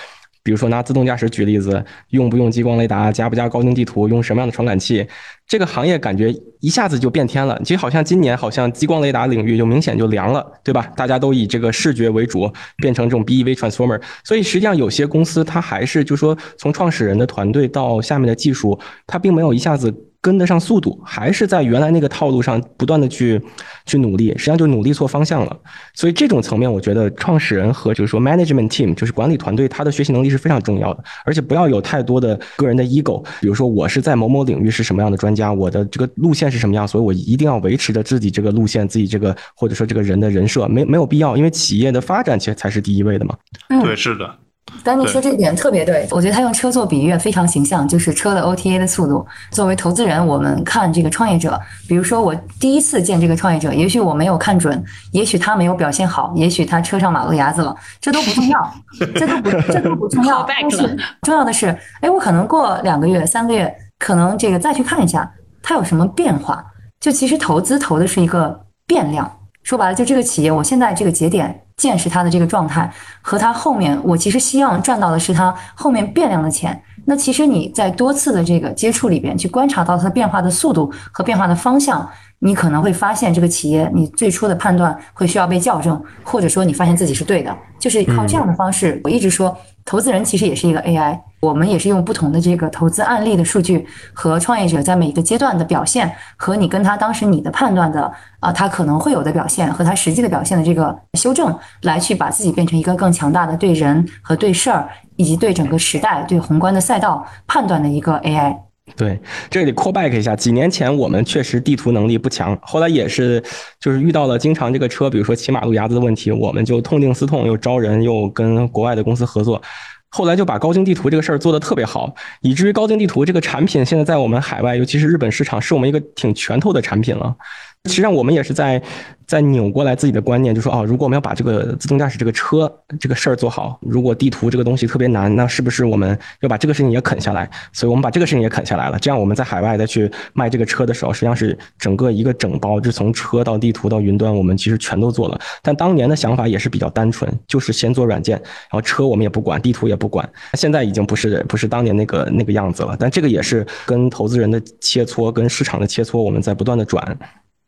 比如说拿自动驾驶举例子，用不用激光雷达，加不加高精地图，用什么样的传感器，这个行业感觉一下子就变天了。其实好像今年好像激光雷达领域就明显就凉了，对吧？大家都以这个视觉为主，变成这种 BEV transformer。所以实际上有些公司它还是就说从创始人的团队到下面的技术，它并没有一下子。跟得上速度，还是在原来那个套路上不断的去去努力，实际上就努力错方向了。所以这种层面，我觉得创始人和就是说 management team，就是管理团队，他的学习能力是非常重要的，而且不要有太多的个人的 ego。比如说我是在某某领域是什么样的专家，我的这个路线是什么样，所以我一定要维持着自己这个路线，自己这个或者说这个人的人设，没没有必要，因为企业的发展其实才是第一位的嘛。对，是的。丹尼说这点特别对，我觉得他用车做比喻非常形象，就是车的 OTA 的速度。作为投资人，我们看这个创业者，比如说我第一次见这个创业者，也许我没有看准，也许他没有表现好，也许他车上马路牙子了，这都不重要，[laughs] 这都不这都不重要。但是重要的是，哎，我可能过两个月、三个月，可能这个再去看一下他有什么变化。就其实投资投的是一个变量。说白了，就这个企业，我现在这个节点见识他的这个状态，和他后面，我其实希望赚到的是他后面变量的钱。那其实你在多次的这个接触里边，去观察到它变化的速度和变化的方向，你可能会发现这个企业，你最初的判断会需要被校正，或者说你发现自己是对的，就是靠这样的方式。我一直说，投资人其实也是一个 AI，我们也是用不同的这个投资案例的数据和创业者在每一个阶段的表现，和你跟他当时你的判断的啊，他可能会有的表现和他实际的表现的这个修正，来去把自己变成一个更强大的对人和对事儿以及对整个时代、对宏观的赛道判断的一个 AI。对，这里 call back 一下，几年前我们确实地图能力不强，后来也是就是遇到了经常这个车，比如说骑马路牙子的问题，我们就痛定思痛，又招人，又跟国外的公司合作，后来就把高精地图这个事儿做得特别好，以至于高精地图这个产品现在在我们海外，尤其是日本市场，是我们一个挺拳头的产品了。实际上，我们也是在在扭过来自己的观念，就说哦，如果我们要把这个自动驾驶这个车这个事儿做好，如果地图这个东西特别难，那是不是我们要把这个事情也啃下来？所以我们把这个事情也啃下来了。这样我们在海外再去卖这个车的时候，实际上是整个一个整包，就从车到地图到云端，我们其实全都做了。但当年的想法也是比较单纯，就是先做软件，然后车我们也不管，地图也不管。现在已经不是不是当年那个那个样子了。但这个也是跟投资人的切磋，跟市场的切磋，我们在不断的转。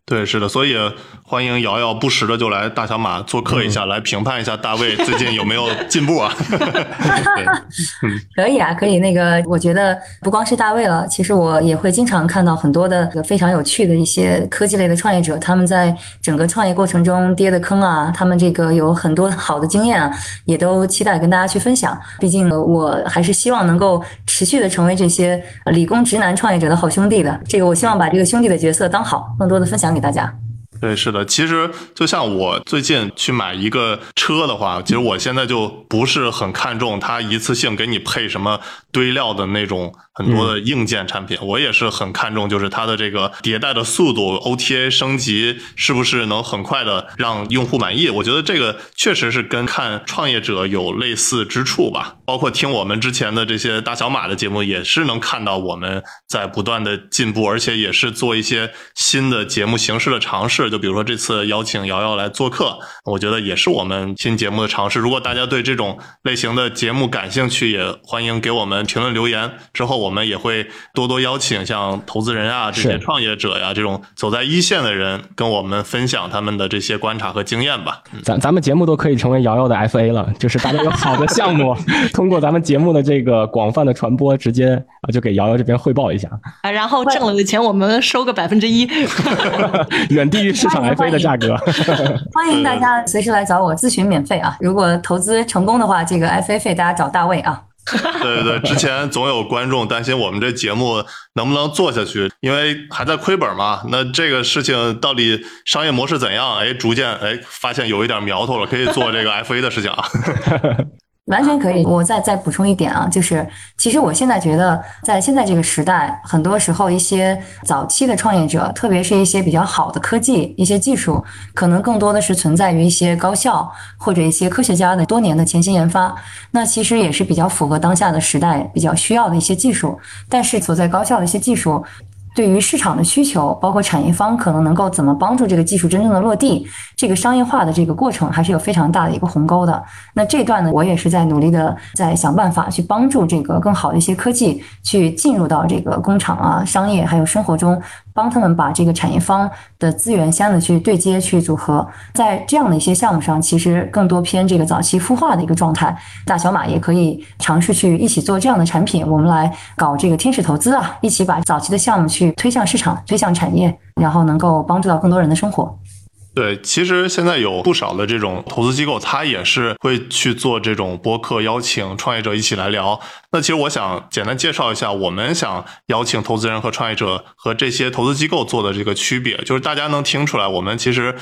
对，是的，所以欢迎瑶瑶不时的就来大小马做客一下，来评判一下大卫最近有没有 [laughs] 进步啊？[laughs] 可以啊，可以。那个，我觉得不光是大卫了，其实我也会经常看到很多的非常有趣的一些科技类的创业者，他们在整个创业过程中跌的坑啊，他们这个有很多好的经验啊，也都期待跟大家去分享。毕竟我还是希望能够持续的成为这些理工直男创业者的好兄弟的。这个，我希望把这个兄弟的角色当好，更多的分享。给大家，对，是的，其实就像我最近去买一个车的话，其实我现在就不是很看重它一次性给你配什么堆料的那种。很多的硬件产品，我也是很看重，就是它的这个迭代的速度，OTA 升级是不是能很快的让用户满意？我觉得这个确实是跟看创业者有类似之处吧。包括听我们之前的这些大小马的节目，也是能看到我们在不断的进步，而且也是做一些新的节目形式的尝试。就比如说这次邀请瑶瑶来做客，我觉得也是我们新节目的尝试。如果大家对这种类型的节目感兴趣，也欢迎给我们评论留言。之后我们也会多多邀请像投资人啊、这些创业者呀这种走在一线的人，跟我们分享他们的这些观察和经验吧。咱咱们节目都可以成为瑶瑶的 FA 了，就是大家有好的项目，[laughs] 通过咱们节目的这个广泛的传播，直接啊就给瑶瑶这边汇报一下啊，然后挣了的钱我们收个百分之一，[laughs] 远低于市场 FA 的价格。[laughs] 欢迎大家随时来找我咨询，免费啊！如果投资成功的话，这个 FA 费大家找大卫啊。[laughs] 对对对，之前总有观众担心我们这节目能不能做下去，因为还在亏本嘛。那这个事情到底商业模式怎样？哎，逐渐哎发现有一点苗头了，可以做这个 FA 的事情啊。[laughs] 完全可以，我再再补充一点啊，就是其实我现在觉得，在现在这个时代，很多时候一些早期的创业者，特别是一些比较好的科技、一些技术，可能更多的是存在于一些高校或者一些科学家的多年的潜心研发，那其实也是比较符合当下的时代比较需要的一些技术，但是所在高校的一些技术。对于市场的需求，包括产业方可能能够怎么帮助这个技术真正的落地，这个商业化的这个过程还是有非常大的一个鸿沟的。那这段呢，我也是在努力的在想办法去帮助这个更好的一些科技去进入到这个工厂啊、商业还有生活中。帮他们把这个产业方的资源相应的去对接、去组合，在这样的一些项目上，其实更多偏这个早期孵化的一个状态。大小马也可以尝试去一起做这样的产品，我们来搞这个天使投资啊，一起把早期的项目去推向市场、推向产业，然后能够帮助到更多人的生活。对，其实现在有不少的这种投资机构，他也是会去做这种播客，邀请创业者一起来聊。那其实我想简单介绍一下，我们想邀请投资人和创业者和这些投资机构做的这个区别，就是大家能听出来，我们其实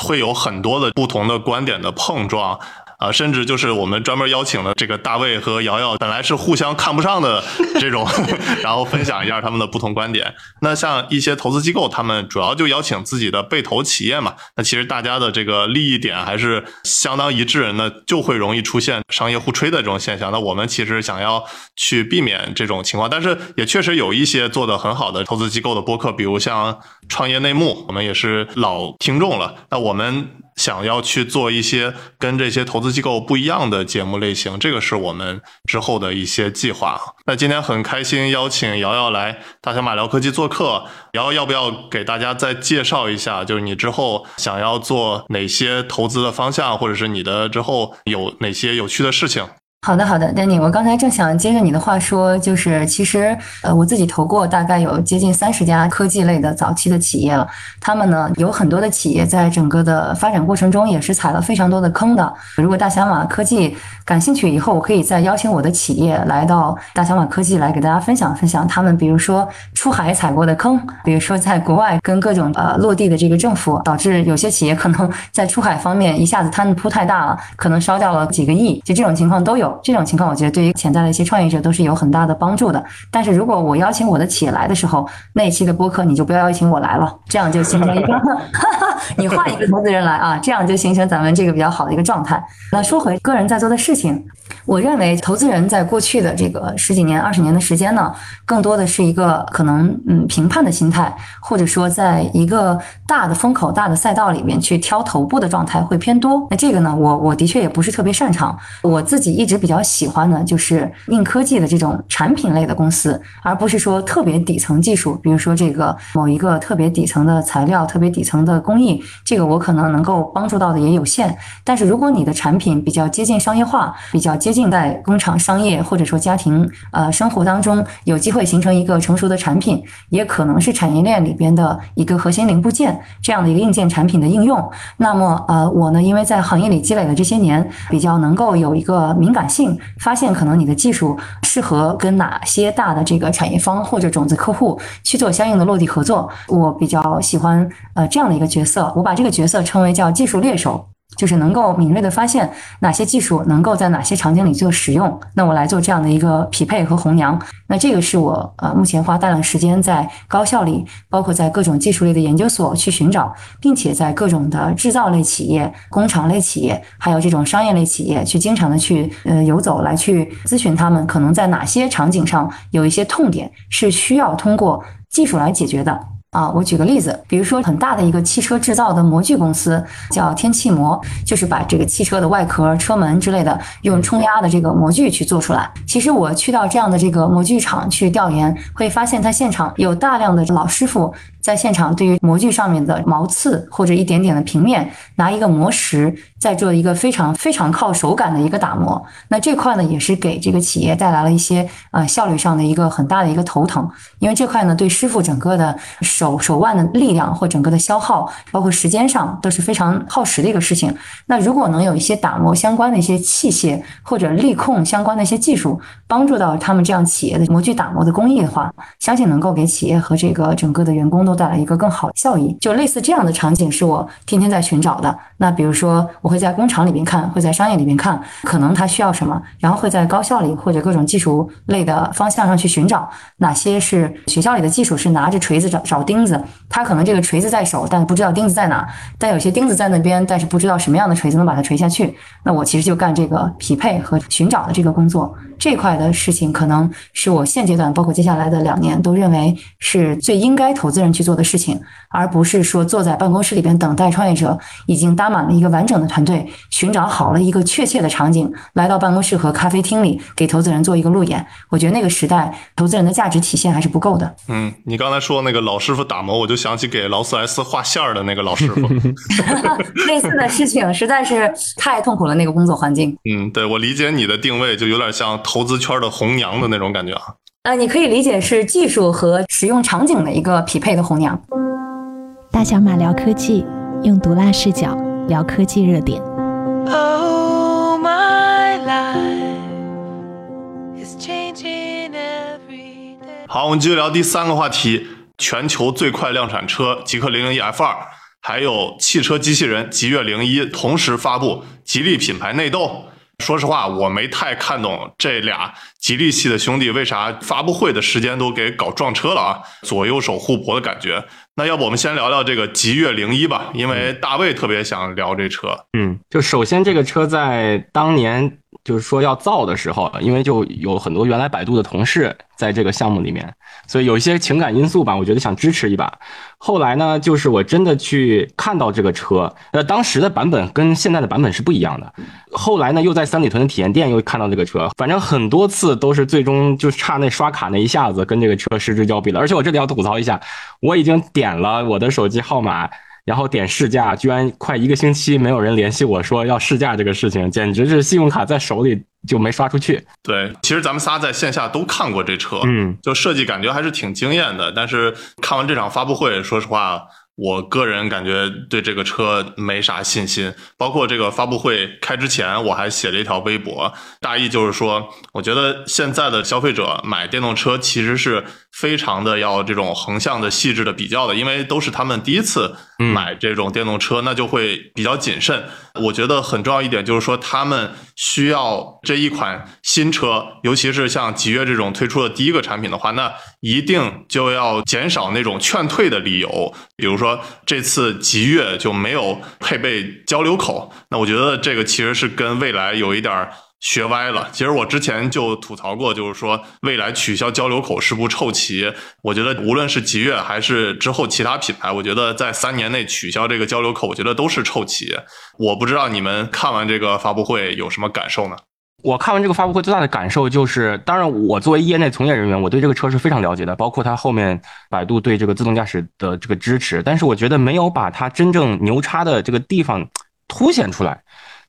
会有很多的不同的观点的碰撞。啊，甚至就是我们专门邀请了这个大卫和瑶瑶，本来是互相看不上的这种，[laughs] 然后分享一下他们的不同观点。那像一些投资机构，他们主要就邀请自己的被投企业嘛，那其实大家的这个利益点还是相当一致，那就会容易出现商业互吹的这种现象。那我们其实想要去避免这种情况，但是也确实有一些做的很好的投资机构的播客，比如像创业内幕，我们也是老听众了。那我们。想要去做一些跟这些投资机构不一样的节目类型，这个是我们之后的一些计划。那今天很开心邀请瑶瑶来大小马聊科技做客，瑶瑶要不要给大家再介绍一下，就是你之后想要做哪些投资的方向，或者是你的之后有哪些有趣的事情？好的，好的，Danny，我刚才正想接着你的话说，就是其实呃，我自己投过大概有接近三十家科技类的早期的企业了，他们呢有很多的企业在整个的发展过程中也是踩了非常多的坑的。如果大小马科技感兴趣，以后我可以再邀请我的企业来到大小马科技来给大家分享分享他们，比如说出海踩过的坑，比如说在国外跟各种呃落地的这个政府，导致有些企业可能在出海方面一下子摊的铺太大了，可能烧掉了几个亿，就这种情况都有。这种情况，我觉得对于潜在的一些创业者都是有很大的帮助的。但是如果我邀请我的企业来的时候，那一期的播客你就不要邀请我来了，这样就形成一个，[laughs] 你换一个投资人来啊，这样就形成咱们这个比较好的一个状态。那说回个人在做的事情，我认为投资人在过去的这个十几年、二十年的时间呢，更多的是一个可能嗯评判的心态，或者说在一个大的风口、大的赛道里面去挑头部的状态会偏多。那这个呢，我我的确也不是特别擅长，我自己一直比较喜欢的就是硬科技的这种产品类的公司，而不是说特别底层技术，比如说这个某一个特别底层的材料、特别底层的工艺，这个我可能能够帮助到的也有限。但是如果你的产品比较接近商业化，比较接近在工厂商业或者说家庭呃生活当中有机会形成一个成熟的产品，也可能是产业链里边的一个核心零部件这样的一个硬件产品的应用。那么呃我呢，因为在行业里积累了这些年，比较能够有一个敏感性。发现可能你的技术适合跟哪些大的这个产业方或者种子客户去做相应的落地合作，我比较喜欢呃这样的一个角色，我把这个角色称为叫技术猎手。就是能够敏锐的发现哪些技术能够在哪些场景里做使用，那我来做这样的一个匹配和红娘。那这个是我呃目前花大量时间在高校里，包括在各种技术类的研究所去寻找，并且在各种的制造类企业、工厂类企业，还有这种商业类企业去经常的去呃游走，来去咨询他们可能在哪些场景上有一些痛点是需要通过技术来解决的。啊，我举个例子，比如说很大的一个汽车制造的模具公司叫天气模，就是把这个汽车的外壳、车门之类的用冲压的这个模具去做出来。其实我去到这样的这个模具厂去调研，会发现它现场有大量的老师傅。在现场，对于模具上面的毛刺或者一点点的平面，拿一个磨石，再做一个非常非常靠手感的一个打磨。那这块呢，也是给这个企业带来了一些呃效率上的一个很大的一个头疼，因为这块呢，对师傅整个的手手腕的力量或整个的消耗，包括时间上都是非常耗时的一个事情。那如果能有一些打磨相关的一些器械或者力控相关的一些技术，帮助到他们这样企业的模具打磨的工艺的话，相信能够给企业和这个整个的员工都带来一个更好的效益。就类似这样的场景，是我天天在寻找的。那比如说，我会在工厂里边看，会在商业里边看，可能他需要什么，然后会在高校里或者各种技术类的方向上去寻找哪些是学校里的技术是拿着锤子找找钉子，他可能这个锤子在手，但不知道钉子在哪，但有些钉子在那边，但是不知道什么样的锤子能把它锤下去。那我其实就干这个匹配和寻找的这个工作。这块的事情可能是我现阶段，包括接下来的两年，都认为是最应该投资人去做的事情，而不是说坐在办公室里边等待创业者已经搭满了一个完整的团队，寻找好了一个确切的场景，来到办公室和咖啡厅里给投资人做一个路演。我觉得那个时代，投资人的价值体现还是不够的。嗯，你刚才说那个老师傅打磨，我就想起给劳斯莱斯画线儿的那个老师傅。[laughs] [laughs] 类似的事情实在是太痛苦了，那个工作环境。嗯，对我理解你的定位，就有点像。投资圈的红娘的那种感觉啊，呃，你可以理解是技术和使用场景的一个匹配的红娘。大小马聊科技，用毒辣视角聊科技热点。好，我们继续聊第三个话题：全球最快量产车极氪零零一 F 二，还有汽车机器人极越零一同时发布，吉利品牌内斗。说实话，我没太看懂这俩吉利系的兄弟为啥发布会的时间都给搞撞车了啊，左右手互搏的感觉。那要不我们先聊聊这个极越零一吧，因为大卫特别想聊这车。嗯，就首先这个车在当年。就是说要造的时候，因为就有很多原来百度的同事在这个项目里面，所以有一些情感因素吧，我觉得想支持一把。后来呢，就是我真的去看到这个车，呃，当时的版本跟现在的版本是不一样的。后来呢，又在三里屯的体验店又看到这个车，反正很多次都是最终就差那刷卡那一下子跟这个车失之交臂了。而且我这里要吐槽一下，我已经点了我的手机号码。然后点试驾，居然快一个星期没有人联系我说要试驾这个事情，简直是信用卡在手里就没刷出去。对，其实咱们仨在线下都看过这车，嗯，就设计感觉还是挺惊艳的。但是看完这场发布会，说实话。我个人感觉对这个车没啥信心，包括这个发布会开之前，我还写了一条微博，大意就是说，我觉得现在的消费者买电动车其实是非常的要这种横向的、细致的比较的，因为都是他们第一次买这种电动车，那就会比较谨慎。我觉得很重要一点就是说，他们需要这一款新车，尤其是像极越这种推出的第一个产品的话，那一定就要减少那种劝退的理由，比如说。这次极越就没有配备交流口，那我觉得这个其实是跟未来有一点学歪了。其实我之前就吐槽过，就是说未来取消交流口是不臭棋。我觉得无论是极越还是之后其他品牌，我觉得在三年内取消这个交流口，我觉得都是臭棋。我不知道你们看完这个发布会有什么感受呢？我看完这个发布会最大的感受就是，当然我作为业内从业人员，我对这个车是非常了解的，包括它后面百度对这个自动驾驶的这个支持，但是我觉得没有把它真正牛叉的这个地方凸显出来，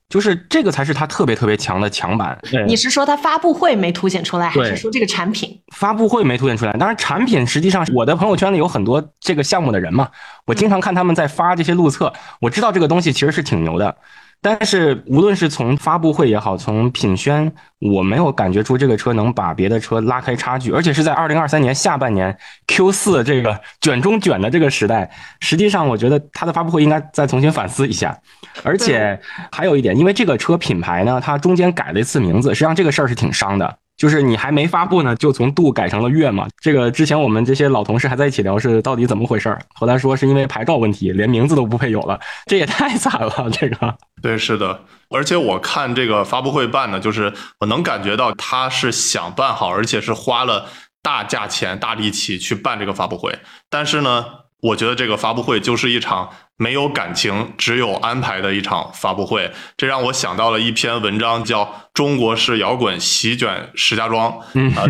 就是这个才是它特别特别强的强板。你是说它发布会没凸显出来，还是说这个产品发布会没凸显出来？当然，产品实际上我的朋友圈里有很多这个项目的人嘛，我经常看他们在发这些路测，我知道这个东西其实是挺牛的。但是无论是从发布会也好，从品宣，我没有感觉出这个车能把别的车拉开差距，而且是在二零二三年下半年 Q 四这个卷中卷的这个时代，实际上我觉得它的发布会应该再重新反思一下。而且还有一点，因为这个车品牌呢，它中间改了一次名字，实际上这个事儿是挺伤的。就是你还没发布呢，就从度改成了月嘛。这个之前我们这些老同事还在一起聊，是到底怎么回事儿？后来说是因为牌照问题，连名字都不配有了，这也太惨了。这个对，是的。而且我看这个发布会办的，就是我能感觉到他是想办好，而且是花了大价钱、大力气去办这个发布会。但是呢，我觉得这个发布会就是一场。没有感情，只有安排的一场发布会，这让我想到了一篇文章，叫《中国式摇滚席卷石家庄》。啊，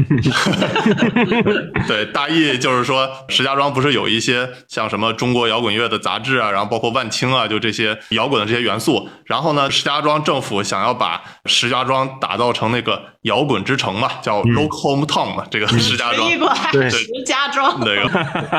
[laughs] 对，大意就是说，石家庄不是有一些像什么中国摇滚乐的杂志啊，然后包括万青啊，就这些摇滚的这些元素。然后呢，石家庄政府想要把石家庄打造成那个摇滚之城嘛，叫 Rock Hometown 嘛，这个石家庄，对，石家庄那个，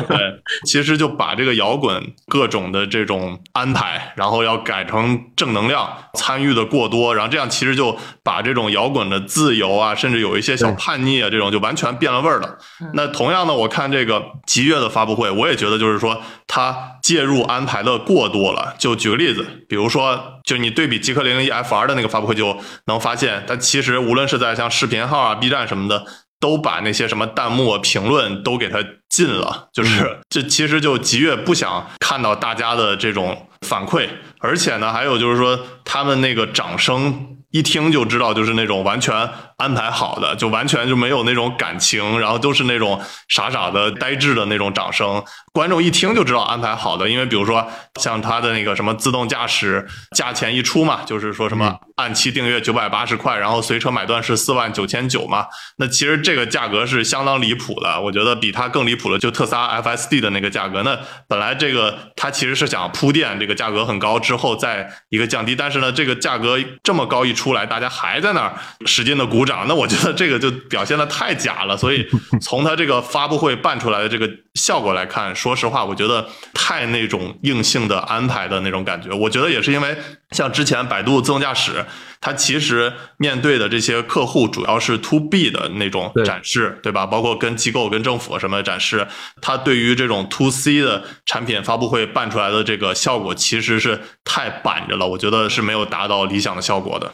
对，[laughs] [laughs] 其实就把这个摇滚各种的这。这种安排，然后要改成正能量，参与的过多，然后这样其实就把这种摇滚的自由啊，甚至有一些小叛逆啊，这种就完全变了味儿了。那同样呢，我看这个极越的发布会，我也觉得就是说他介入安排的过多了。就举个例子，比如说，就你对比极客零零一 FR 的那个发布会，就能发现，它其实无论是在像视频号啊、B 站什么的。都把那些什么弹幕评论都给他禁了，就是这其实就极越不想看到大家的这种反馈，而且呢，还有就是说他们那个掌声一听就知道就是那种完全。安排好的就完全就没有那种感情，然后都是那种傻傻的、呆滞的那种掌声。观众一听就知道安排好的，因为比如说像他的那个什么自动驾驶，价钱一出嘛，就是说什么按期订阅九百八十块，然后随车买断是四万九千九嘛。那其实这个价格是相当离谱的，我觉得比它更离谱的就特斯拉 FSD 的那个价格。那本来这个它其实是想铺垫这个价格很高之后再一个降低，但是呢，这个价格这么高一出来，大家还在那儿使劲的鼓掌。那我觉得这个就表现的太假了，所以从他这个发布会办出来的这个效果来看，说实话，我觉得太那种硬性的安排的那种感觉。我觉得也是因为像之前百度自动驾驶，它其实面对的这些客户主要是 to B 的那种展示，对吧？包括跟机构、跟政府什么展示，它对于这种 to C 的产品发布会办出来的这个效果，其实是太板着了。我觉得是没有达到理想的效果的。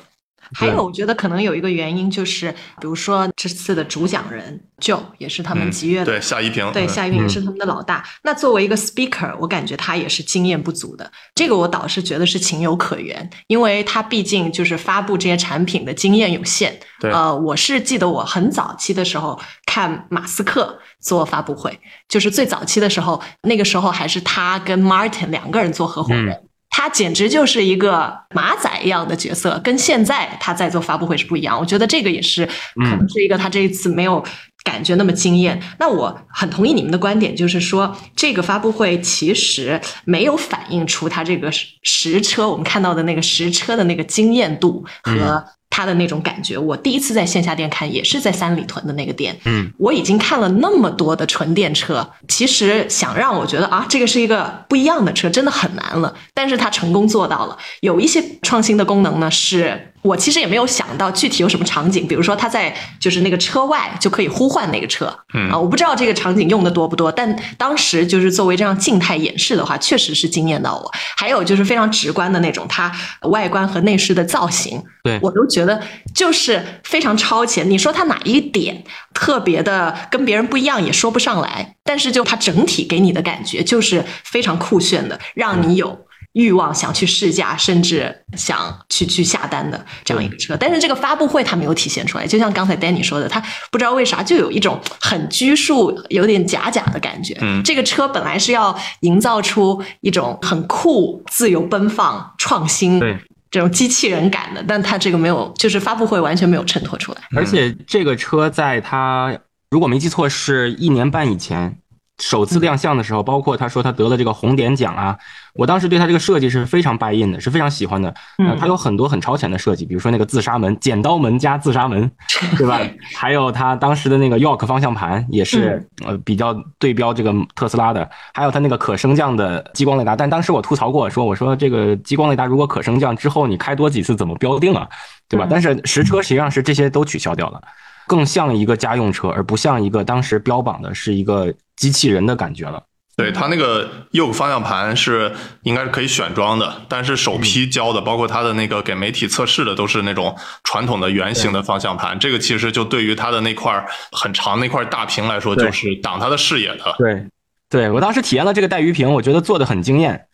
还有，我觉得可能有一个原因，就是比如说这次的主讲人 Joe 也是他们集乐的，对夏一平，对夏一平也是他们的老大。那作为一个 speaker，我感觉他也是经验不足的。这个我倒是觉得是情有可原，因为他毕竟就是发布这些产品的经验有限。对呃，我是记得我很早期的时候看马斯克做发布会，就是最早期的时候，那个时候还是他跟 Martin 两个人做合伙人。他简直就是一个马仔一样的角色，跟现在他在做发布会是不一样。我觉得这个也是可能是一个他这一次没有感觉那么惊艳。那我很同意你们的观点，就是说这个发布会其实没有反映出他这个实车，我们看到的那个实车的那个惊艳度和。它的那种感觉。我第一次在线下店看，也是在三里屯的那个店。嗯，我已经看了那么多的纯电车，其实想让我觉得啊，这个是一个不一样的车，真的很难了。但是他成功做到了。有一些创新的功能呢，是我其实也没有想到具体有什么场景，比如说他在就是那个车外就可以呼唤那个车。嗯啊，我不知道这个场景用的多不多，但当时就是作为这样静态演示的话，确实是惊艳到我。还有就是非常直观的那种，它外观和内饰的造型，对我都觉得就是非常超前。你说它哪一点特别的跟别人不一样，也说不上来，但是就它整体给你的感觉就是非常酷炫的，让你有。欲望想去试驾，甚至想去去下单的这样一个车，但是这个发布会它没有体现出来。就像刚才 Danny 说的，他不知道为啥就有一种很拘束、有点假假的感觉。嗯这个车本来是要营造出一种很酷、自由奔放、创新对这种机器人感的，但它这个没有，就是发布会完全没有衬托出来。而且这个车在它如果没记错是一年半以前首次亮相的时候，包括他说他得了这个红点奖啊，我当时对他这个设计是非常 buy in 的，是非常喜欢的。呃嗯他有很多很超前的设计，比如说那个自杀门、剪刀门加自杀门，[laughs] 对吧？还有他当时的那个 York 方向盘也是呃比较对标这个特斯拉的，还有他那个可升降的激光雷达。但当时我吐槽过，说我说这个激光雷达如果可升降之后，你开多几次怎么标定啊？对吧？嗯但是实车实际上是这些都取消掉了。更像一个家用车，而不像一个当时标榜的是一个机器人的感觉了。对它那个 Yoke 方向盘是应该是可以选装的，但是首批交的，包括它的那个给媒体测试的，都是那种传统的圆形的方向盘。这个其实就对于它的那块儿很长那块大屏来说，就是挡它的视野的。对，对我当时体验了这个带鱼屏，我觉得做的很惊艳。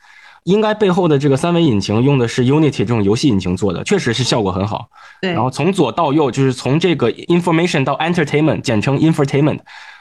应该背后的这个三维引擎用的是 Unity 这种游戏引擎做的，确实是效果很好。对然后从左到右，就是从这个 information 到 entertainment，简称 infotainment，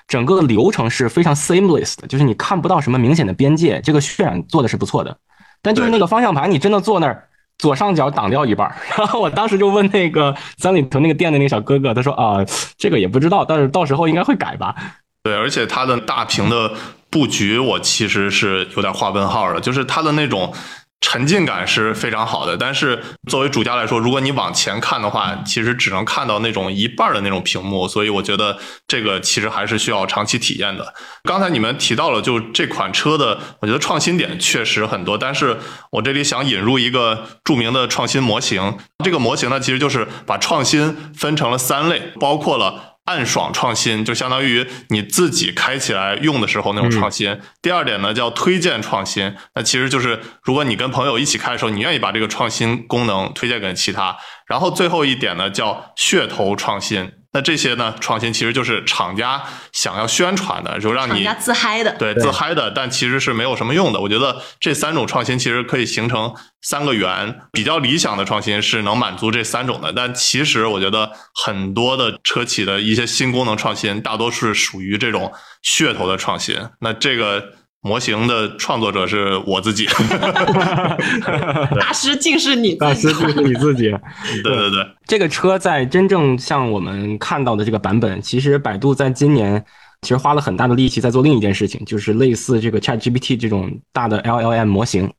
整个流程是非常 seamless 的，就是你看不到什么明显的边界，这个渲染做的是不错的。但就是那个方向盘，你真的坐那儿，左上角挡掉一半儿。[laughs] 然后我当时就问那个三里屯那个店的那个小哥哥，他说啊，这个也不知道，但是到时候应该会改吧。对，而且它的大屏的布局，我其实是有点画问号的，就是它的那种沉浸感是非常好的，但是作为主驾来说，如果你往前看的话，其实只能看到那种一半的那种屏幕，所以我觉得这个其实还是需要长期体验的。刚才你们提到了，就这款车的，我觉得创新点确实很多，但是我这里想引入一个著名的创新模型，这个模型呢，其实就是把创新分成了三类，包括了。暗爽创新就相当于你自己开起来用的时候那种创新。第二点呢叫推荐创新，那其实就是如果你跟朋友一起开的时候，你愿意把这个创新功能推荐给其他。然后最后一点呢叫噱头创新，那这些呢创新其实就是厂家想要宣传的，就让你厂家自嗨的，对自嗨的，但其实是没有什么用的。我觉得这三种创新其实可以形成三个圆，比较理想的创新是能满足这三种的。但其实我觉得很多的车企的一些新功能创新，大多是属于这种噱头的创新。那这个模型的创作者是我自己，[laughs] 大师竟是你大。师竟是你自己。[laughs] 对对对。这个车在真正像我们看到的这个版本，其实百度在今年其实花了很大的力气在做另一件事情，就是类似这个 ChatGPT 这种大的 LLM 模型。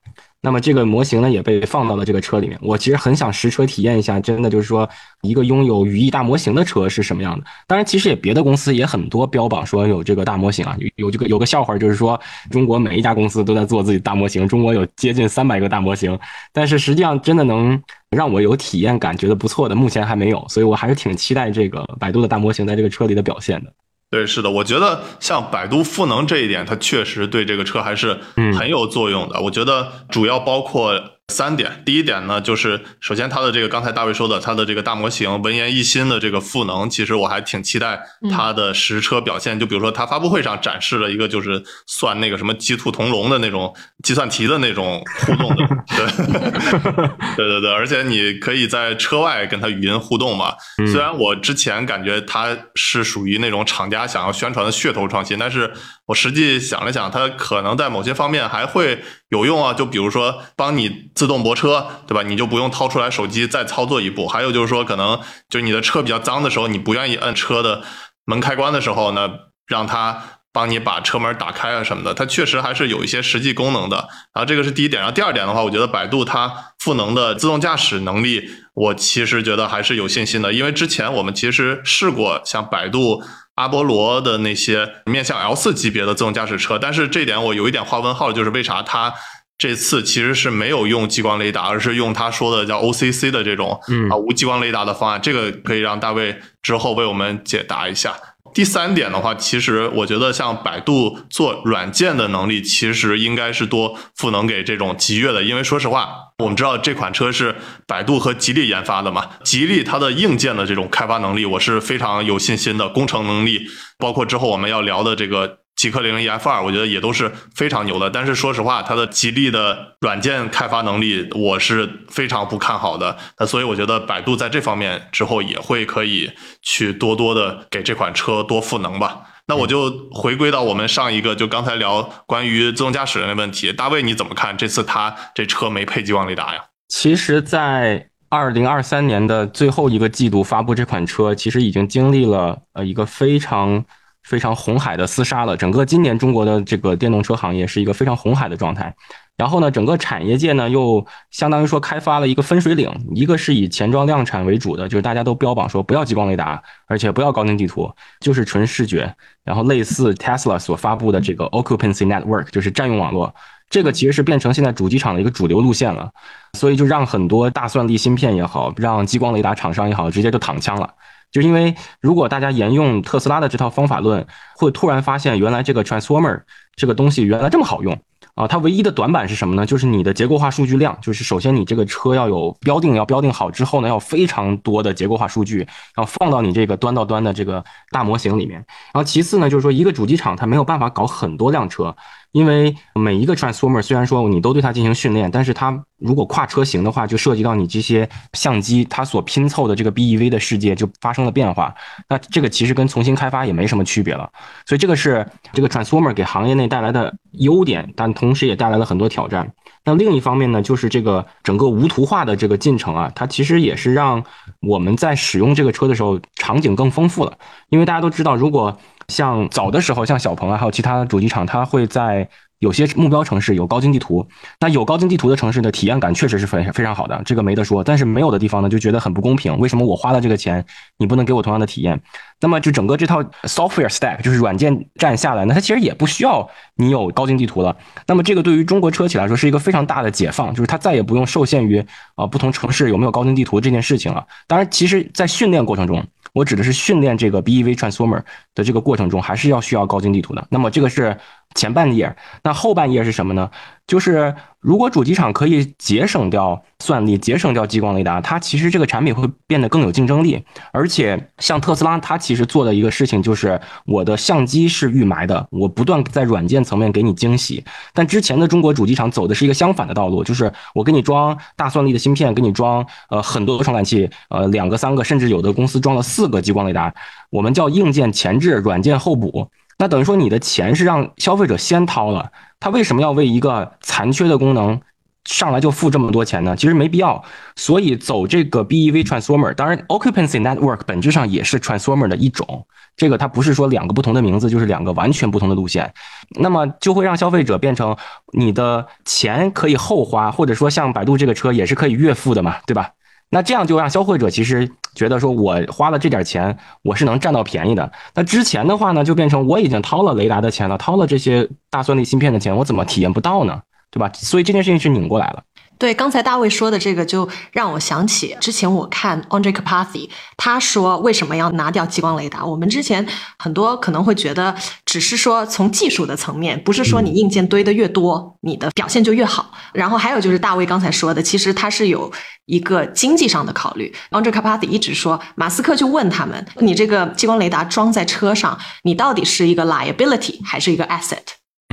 那么这个模型呢也被放到了这个车里面。我其实很想实车体验一下，真的就是说一个拥有语义大模型的车是什么样的。当然，其实也别的公司也很多标榜说有这个大模型啊，有这个有个笑话就是说中国每一家公司都在做自己大模型，中国有接近三百个大模型，但是实际上真的能让我有体验感觉得不错的，目前还没有，所以我还是挺期待这个百度的大模型在这个车里的表现的。对，是的，我觉得像百度赋能这一点，它确实对这个车还是很有作用的。我觉得主要包括三点。第一点呢，就是首先它的这个刚才大卫说的，它的这个大模型文言一新的这个赋能，其实我还挺期待它的实车表现。就比如说它发布会上展示了一个就是算那个什么鸡兔同笼的那种计算题的那种互动的，[laughs] 对，对对对，而且你可以在车外跟它语音互动嘛。虽然我之前感觉它是属于那种厂家想要宣传的噱头创新，但是我实际想了想，它可能在某些方面还会有用啊。就比如说帮你自动泊车，对吧？你就不用掏出来手机再操作一步。还有就是说，可能就是你的车比较脏的时候，你不愿意摁车的门开关的时候呢，让它帮你把车门打开啊什么的，它确实还是有一些实际功能的。然后这个是第一点，然后第二点的话，我觉得百度它赋能的自动驾驶能力，我其实觉得还是有信心的，因为之前我们其实试过像百度阿波罗的那些面向 L 四级别的自动驾驶车，但是这点我有一点画问号，就是为啥它这次其实是没有用激光雷达，而是用他说的叫 OCC 的这种啊无激光雷达的方案，这个可以让大卫之后为我们解答一下。第三点的话，其实我觉得像百度做软件的能力，其实应该是多赋能给这种极越的，因为说实话，我们知道这款车是百度和吉利研发的嘛，吉利它的硬件的这种开发能力，我是非常有信心的，工程能力，包括之后我们要聊的这个。极氪零零一 F 二，我觉得也都是非常牛的。但是说实话，它的吉利的软件开发能力，我是非常不看好的。那所以我觉得百度在这方面之后也会可以去多多的给这款车多赋能吧。那我就回归到我们上一个，就刚才聊关于自动驾驶的问题。大卫你怎么看？这次它这车没配激光雷达呀？其实，在二零二三年的最后一个季度发布这款车，其实已经经历了呃一个非常。非常红海的厮杀了，整个今年中国的这个电动车行业是一个非常红海的状态。然后呢，整个产业界呢又相当于说开发了一个分水岭，一个是以前装量产为主的，就是大家都标榜说不要激光雷达，而且不要高精地图，就是纯视觉。然后类似 Tesla 所发布的这个 Occupancy Network，就是占用网络，这个其实是变成现在主机厂的一个主流路线了。所以就让很多大算力芯片也好，让激光雷达厂商也好，直接就躺枪了。就因为如果大家沿用特斯拉的这套方法论，会突然发现原来这个 transformer 这个东西原来这么好用啊！它唯一的短板是什么呢？就是你的结构化数据量，就是首先你这个车要有标定，要标定好之后呢，要非常多的结构化数据，然后放到你这个端到端的这个大模型里面。然后其次呢，就是说一个主机厂它没有办法搞很多辆车。因为每一个 transformer 虽然说你都对它进行训练，但是它如果跨车型的话，就涉及到你这些相机它所拼凑的这个 BEV 的世界就发生了变化。那这个其实跟重新开发也没什么区别了。所以这个是这个 transformer 给行业内带来的优点，但同时也带来了很多挑战。那另一方面呢，就是这个整个无图化的这个进程啊，它其实也是让我们在使用这个车的时候场景更丰富了。因为大家都知道，如果像早的时候，像小鹏啊，还有其他主机厂，它会在有些目标城市有高精地图。那有高精地图的城市的体验感确实是非非常好的，这个没得说。但是没有的地方呢，就觉得很不公平。为什么我花了这个钱，你不能给我同样的体验？那么就整个这套 software stack 就是软件站下来，那它其实也不需要你有高精地图了。那么这个对于中国车企来说是一个非常大的解放，就是它再也不用受限于啊不同城市有没有高精地图这件事情了。当然，其实在训练过程中。我指的是训练这个 BEV transformer 的这个过程中，还是要需要高精地图的。那么这个是前半页，那后半页是什么呢？就是如果主机厂可以节省掉算力，节省掉激光雷达，它其实这个产品会变得更有竞争力。而且像特斯拉，它其实做的一个事情就是，我的相机是预埋的，我不断在软件层面给你惊喜。但之前的中国主机厂走的是一个相反的道路，就是我给你装大算力的芯片，给你装呃很多传感器，呃两个三个，甚至有的公司装了四个激光雷达，我们叫硬件前置，软件后补。那等于说你的钱是让消费者先掏了。他为什么要为一个残缺的功能上来就付这么多钱呢？其实没必要。所以走这个 BEV transformer，当然 occupancy network 本质上也是 transformer 的一种。这个它不是说两个不同的名字，就是两个完全不同的路线。那么就会让消费者变成你的钱可以后花，或者说像百度这个车也是可以月付的嘛，对吧？那这样就让消费者其实觉得说我花了这点钱，我是能占到便宜的。那之前的话呢，就变成我已经掏了雷达的钱了，掏了这些大算力芯片的钱，我怎么体验不到呢？对吧？所以这件事情是拧过来了。对，刚才大卫说的这个，就让我想起之前我看 Andre Kapathy，他说为什么要拿掉激光雷达？我们之前很多可能会觉得，只是说从技术的层面，不是说你硬件堆的越多，你的表现就越好。然后还有就是大卫刚才说的，其实他是有一个经济上的考虑。Andre Kapathy 一直说，马斯克就问他们，你这个激光雷达装在车上，你到底是一个 liability 还是一个 asset？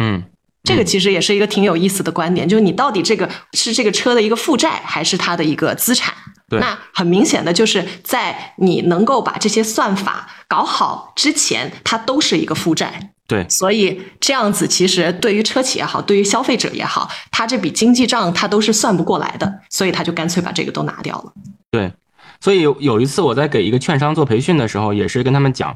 嗯。这个其实也是一个挺有意思的观点，就是你到底这个是这个车的一个负债，还是它的一个资产？那很明显的就是在你能够把这些算法搞好之前，它都是一个负债。对，所以这样子其实对于车企也好，对于消费者也好，他这笔经济账他都是算不过来的，所以他就干脆把这个都拿掉了。对，所以有有一次我在给一个券商做培训的时候，也是跟他们讲。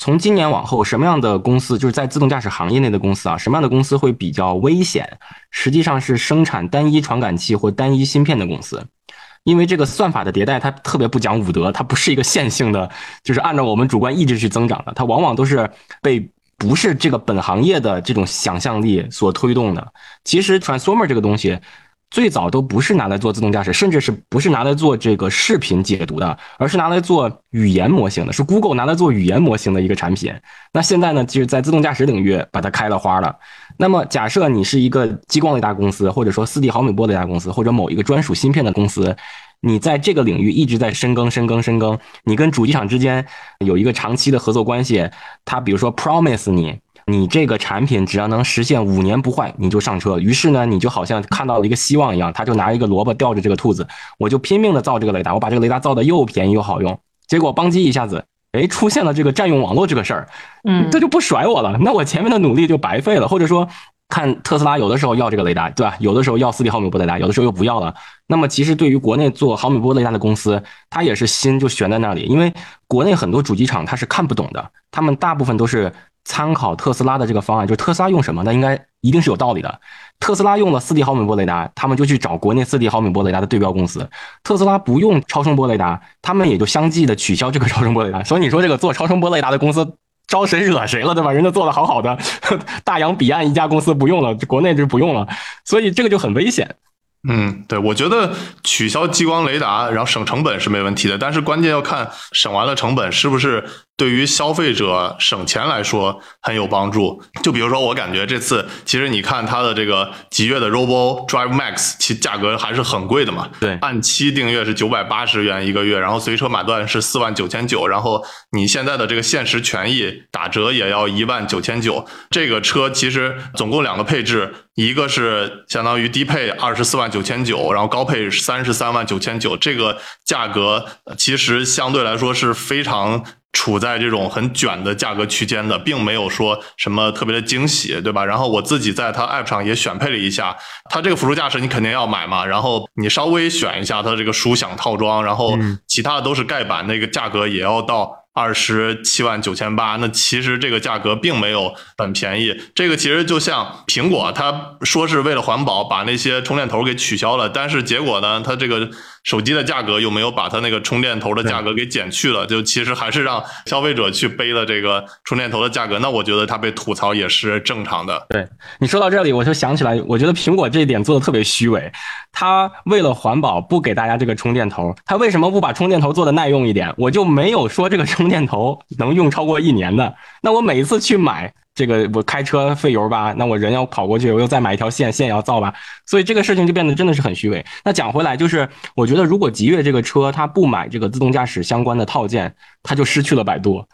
从今年往后，什么样的公司就是在自动驾驶行业内的公司啊？什么样的公司会比较危险？实际上是生产单一传感器或单一芯片的公司，因为这个算法的迭代它特别不讲武德，它不是一个线性的，就是按照我们主观意志去增长的，它往往都是被不是这个本行业的这种想象力所推动的。其实 transformer 这个东西。最早都不是拿来做自动驾驶，甚至是不是拿来做这个视频解读的，而是拿来做语言模型的，是 Google 拿来做语言模型的一个产品。那现在呢，就是在自动驾驶领域把它开了花了。那么假设你是一个激光雷达公司，或者说四 D 毫米波雷达公司，或者某一个专属芯片的公司，你在这个领域一直在深耕、深耕、深耕，你跟主机厂之间有一个长期的合作关系，他比如说 promise 你。你这个产品只要能实现五年不坏，你就上车。于是呢，你就好像看到了一个希望一样，他就拿一个萝卜吊着这个兔子，我就拼命的造这个雷达，我把这个雷达造的又便宜又好用。结果邦基一下子，哎，出现了这个占用网络这个事儿，嗯，这就不甩我了，那我前面的努力就白费了。或者说，看特斯拉有的时候要这个雷达，对吧？有的时候要四 D 毫米波雷达，有的时候又不要了。那么其实对于国内做毫米波雷达的公司，他也是心就悬在那里，因为国内很多主机厂他是看不懂的，他们大部分都是。参考特斯拉的这个方案，就是特斯拉用什么，那应该一定是有道理的。特斯拉用了四 D 毫米波雷达，他们就去找国内四 D 毫米波雷达的对标公司。特斯拉不用超声波雷达，他们也就相继的取消这个超声波雷达。所以你说这个做超声波雷达的公司招谁惹谁了，对吧？人家做的好好的，大洋彼岸一家公司不用了，国内就不用了，所以这个就很危险。嗯，对，我觉得取消激光雷达，然后省成本是没问题的，但是关键要看省完了成本是不是。对于消费者省钱来说很有帮助。就比如说，我感觉这次其实你看它的这个极越的 Robo Drive Max，其价格还是很贵的嘛。对，按期订阅是九百八十元一个月，然后随车买断是四万九千九，然后你现在的这个限时权益打折也要一万九千九。这个车其实总共两个配置，一个是相当于低配二十四万九千九，然后高配三十三万九千九。这个价格其实相对来说是非常。处在这种很卷的价格区间的，并没有说什么特别的惊喜，对吧？然后我自己在它 App 上也选配了一下，它这个辅助驾驶你肯定要买嘛，然后你稍微选一下它这个舒享套装，然后其他的都是盖板，那个价格也要到。二十七万九千八，那其实这个价格并没有很便宜。这个其实就像苹果，它说是为了环保把那些充电头给取消了，但是结果呢，它这个手机的价格又没有把它那个充电头的价格给减去了，就其实还是让消费者去背了这个充电头的价格。那我觉得它被吐槽也是正常的。对你说到这里，我就想起来，我觉得苹果这一点做的特别虚伪。它为了环保不给大家这个充电头，它为什么不把充电头做的耐用一点？我就没有说这个充电头能用超过一年的。那我每一次去买这个，我开车费油吧，那我人要跑过去，我又再买一条线，线也要造吧。所以这个事情就变得真的是很虚伪。那讲回来，就是我觉得如果极越这个车它不买这个自动驾驶相关的套件，它就失去了百度，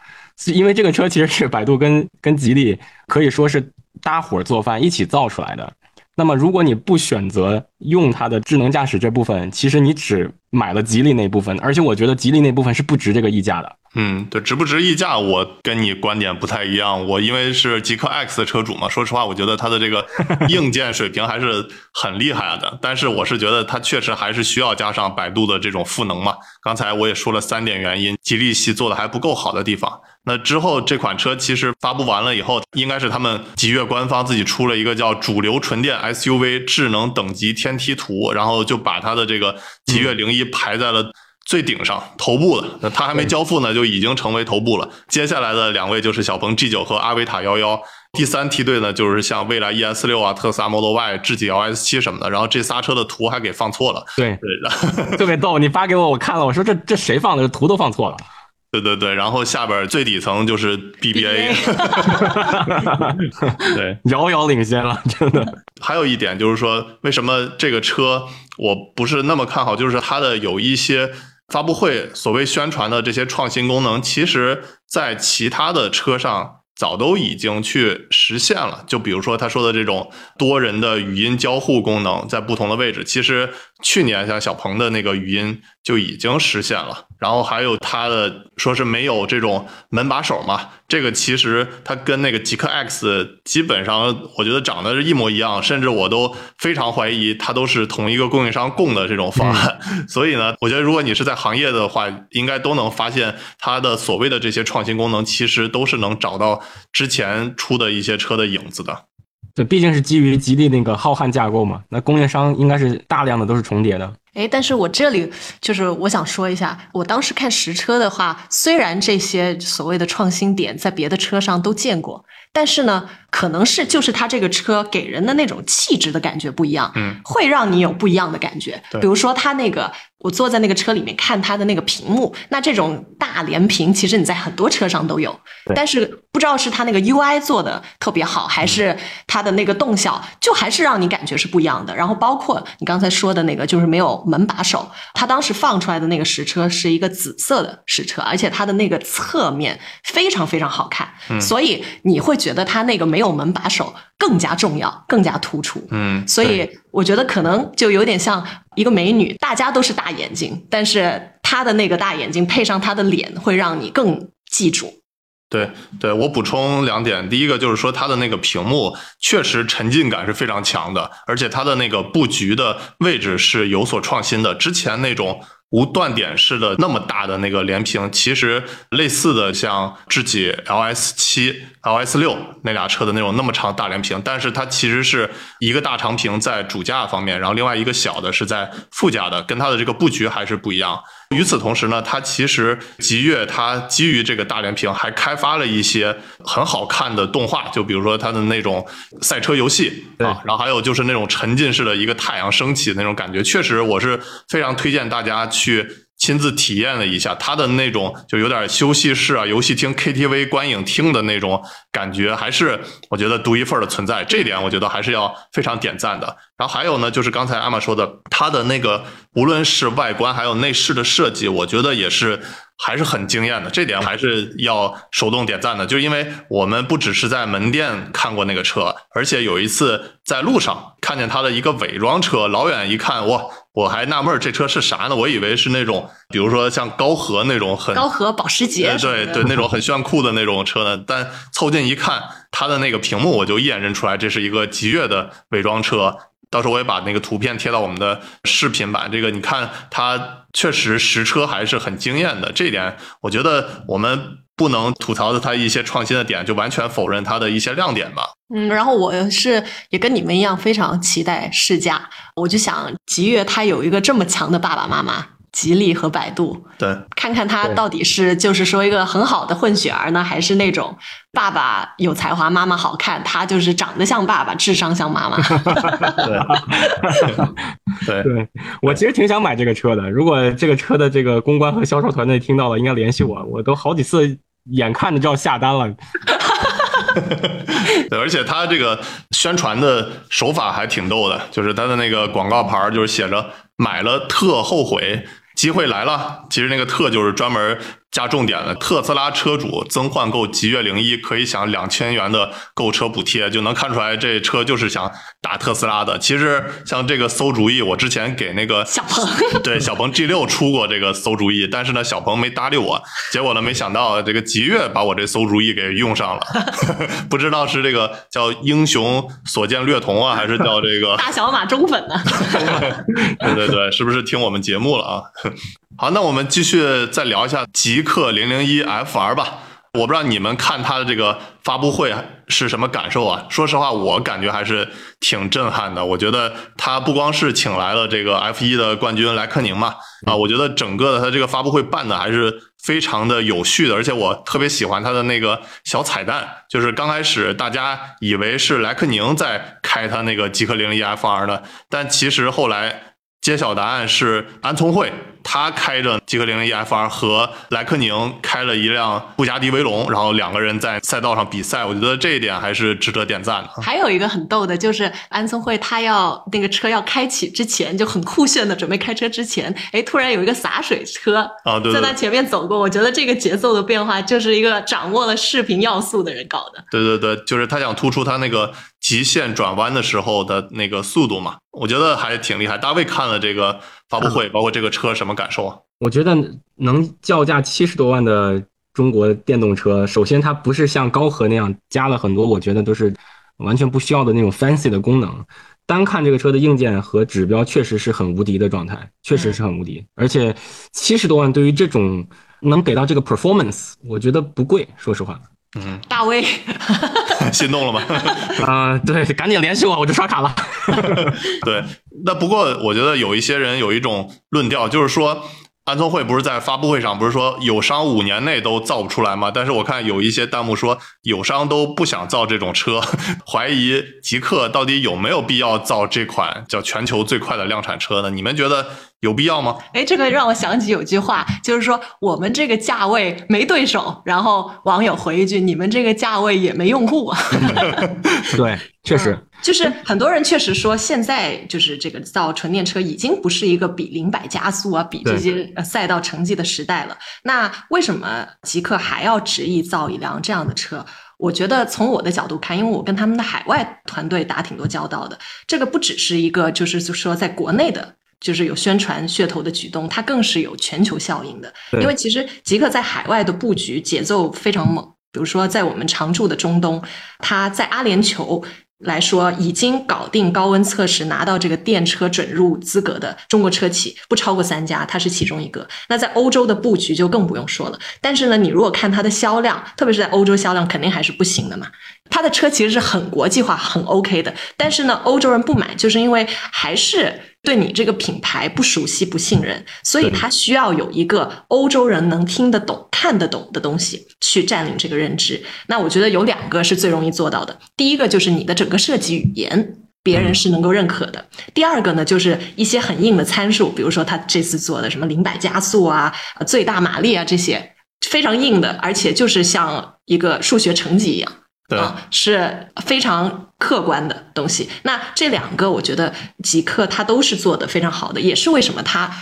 因为这个车其实是百度跟跟吉利可以说是搭伙做饭一起造出来的。那么，如果你不选择用它的智能驾驶这部分，其实你只买了吉利那部分，而且我觉得吉利那部分是不值这个溢价的。嗯，对，值不值溢价，我跟你观点不太一样。我因为是极氪 X 的车主嘛，[laughs] 说实话，我觉得它的这个硬件水平还是很厉害的。但是我是觉得它确实还是需要加上百度的这种赋能嘛。刚才我也说了三点原因，吉利系做的还不够好的地方。那之后这款车其实发布完了以后，应该是他们极越官方自己出了一个叫主流纯电 SUV 智能等级天梯图，然后就把它的这个极越零一排在了最顶上头部的。那它还没交付呢，就已经成为头部了。接下来的两位就是小鹏 G 九和阿维塔幺幺，第三梯队呢就是像蔚来 ES 六啊、特斯拉 Model Y、智己 LS 七什么的。然后这仨车的图还给放错了。对对的，[laughs] 特别逗。你发给我，我看了，我说这这谁放的？图都放错了。对对对，然后下边最底层就是 BBA，[laughs] 对，[laughs] 遥遥领先了，真的。还有一点就是说，为什么这个车我不是那么看好？就是它的有一些发布会所谓宣传的这些创新功能，其实在其他的车上早都已经去实现了。就比如说他说的这种多人的语音交互功能，在不同的位置，其实去年像小鹏的那个语音就已经实现了。然后还有它的说是没有这种门把手嘛，这个其实它跟那个极客 X 基本上我觉得长得是一模一样，甚至我都非常怀疑它都是同一个供应商供的这种方案。[laughs] 所以呢，我觉得如果你是在行业的话，应该都能发现它的所谓的这些创新功能，其实都是能找到之前出的一些车的影子的。对，毕竟是基于吉利那个浩瀚架构嘛，那供应商应该是大量的都是重叠的。哎，但是我这里就是我想说一下，我当时看实车的话，虽然这些所谓的创新点在别的车上都见过，但是呢，可能是就是它这个车给人的那种气质的感觉不一样，嗯，会让你有不一样的感觉。对比如说它那个，我坐在那个车里面看它的那个屏幕，那这种大连屏，其实你在很多车上都有，对但是不知道是它那个 UI 做的特别好，还是它的那个动效，就还是让你感觉是不一样的。然后包括你刚才说的那个，就是没有门把手，它当时放出来的那个实车是一个紫色的实车，而且它的那个侧面非常非常好看，所以你会觉得他那个没有门把手更加重要，更加突出。嗯，所以我觉得可能就有点像一个美女，大家都是大眼睛，但是她的那个大眼睛配上她的脸，会让你更记住。对对，我补充两点。第一个就是说，它的那个屏幕确实沉浸感是非常强的，而且它的那个布局的位置是有所创新的。之前那种无断点式的那么大的那个连屏，其实类似的像智己 LS 七、LS 六那俩车的那种那么长大连屏，但是它其实是一个大长屏在主驾方面，然后另外一个小的是在副驾的，跟它的这个布局还是不一样。与此同时呢，它其实极越它基于这个大连屏还开发了一些很好看的动画，就比如说它的那种赛车游戏啊，然后还有就是那种沉浸式的一个太阳升起的那种感觉，确实我是非常推荐大家去亲自体验了一下它的那种就有点休息室啊、游戏厅、KTV 观影厅的那种感觉，还是我觉得独一份的存在。这点我觉得还是要非常点赞的。然后还有呢，就是刚才阿玛说的，它的那个无论是外观还有内饰的设计，我觉得也是还是很惊艳的。这点还是要手动点赞的，就因为我们不只是在门店看过那个车，而且有一次在路上看见它的一个伪装车，老远一看，哇！我还纳闷儿这车是啥呢？我以为是那种，比如说像高和那种很高和保时捷对对，那种很炫酷的那种车呢。但凑近一看，它的那个屏幕，我就一眼认出来这是一个极越的伪装车。到时候我也把那个图片贴到我们的视频版。这个你看，它确实实车还是很惊艳的。这点，我觉得我们不能吐槽的它一些创新的点，就完全否认它的一些亮点吧。嗯，然后我是也跟你们一样非常期待试驾，我就想吉越它有一个这么强的爸爸妈妈，吉利和百度，对，看看他到底是就是说一个很好的混血儿呢，还是那种爸爸有才华，妈妈好看，他就是长得像爸爸，智商像妈妈。[laughs] 对，[laughs] 对我其实挺想买这个车的，如果这个车的这个公关和销售团队听到了，应该联系我，我都好几次眼看着就要下单了。[laughs] 对，而且他这个宣传的手法还挺逗的，就是他的那个广告牌就是写着“买了特后悔，机会来了”。其实那个“特”就是专门加重点了，特斯拉车主增换购极越零一可以享两千元的购车补贴，就能看出来这车就是想打特斯拉的。其实像这个馊主意，我之前给那个小鹏对小鹏 G 六出过这个馊主意，但是呢小鹏没搭理我，结果呢没想到这个极越把我这馊主意给用上了，[laughs] 不知道是这个叫英雄所见略同啊，还是叫这个大小马忠粉呢？[laughs] 对对对，是不是听我们节目了啊？好，那我们继续再聊一下极氪零零一 FR 吧。我不知道你们看它的这个发布会是什么感受啊？说实话，我感觉还是挺震撼的。我觉得它不光是请来了这个 F 一的冠军莱克宁嘛，啊，我觉得整个的它这个发布会办的还是非常的有序的，而且我特别喜欢它的那个小彩蛋，就是刚开始大家以为是莱克宁在开他那个极氪零零一 FR 呢，但其实后来。揭晓答案是安聪慧，他开着极氪零零一 FR 和莱克宁开了一辆布加迪威龙，然后两个人在赛道上比赛，我觉得这一点还是值得点赞的。还有一个很逗的，就是安聪慧他要那个车要开启之前，就很酷炫的准备开车之前，哎，突然有一个洒水车啊对对在他前面走过。我觉得这个节奏的变化，就是一个掌握了视频要素的人搞的。对对对，就是他想突出他那个极限转弯的时候的那个速度嘛，我觉得还挺厉害。大卫看了这个发布会，包括这个车什么感受啊？我觉得能叫价七十多万的中国电动车，首先它不是像高和那样加了很多，我觉得都是完全不需要的那种 fancy 的功能。单看这个车的硬件和指标，确实是很无敌的状态，确实是很无敌。而且七十多万对于这种能给到这个 performance，我觉得不贵，说实话。嗯，大威，[laughs] 心动了吗？啊、[laughs] 对，赶紧联系我，我就刷卡了。[laughs] 对，那不过我觉得有一些人有一种论调，就是说。安聪慧不是在发布会上不是说友商五年内都造不出来吗？但是我看有一些弹幕说友商都不想造这种车，[laughs] 怀疑极客到底有没有必要造这款叫全球最快的量产车呢？你们觉得有必要吗？哎，这个让我想起有句话，就是说我们这个价位没对手，然后网友回一句：你们这个价位也没用户。[laughs] 对，确实。就是很多人确实说，现在就是这个造纯电车已经不是一个比零百加速啊，比这些呃赛道成绩的时代了。那为什么极客还要执意造一辆这样的车？我觉得从我的角度看，因为我跟他们的海外团队打挺多交道的，这个不只是一个就是说在国内的。就是有宣传噱头的举动，它更是有全球效应的。因为其实极客在海外的布局节奏非常猛，比如说在我们常驻的中东，它在阿联酋。来说，已经搞定高温测试，拿到这个电车准入资格的中国车企不超过三家，它是其中一个。那在欧洲的布局就更不用说了。但是呢，你如果看它的销量，特别是在欧洲销量，肯定还是不行的嘛。它的车其实是很国际化、很 OK 的，但是呢，欧洲人不买，就是因为还是对你这个品牌不熟悉、不信任，所以他需要有一个欧洲人能听得懂、看得懂的东西去占领这个认知。那我觉得有两个是最容易做到的，第一个就是你的整个设计语言。别人是能够认可的。第二个呢，就是一些很硬的参数，比如说他这次做的什么零百加速啊、最大马力啊这些非常硬的，而且就是像一个数学成绩一样。啊，是非常客观的东西。那这两个，我觉得极客它都是做的非常好的，也是为什么它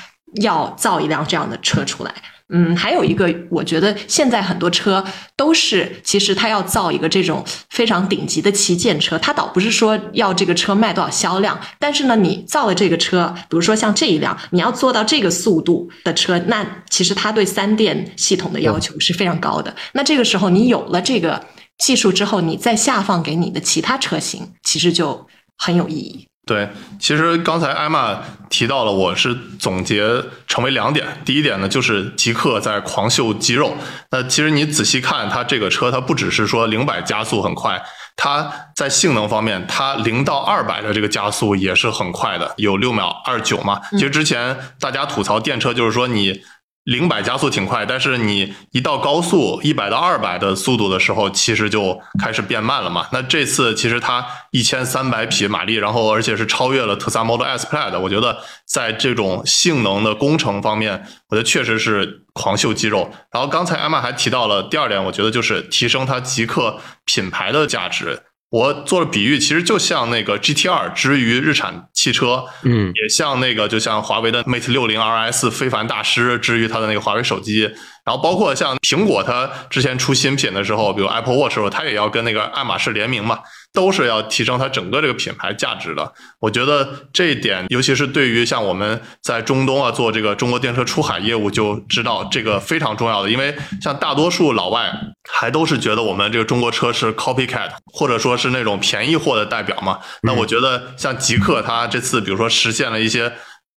要造一辆这样的车出来。嗯，还有一个，我觉得现在很多车都是，其实它要造一个这种非常顶级的旗舰车，它倒不是说要这个车卖多少销量，但是呢，你造了这个车，比如说像这一辆，你要做到这个速度的车，那其实它对三电系统的要求是非常高的。那这个时候你有了这个。技术之后，你再下放给你的其他车型，其实就很有意义。对，其实刚才艾玛提到了，我是总结成为两点。第一点呢，就是极客在狂秀肌肉。那其实你仔细看它这个车，它不只是说零百加速很快，它在性能方面，它零到二百的这个加速也是很快的，有六秒二九嘛。其实之前大家吐槽电车，就是说你。零百加速挺快，但是你一到高速一百到二百的速度的时候，其实就开始变慢了嘛。那这次其实它一千三百匹马力，然后而且是超越了特斯拉 Model S Plaid，我觉得在这种性能的工程方面，我觉得确实是狂秀肌肉。然后刚才艾玛还提到了第二点，我觉得就是提升它极客品牌的价值。我做了比喻，其实就像那个 GTR 之于日产汽车，嗯，也像那个就像华为的 Mate 六零 RS 非凡大师之于它的那个华为手机，然后包括像苹果，它之前出新品的时候，比如 Apple Watch 时候，它也要跟那个爱马仕联名嘛，都是要提升它整个这个品牌价值的。我觉得这一点，尤其是对于像我们在中东啊做这个中国电车出海业务，就知道这个非常重要的，因为像大多数老外还都是觉得我们这个中国车是 copycat，或者说是那种便宜货的代表嘛。那我觉得像极客，它这次比如说实现了一些。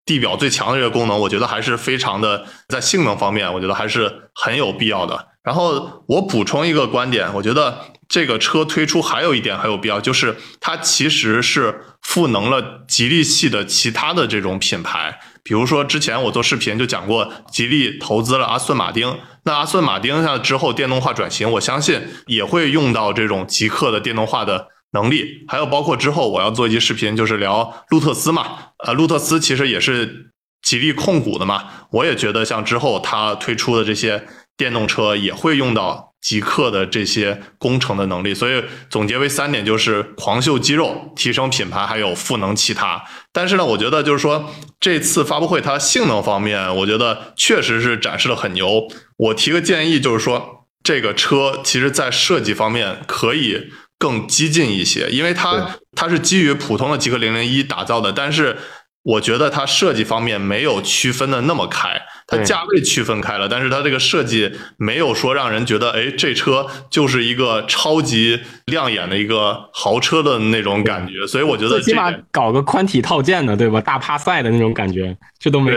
地表最强的这个功能，我觉得还是非常的，在性能方面，我觉得还是很有必要的。然后我补充一个观点，我觉得这个车推出还有一点很有必要，就是它其实是赋能了吉利系的其他的这种品牌。比如说之前我做视频就讲过，吉利投资了阿斯顿马丁，那阿斯顿马丁像之后电动化转型，我相信也会用到这种极客的电动化的。能力，还有包括之后我要做一期视频，就是聊路特斯嘛。呃，路特斯其实也是吉利控股的嘛。我也觉得像之后它推出的这些电动车也会用到极客的这些工程的能力。所以总结为三点，就是狂秀肌肉、提升品牌，还有赋能其他。但是呢，我觉得就是说这次发布会它性能方面，我觉得确实是展示的很牛。我提个建议，就是说这个车其实在设计方面可以。更激进一些，因为它它是基于普通的极客零零一打造的，但是我觉得它设计方面没有区分的那么开，它价位区分开了，但是它这个设计没有说让人觉得，哎，这车就是一个超级亮眼的一个豪车的那种感觉，所以我觉得最起码搞个宽体套件的，对吧？大趴赛的那种感觉，这都没。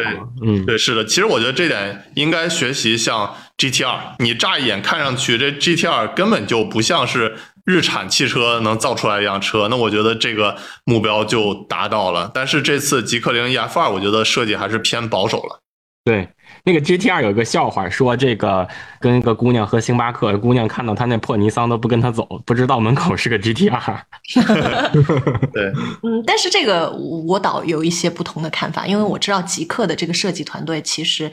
嗯，对，是的，其实我觉得这点应该学习像 GTR。你乍一眼看上去，这 GTR 根本就不像是日产汽车能造出来一辆车。那我觉得这个目标就达到了。但是这次极氪零 EF 二，我觉得设计还是偏保守了。对，那个 GTR 有一个笑话，说这个跟一个姑娘喝星巴克，姑娘看到他那破尼桑都不跟他走，不知道门口是个 GTR。[laughs] [laughs] 对，嗯，但是这个我倒有一些不同的看法，因为我知道极客的这个设计团队其实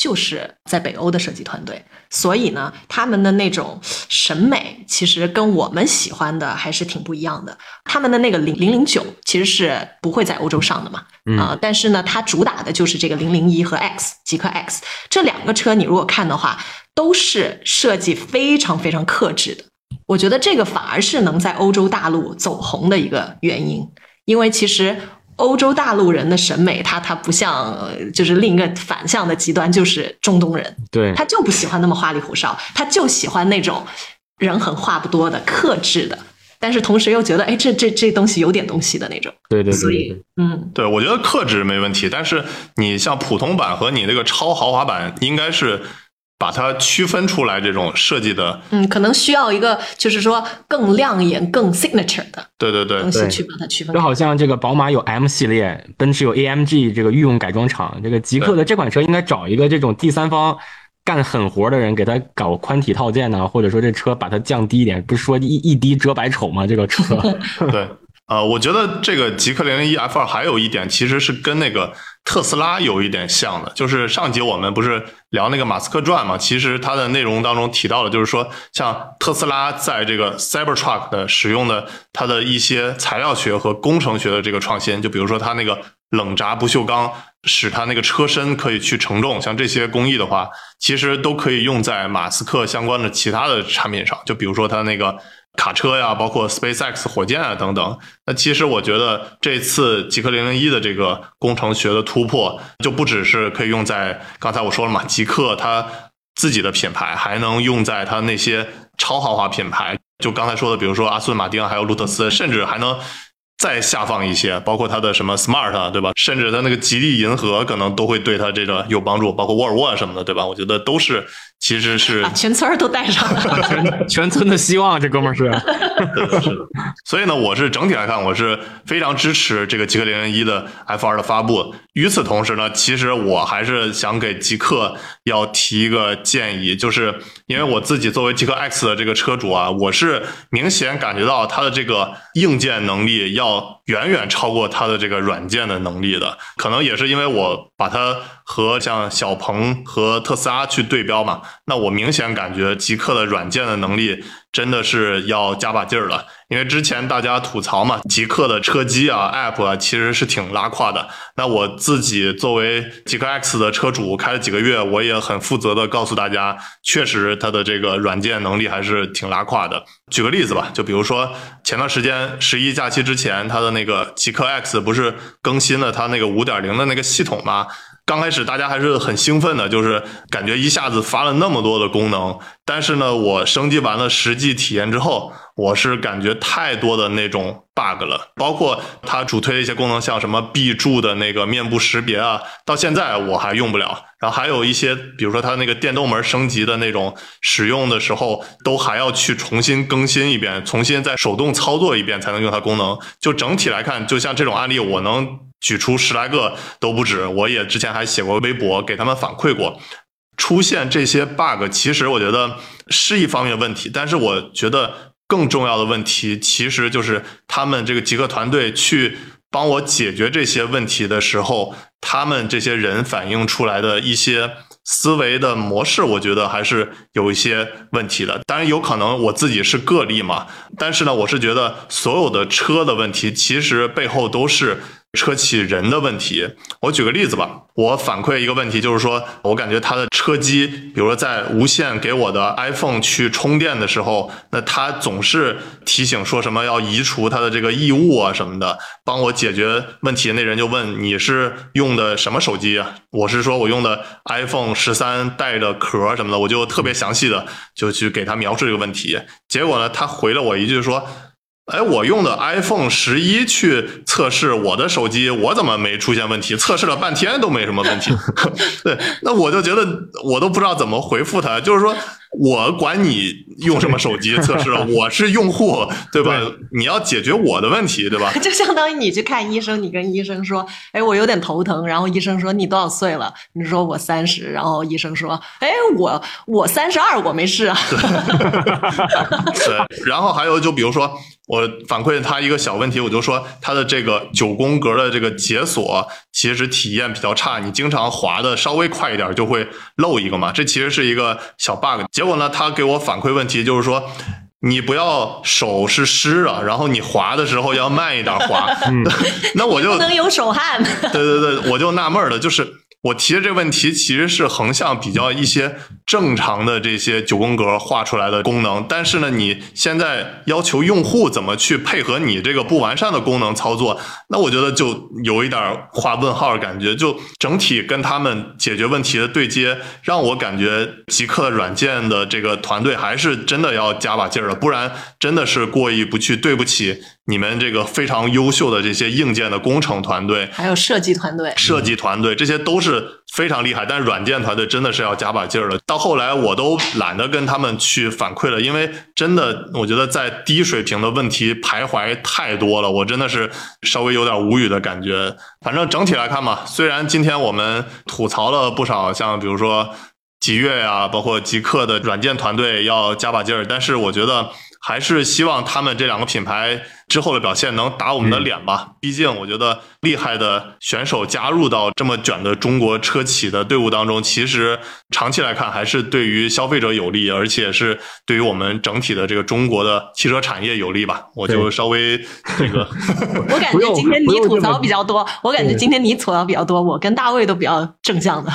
就是在北欧的设计团队，所以呢，他们的那种审美其实跟我们喜欢的还是挺不一样的。他们的那个零零零九其实是不会在欧洲上的嘛，啊、但是呢，它主打的就是这个零零一和 X 极客 X 这两个车，你如果看的话，都是设计非常非常克制的。我觉得这个反而是能在欧洲大陆走红的一个原因，因为其实欧洲大陆人的审美，他他不像，呃就是另一个反向的极端，就是中东人，对，他就不喜欢那么花里胡哨，他就喜欢那种人狠话不多的、克制的，但是同时又觉得，哎，这这这东西有点东西的那种，对对对对所以，嗯，对，我觉得克制没问题，但是你像普通版和你那个超豪华版，应该是把它区分出来这种设计的。嗯，可能需要一个就是说更亮眼、更 signature 的对对对东，西对去把它区分就。好像这个宝马有 M 系列，奔驰有 AMG 这个御用改装厂，这个极客的这款车应该找一个这种第三方干狠活的人给他搞宽体套件呢、或者说这车把它降低一点，不是说一一滴遮百丑吗？这个车，[laughs] 对，呃，我觉得这个极氪零零一 F 二还有一点其实是跟那个特斯拉有一点像的，就是上集我们不是聊那个马斯克传嘛，其实它的内容当中提到了，就是说像特斯拉在这个 Cybertruck 的使用的它的一些材料学和工程学的这个创新，就比如说它那个冷轧不锈钢，使它那个车身可以去承重，像这些工艺的话，其实都可以用在马斯克相关的其他的产品上，就比如说它那个。卡车呀，包括 SpaceX 火箭啊等等。那其实我觉得这次极氪零零一的这个工程学的突破，就不只是可以用在刚才我说了嘛，极客它自己的品牌，还能用在它那些超豪华品牌。就刚才说的，比如说阿斯顿马丁还有路特斯，甚至还能再下放一些，包括它的什么 Smart，对吧？甚至它那个吉利银河可能都会对它这个有帮助，包括沃尔沃什么的，对吧？我觉得都是其实是把全村儿都带上了。[laughs] 全全村的希望，这哥们儿是。[laughs] 是的，是的。所以呢，我是整体来看，我是非常支持这个极氪零零一的 F 二的发布。与此同时呢，其实我还是想给极客要提一个建议，就是因为我自己作为极客 X 的这个车主啊，我是明显感觉到它的这个硬件能力要远远超过它的这个软件的能力的。可能也是因为我把它和像小鹏和特斯拉去对标嘛，那我明显感觉极客的软件的能力真的是要加把劲儿了。因为之前大家吐槽嘛，极客的车机啊、App 啊，其实是挺拉胯的。那我自己作为极客 X 的车主，开了几个月，我也很负责的告诉大家，确实它的这个软件能力还是挺拉胯的。举个例子吧，就比如说前段时间十一假期之前，它的那个极客 X 不是更新了它那个五点零的那个系统吗？刚开始大家还是很兴奋的，就是感觉一下子发了那么多的功能。但是呢，我升级完了实际体验之后，我是感觉太多的那种 bug 了，包括它主推的一些功能，像什么必注的那个面部识别啊，到现在我还用不了。然后还有一些，比如说它那个电动门升级的那种，使用的时候都还要去重新更新一遍，重新再手动操作一遍才能用它功能。就整体来看，就像这种案例，我能举出十来个都不止。我也之前还写过微博给他们反馈过。出现这些 bug，其实我觉得是一方面问题，但是我觉得更重要的问题，其实就是他们这个极客团队去帮我解决这些问题的时候，他们这些人反映出来的一些思维的模式，我觉得还是有一些问题的。当然，有可能我自己是个例嘛，但是呢，我是觉得所有的车的问题，其实背后都是车企人的问题。我举个例子吧，我反馈一个问题，就是说我感觉它的车机，比如说在无线给我的 iPhone 去充电的时候，那它总是提醒说什么要移除它的这个异物啊什么的，帮我解决问题。那人就问你是用的什么手机啊？我是说我用的 iPhone 十三带着壳什么的，我就特别详细的就去给他描述这个问题。结果呢，他回了我一句说。哎，我用的 iPhone 十一去测试我的手机，我怎么没出现问题？测试了半天都没什么问题。[laughs] 对，那我就觉得我都不知道怎么回复他，就是说。我管你用什么手机测试，[laughs] 我是用户，对吧？你要解决我的问题，对吧？[laughs] 就相当于你去看医生，你跟医生说：“哎，我有点头疼。”然后医生说：“你多少岁了？”你说：“我三十。”然后医生说：“哎，我我三十二，我没事啊。[laughs] ”对。然后还有，就比如说我反馈他一个小问题，我就说他的这个九宫格的这个解锁其实体验比较差，你经常滑的稍微快一点就会漏一个嘛。这其实是一个小 bug。结果呢，他给我反馈问题就是说，你不要手是湿的，然后你滑的时候要慢一点滑。[laughs] 那我就不能有手汗。对对对，我就纳闷了，就是。我提的这个问题其实是横向比较一些正常的这些九宫格画出来的功能，但是呢，你现在要求用户怎么去配合你这个不完善的功能操作，那我觉得就有一点画问号的感觉。就整体跟他们解决问题的对接，让我感觉极客软件的这个团队还是真的要加把劲儿了，不然真的是过意不去，对不起。你们这个非常优秀的这些硬件的工程团队，还有设计团队，设计团队这些都是非常厉害，但软件团队真的是要加把劲儿了。到后来我都懒得跟他们去反馈了，因为真的我觉得在低水平的问题徘徊太多了，我真的是稍微有点无语的感觉。反正整体来看嘛，虽然今天我们吐槽了不少，像比如说极越呀，包括极客的软件团队要加把劲儿，但是我觉得还是希望他们这两个品牌。之后的表现能打我们的脸吧？毕竟我觉得厉害的选手加入到这么卷的中国车企的队伍当中，其实长期来看还是对于消费者有利，而且是对于我们整体的这个中国的汽车产业有利吧。我就稍微这个，[laughs] 我感觉今天你吐槽比较多，我感觉今天你吐槽比较多，我跟大卫都比较正向的。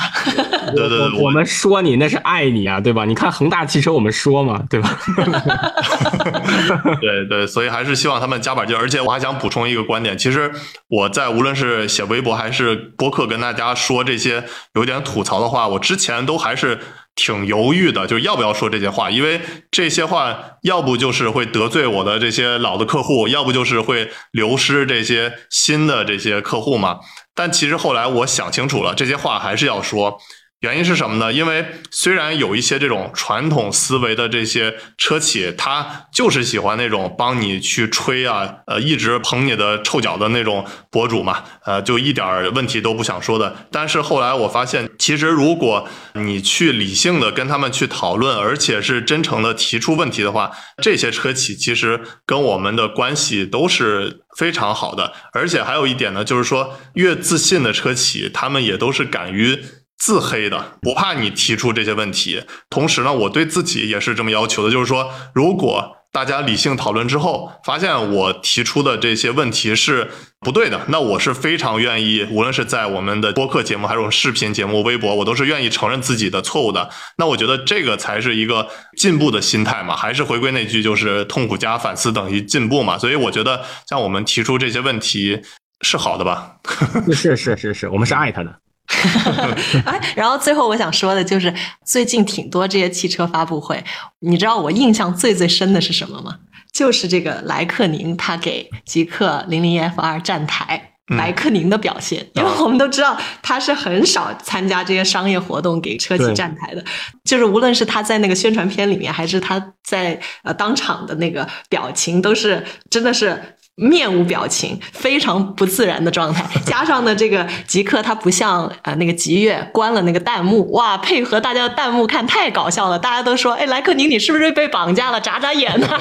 对对对，我们说你那是爱你啊，对吧？你看恒大汽车，我们说嘛，对吧？[laughs] 对对，所以还是希望他们。加把劲，而且我还想补充一个观点。其实我在无论是写微博还是播客，跟大家说这些有点吐槽的话，我之前都还是挺犹豫的，就是要不要说这些话，因为这些话要不就是会得罪我的这些老的客户，要不就是会流失这些新的这些客户嘛。但其实后来我想清楚了，这些话还是要说。原因是什么呢？因为虽然有一些这种传统思维的这些车企，他就是喜欢那种帮你去吹啊，呃，一直捧你的臭脚的那种博主嘛，呃，就一点问题都不想说的。但是后来我发现，其实如果你去理性的跟他们去讨论，而且是真诚的提出问题的话，这些车企其实跟我们的关系都是非常好的。而且还有一点呢，就是说越自信的车企，他们也都是敢于。自黑的，不怕你提出这些问题。同时呢，我对自己也是这么要求的，就是说，如果大家理性讨论之后，发现我提出的这些问题是不对的，那我是非常愿意，无论是在我们的播客节目，还是我视频节目、微博，我都是愿意承认自己的错误的。那我觉得这个才是一个进步的心态嘛，还是回归那句，就是痛苦加反思等于进步嘛。所以我觉得，像我们提出这些问题是好的吧？[laughs] 是是是是，我们是爱他的。[laughs] 哎，然后最后我想说的就是，最近挺多这些汽车发布会，你知道我印象最最深的是什么吗？就是这个莱克宁他给极客零零 F 二站台，莱克宁的表现，因为我们都知道他是很少参加这些商业活动给车企站台的，就是无论是他在那个宣传片里面，还是他在呃当场的那个表情，都是真的是。面无表情，非常不自然的状态，[laughs] 加上呢，这个极客他不像呃那个极越关了那个弹幕，哇，配合大家的弹幕看太搞笑了，大家都说，哎，莱克宁你是不是被绑架了？眨眨眼呢？[laughs]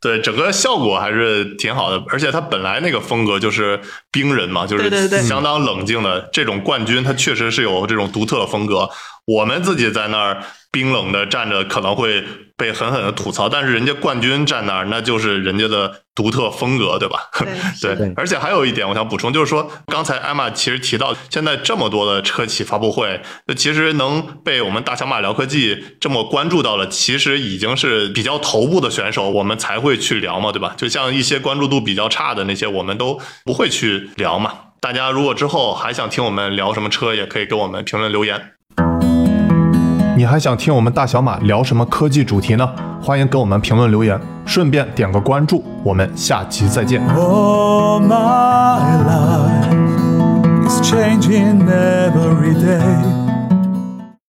对，整个效果还是挺好的，而且他本来那个风格就是冰人嘛，就是相当冷静的这种冠军，他确实是有这种独特的风格。我们自己在那儿冰冷的站着，可能会被狠狠的吐槽，但是人家冠军站那儿，那就是人家的独特风格，对吧？对 [laughs] 对，而且还有一点我想补充，就是说刚才艾玛其实提到，现在这么多的车企发布会，那其实能被我们大小马聊科技这么关注到了，其实已经是比较头部的选手，我们才会去聊嘛，对吧？就像一些关注度比较差的那些，我们都不会去聊嘛。大家如果之后还想听我们聊什么车，也可以给我们评论留言。还想听我们大小马聊什么科技主题呢？欢迎给我们评论留言，顺便点个关注。我们下期再见。Oh, my life is changing every day.